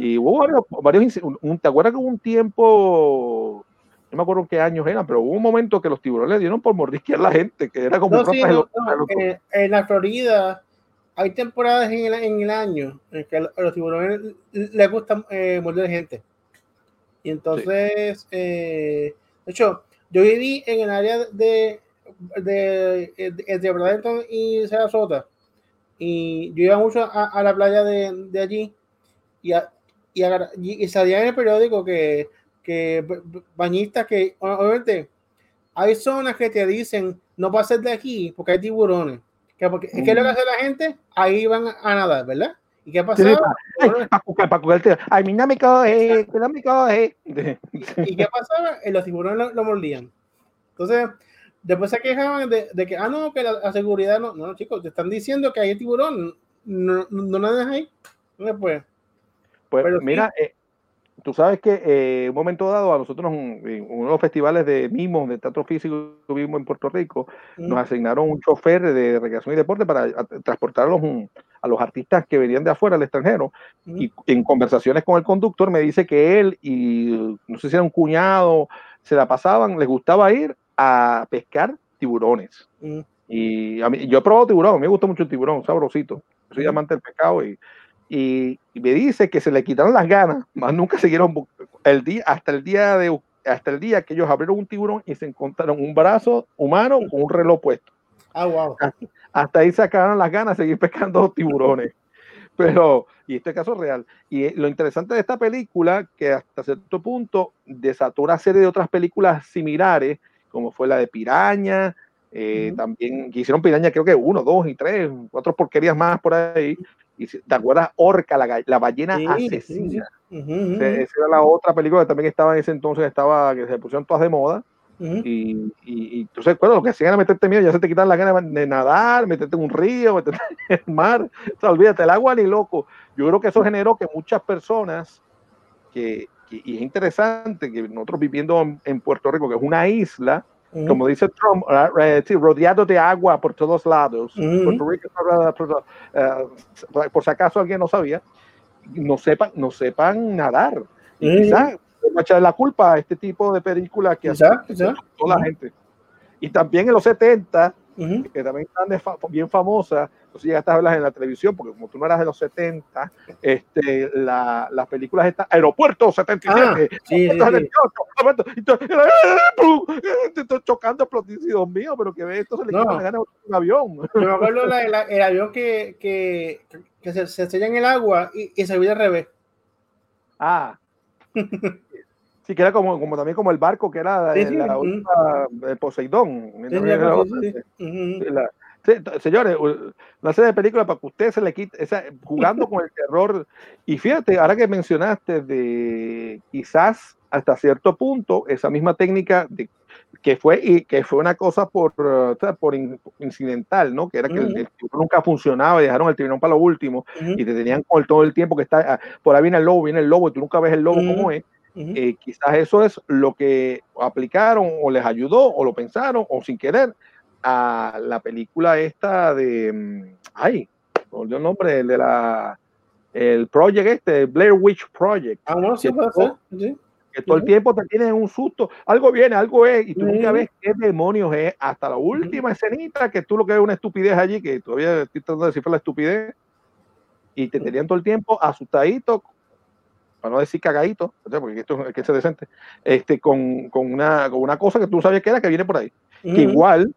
Y hubo varios, varios un- ¿te acuerdas que hubo un tiempo, no me acuerdo qué años eran, pero hubo un momento que los tiburones le dieron por mordisquear a la gente, que era como No, un sí, no, no, loco. eh, en la Florida hay temporadas en el, en el año en que a los tiburones les gusta eh, morder gente. Y entonces, eh, de hecho, yo viví en el área de, de, de, entre Bradenton y Sarasota. Y yo iba mucho a, a la playa de, de allí y, a- y, y salía en el periódico que, que bañistas que, obviamente, hay zonas que te dicen no pases de aquí porque hay tiburones. Que porque, ¿Qué es lo que hace la gente? Ahí van a nadar, ¿verdad? ¿Y qué Sí, pasaba? pa- ay, mi no me coge, que no me coge. ¿Y qué pasaba? Los tiburones lo, lo mordían. Entonces, después se quejaban de, de que, ah, no, que la, la seguridad no. No, chicos, te están diciendo que hay tiburón. No, no, no nadas ahí. No se puede. Pues Pero sí. mira, eh, tú sabes que eh, un momento dado a nosotros en uno de los festivales de mimos de teatro físico que tuvimos en Puerto Rico, nos Mm. asignaron un chofer de recreación y deporte para a- transportar a los, mm, a a los artistas que venían de afuera, del extranjero, y en conversaciones con el conductor me dice que él y no sé si era un cuñado, se la pasaban, les gustaba ir a pescar tiburones. Y a mí, yo he probado tiburón, me gusta mucho el tiburón, sabrosito. Soy amante del pescado y, y, y me dice que se le quitaron las ganas, más nunca siguieron el día, hasta el día de hasta el día que ellos abrieron un tiburón y se encontraron un brazo humano con un reloj puesto. Ah, wow. Hasta, hasta ahí se acabaron las ganas de seguir pescando tiburones. Pero, y este caso es real. Y lo interesante de esta película, que hasta cierto punto desató una serie de otras películas similares, como fue la de Piraña, eh, también que hicieron Piraña, creo que uno, dos y tres, cuatro porquerías más por ahí. Y si- te acuerdas, Orca, la, la ballena Sí, sí, sí. asesina. Esa esa era la otra película que también estaba en ese entonces, estaba, que se pusieron todas de moda. Y, y, y tú sabes, bueno, lo que hacían era meterte miedo, ya se te quitan las ganas de nadar, meterte en un río, meterte en el mar. O sea, olvídate, el agua ni loco. Yo creo que eso generó que muchas personas, que, que- y es interesante que nosotros viviendo en, en Puerto Rico, que es una isla, Como dice Trump, ah, eh, sí, rodeado de agua por todos lados. Ujú. Puerto Rico, por, eh, por si acaso alguien no sabía, no sepan, no sepan nadar. Y quizás le va a echar la culpa a este tipo de películas que hace toda la gente. Y también en los 70, Ujú. que también están de fa- bien famosas, no sé si llegaste a verlas en la televisión, porque como tú no eras de los 70, este, la, las películas están, Aeropuerto 77, Ah, sí, Aeropuerto sí. 78, Aeropuerto- y tú- ¡pum! te estoy chocando, explotando, Dios mío, pero que ve esto se le No. quita un avión. Yo me acuerdo la- la- el avión que, que, que se, se sella en el agua y, y se vira al revés. Ah. Sí, que era como, como también como el barco que era Sí, la, sí, la Poseidón. Era sí, otra, sí. Ujú. Sí, la- sí, señores, una serie de películas para que usted se le quite, esa- jugando con el terror. Y fíjate, ahora que mencionaste de quizás hasta cierto punto esa misma técnica de que fue y que fue una cosa por, uh, por in- incidental, ¿no? Que era que el, Ujú. el tiburón nunca funcionaba y dejaron el tiburón para lo último Ujú. y te tenían con todo el tiempo que está ah, por ahí viene el lobo, viene el lobo y tú nunca ves el lobo Ujú. como es. Eh, quizás eso es lo que aplicaron o les ayudó o lo pensaron o sin querer a la película esta de mm, ay, el nombre el de la el project este, Blair Witch Project. Ah, bueno, sí que puede todo- ser. Sí. que todo el tiempo te tienes un susto, algo viene, algo es, y tú nunca ves qué demonios es, hasta la última escenita que tú lo que ves es una estupidez allí, que todavía estoy tratando de descifrar la estupidez, y te tenían todo el tiempo asustadito, para no decir cagadito, porque esto es que ser decente, este, con, con, una, con una cosa que tú sabías que era que viene por ahí. Que igual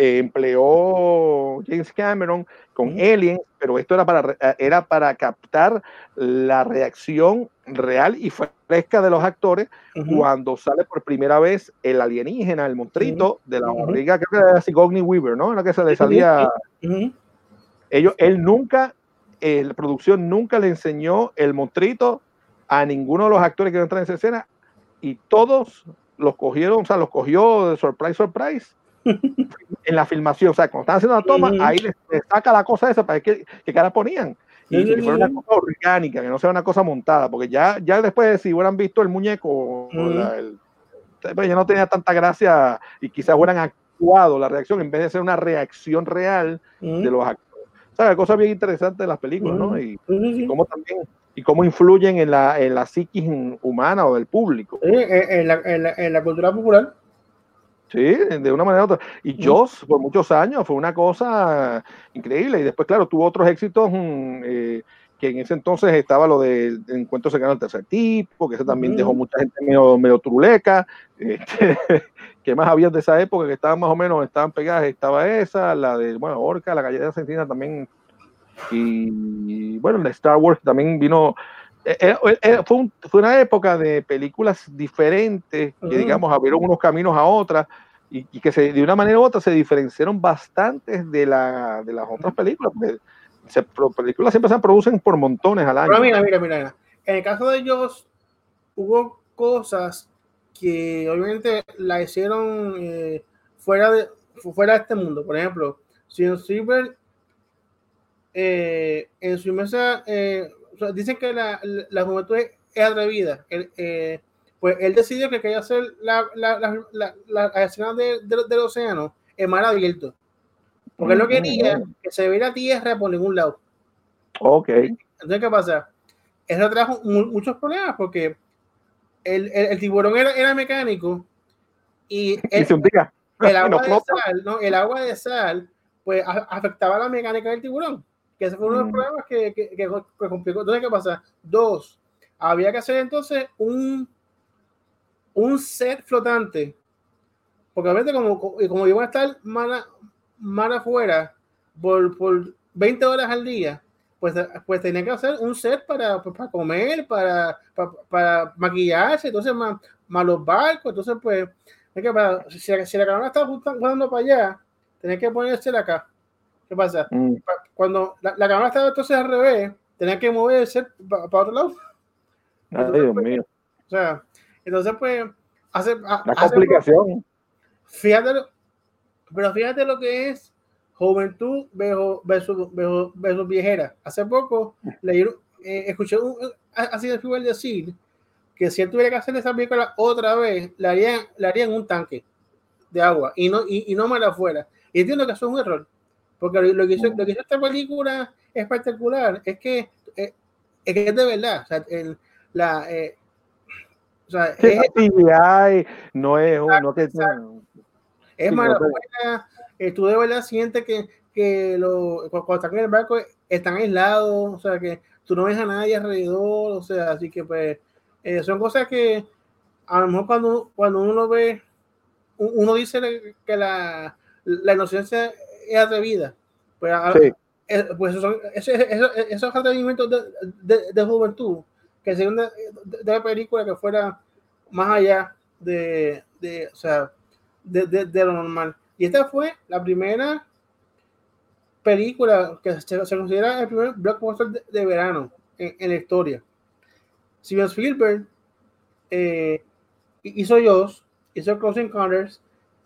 eh, empleó James Cameron con Alien, pero esto era para, eh, era para captar la reacción real y fresca de los actores cuando sale por primera vez el alienígena, el monstruito de la barriga, creo que era Sigourney Weaver, ¿no? Era que se le salía. Ellos, él nunca, eh, la producción nunca le enseñó el monstruito a ninguno de los actores que entrar en esa escena y todos los cogieron, o sea, los cogió de surprise, surprise en la filmación. O sea, cuando estaban haciendo la toma, ahí les, les saca la cosa esa para ver qué, cara ponían. Y sí, que fuera una cosa orgánica, que no sea una cosa montada, porque ya, ya después, si hubieran visto el muñeco, Ujú. la- el- pues ya no tenía tanta gracia y quizás hubieran actuado la reacción en vez de ser una reacción real de los actores. O sea, cosa bien interesante de las películas, ¿no? Y, y cómo también, y cómo influyen en la, en la psiquis humana o del público. En la, en, la, en la cultura popular. Sí, de una manera u otra. Y Joss, por muchos años, fue una cosa increíble. Y después, claro, tuvo otros éxitos, mm, eh, que en ese entonces estaba lo de Encuentro cercano al tercer tipo, que ese también dejó mucha gente medio, medio truleca. Este, ¿Qué más había de esa época que estaban más o menos, estaban pegadas? Estaba esa, la de, bueno, Orca, la galleta argentina también. Y, bueno, la Star Wars también vino. Eh, eh, eh, fue, un- fue una época de películas diferentes, que digamos abrieron unos caminos a otras y, y que se, de una manera u otra se diferenciaron bastante de, la, de las otras películas, porque se, películas siempre se producen por montones al año. Pero mira, mira, mira. En el caso de ellos, hubo cosas que obviamente la hicieron eh, fuera, de, fu- fuera de este mundo. Por ejemplo, Spielberg eh, en su mesa eh, sea, dicen que la, la, la juventud es, atrevida. Él, eh, pues él decidió que quería hacer la, la, la, la, la escena de- de- del océano en mar abierto. Porque él no quería mm. que se viera tierra por ningún lado. Ok. Entonces, ¿qué pasa? Eso trajo mu- muchos problemas porque el, el- el tiburón era, era mecánico y el, el Y no agua de sal, ¿no? El agua de sal, pues a- afectaba la mecánica del tiburón. Que ese fue uno de los problemas que, que, que, que complicó. Entonces, ¿qué pasa? Dos, había que hacer entonces un, un set flotante. Porque obviamente como, como iban a estar mar, mar afuera por, por 20 horas al día, pues, pues tenían que hacer un set para, para comer, para, para, para maquillarse, entonces más, más los barcos, entonces pues es que para, si, la- si la cámara está jugando para allá, tenía que ponerse acá. ¿Qué pasa? Mm. Pa- Cuando la, la cámara estaba entonces al revés, tenía que moverse para otro lado. Ay, Dios mío. O sea, entonces pues hace, La hace complicación. Fíjate, lo- pero fíjate lo que es juventud versus, versus, versus- viejera. Hace poco leí, eh, escuché un, así de Spielberg decir que si él tuviera que hacer esa película otra vez, la harían, la harían en un tanque de agua y no, y, y no más afuera. Y entiendo que eso es un error, porque lo, que, hizo, lo que hizo esta película espectacular es que, eh, es, que es de verdad. O sea, el- la, eh, o sea, Sí, es- CGI no es un. No que, es buena, eh, tú de verdad sientes que, que lo, cu- cuando están en el barco están aislados, o sea que tú no ves a nadie alrededor, o sea, así que pues eh, son cosas que a lo mejor cuando, cuando uno ve, uno dice que la, la inocencia es atrevida, pues, a- Sí. eh, pues son esos, esos, esos atrevimientos de, de, de juventud que serían de, de, la película que fuera más allá de, de o sea, de, de, de lo normal. Y esta fue la primera película que se, se considera el primer blockbuster de, de verano en, en la historia. Steven Spielberg eh, hizo Jaws, hizo Close Encounters,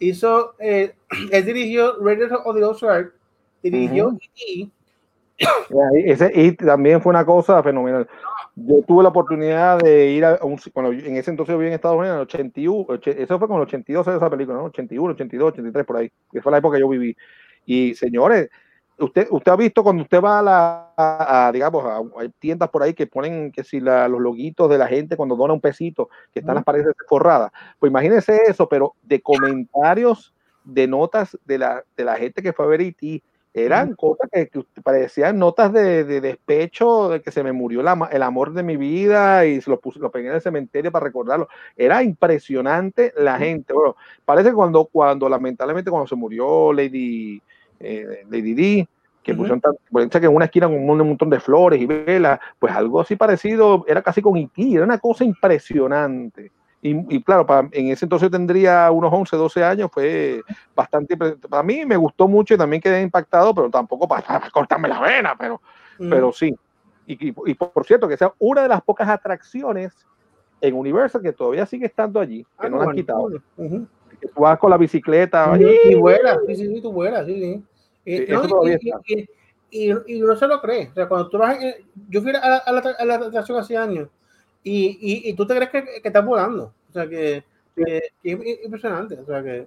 hizo, eh, él dirigió Raiders of the Lost Ark, dirigió Ujú. E.T., Ahí, Ese, y también fue una cosa fenomenal. Yo tuve la oportunidad de ir a un, cuando yo- en ese entonces yo vivía en Estados Unidos, en el 81, oche- eso fue con el 82 de esa película, ¿no? 81, 82, 83 por ahí, que fue la época que yo viví. Y señores, usted usted ha visto cuando usted va a la a, a, digamos a, hay tiendas por ahí que ponen que si la- los loguitos de la gente cuando dona un pesito, que están las paredes forradas. Pues imagínense eso, pero de comentarios de notas de la, de la gente que fue a ver E.T. Eran cosas que, que parecían notas de, de despecho, de que se me murió el amor de mi vida y se lo puse, lo pegué en el cementerio para recordarlo. Era impresionante la gente. Bueno, parece que cuando, cuando lamentablemente cuando se murió Lady, eh, Lady D, que Ujú. pusieron tan- parece que en una esquina con un, montón de flores y velas, pues algo así parecido, era casi con E.T., era una cosa impresionante. Y, y claro, para, en ese entonces yo tendría unos 11, 12 años, fue bastante, para mí me gustó mucho y también quedé impactado, pero tampoco para, para cortarme la vena, pero, Ujú. pero sí. Y, y- y por, por cierto, que esa una de las pocas atracciones en Universal que todavía sigue estando allí, que Ah, no la han bueno, quitado. bueno. Ujú. Que tú vas con la bicicleta, Y, y vuela, sí, sí, sí, tú vuelas, sí, sí. Eh, no, y- y, y, se lo cree. O sea, cuando tú vas, en- yo fui a la, a la, a la atracción hace años y, tú te crees que, que estás volando. O sea, que, es impresionante. O sea, que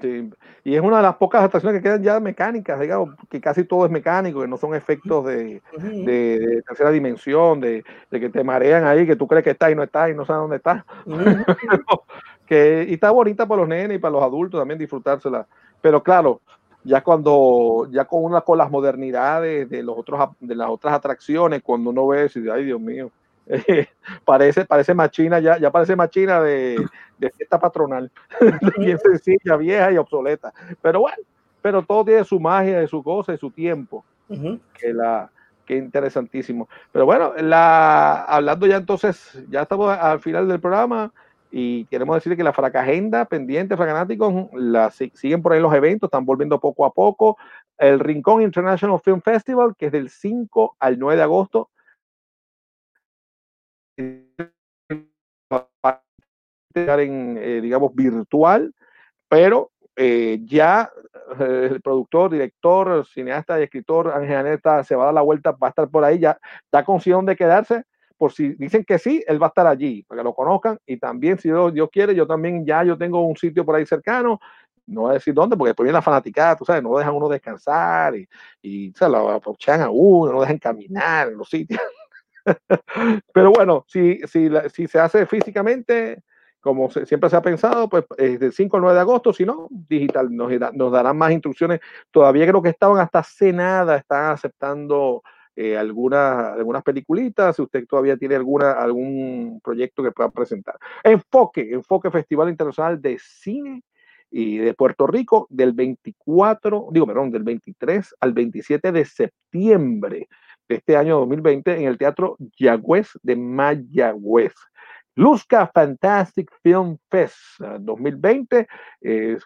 Sí, y es una de las pocas atracciones que quedan ya mecánicas, digamos, que casi todo es mecánico, que no son efectos de- de tercera dimensión, de, de que te marean ahí, que tú crees que estás y no estás y no sabes dónde estás. que, y está bonita para los nenes y para los adultos también disfrutársela. Pero claro, ya cuando, ya con una con las modernidades de los otros de las otras atracciones, cuando uno ve eso, ay Dios mío, parece, parece machina, ya, ya parece machina de, de fiesta patronal, bien sencilla, vieja y obsoleta. Pero bueno, pero todo tiene su magia su cosa y su tiempo Ujú. que la que interesantísimo. Pero bueno, la, hablando ya entonces, ya estamos al final del programa y queremos decir que la fracagenda pendiente, fracanáticos, la si- siguen por ahí los eventos, están volviendo poco a poco. El Rincón International Film Festival, que es del 5 al 9 de agosto. en, eh, digamos, virtual, pero eh, ya eh, el productor, director, cineasta y escritor Ángel Aneta se va a dar la vuelta, va a estar por ahí, ya está consciente dónde quedarse, por si dicen que sí, él va a estar allí, para que lo conozcan, y también si Dios, Dios quiere, yo también ya yo tengo un sitio por ahí cercano, no voy a decir dónde, porque después viene la fanaticada, tú sabes, no dejan uno descansar y, y se la apochan a uno, no dejan caminar en los sitios. Pero bueno, si, si, si se hace físicamente, como siempre se ha pensado, pues es del 5 al 9 de agosto, si no, digital, nos, nos darán más instrucciones. Todavía creo que estaban hasta cenada, están aceptando eh, algunas, algunas peliculitas, si usted todavía tiene alguna, algún proyecto que pueda presentar. Enfoque, Enfoque Festival Internacional de Cine y de Puerto Rico del 24, digo, perdón, del 23 al 27 de septiembre de este año 2020 en el Teatro Yagüez de Mayagüez. Luzca Fantastic Film Fest 2020 eh,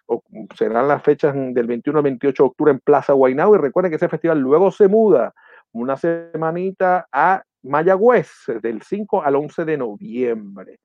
serán las fechas del 21 al 28 de octubre en Plaza Guaynabo y recuerden que ese festival luego se muda una semanita a Mayagüez del 5 al 11 de noviembre.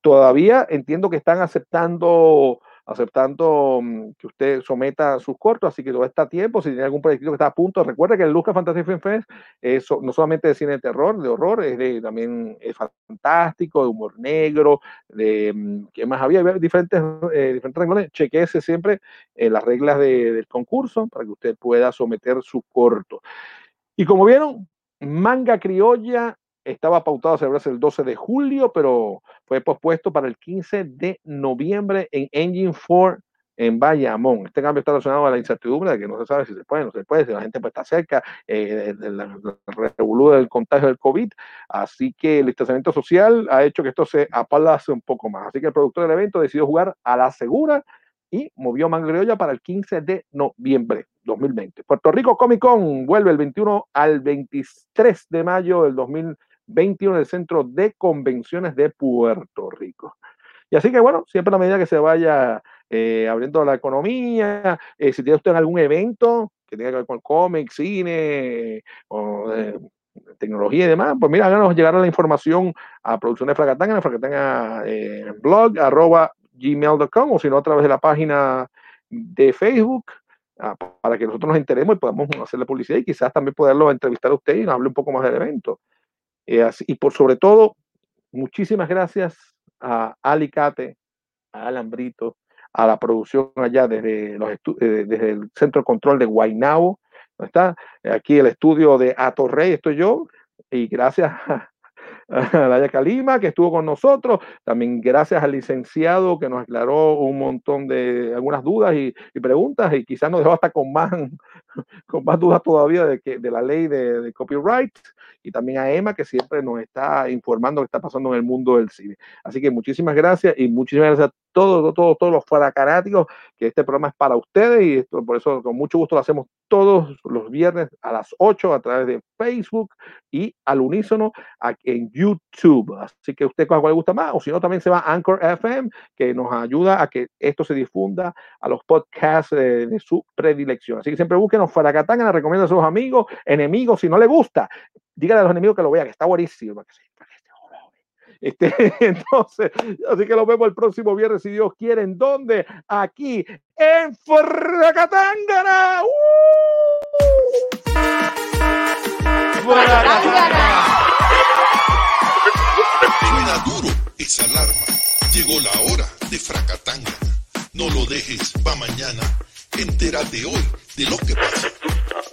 Todavía entiendo que están aceptando aceptando mm, que usted someta sus cortos, así que todo está a tiempo, si tiene algún proyecto que está a punto, recuerde que el Lucas Fantasy Film Fest es no solamente de cine de terror, de horror, es de, también fantástico, de humor negro, de, mm, ¿qué más había? Había diferentes, eh, diferentes renglones, chequeese siempre eh, las reglas del concurso para que usted pueda someter su corto. Y como vieron, Manga Criolla estaba pautado a celebrarse el 12 de julio, pero fue pospuesto para el 15 de noviembre en Engine 4 en Bayamón. Este cambio está relacionado a la incertidumbre de que no se sabe si se puede, no se puede, si la gente puede estar cerca, eh, del del contagio del COVID. Así que el distanciamiento social ha hecho que esto se apalace un poco más. Así que el productor del evento decidió jugar a la segura y movió Mangriolla para el 15 de noviembre 2020. Puerto Rico Comic Con vuelve el 21 al 23 de mayo del 2020 21 del Centro de Convenciones de Puerto Rico. Y así que bueno, siempre a medida que se vaya eh, abriendo la economía, eh, si tiene usted algún evento que tenga que ver con cómics, cine, o, tecnología y demás, pues mira, háganos llegar la información a Producciones Fracatanga, en Fracatanga eh, blog, arroba gmail.com, o si no, a través de la página de Facebook, para que nosotros nos enteremos y podamos hacerle publicidad y quizás también poderlo entrevistar a usted y nos hable un poco más del evento. Eh, y por sobre todo, muchísimas gracias a Alicate, a Alambrito, a la producción allá desde, los eh, desde el Centro de Control de Guaynabo. Está aquí el estudio de Atorrey, estoy yo, y gracias Laya Calima, que estuvo con nosotros. También gracias al licenciado que nos aclaró un montón de algunas dudas y, preguntas y quizás nos dejó hasta con más, con más dudas todavía de, que, de la ley de, copyright y también a Emma, que siempre nos está informando que está pasando en el mundo del cine. Así que muchísimas gracias y muchísimas gracias a todos, todos, todos los faracanáticos, que este programa es para ustedes y esto, por eso con mucho gusto lo hacemos todos los viernes a las 8 a través de Facebook y al unísono en YouTube. Así que usted con cuál le gusta más, o si no, también se va a Anchor FM, que nos ayuda a que esto se difunda a los podcasts de, su predilección. Así que siempre búsquenos Faracatanga, recomienda a sus amigos, enemigos, si no le gusta, dígale a los enemigos que lo vean, que está buenísimo. Este, entonces, así que lo vemos el próximo viernes, si Dios quiere, ¿en dónde? Aquí, en Fracatangana. ¡Uh! Suena duro esa alarma. Llegó la hora de Fracatangana. No lo dejes pa' mañana. Entérate hoy de lo que pasa.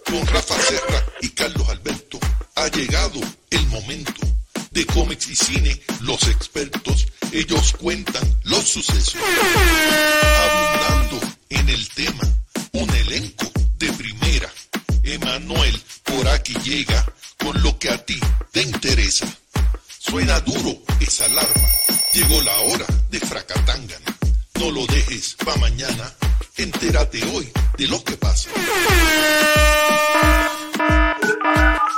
Con Rafa Serra y Carlos Alberto ha llegado el momento de cómics y cine, los expertos, ellos cuentan los sucesos. Abundando en el tema, un elenco de primera. Emanuel por aquí llega con lo que a ti te interesa. Suena duro esa alarma. Llegó la hora de Fracatangana. No lo dejes pa' mañana. Entérate hoy de lo que pasa.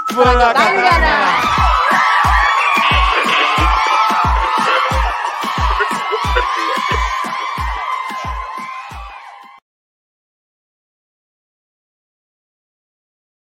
Fracatangana.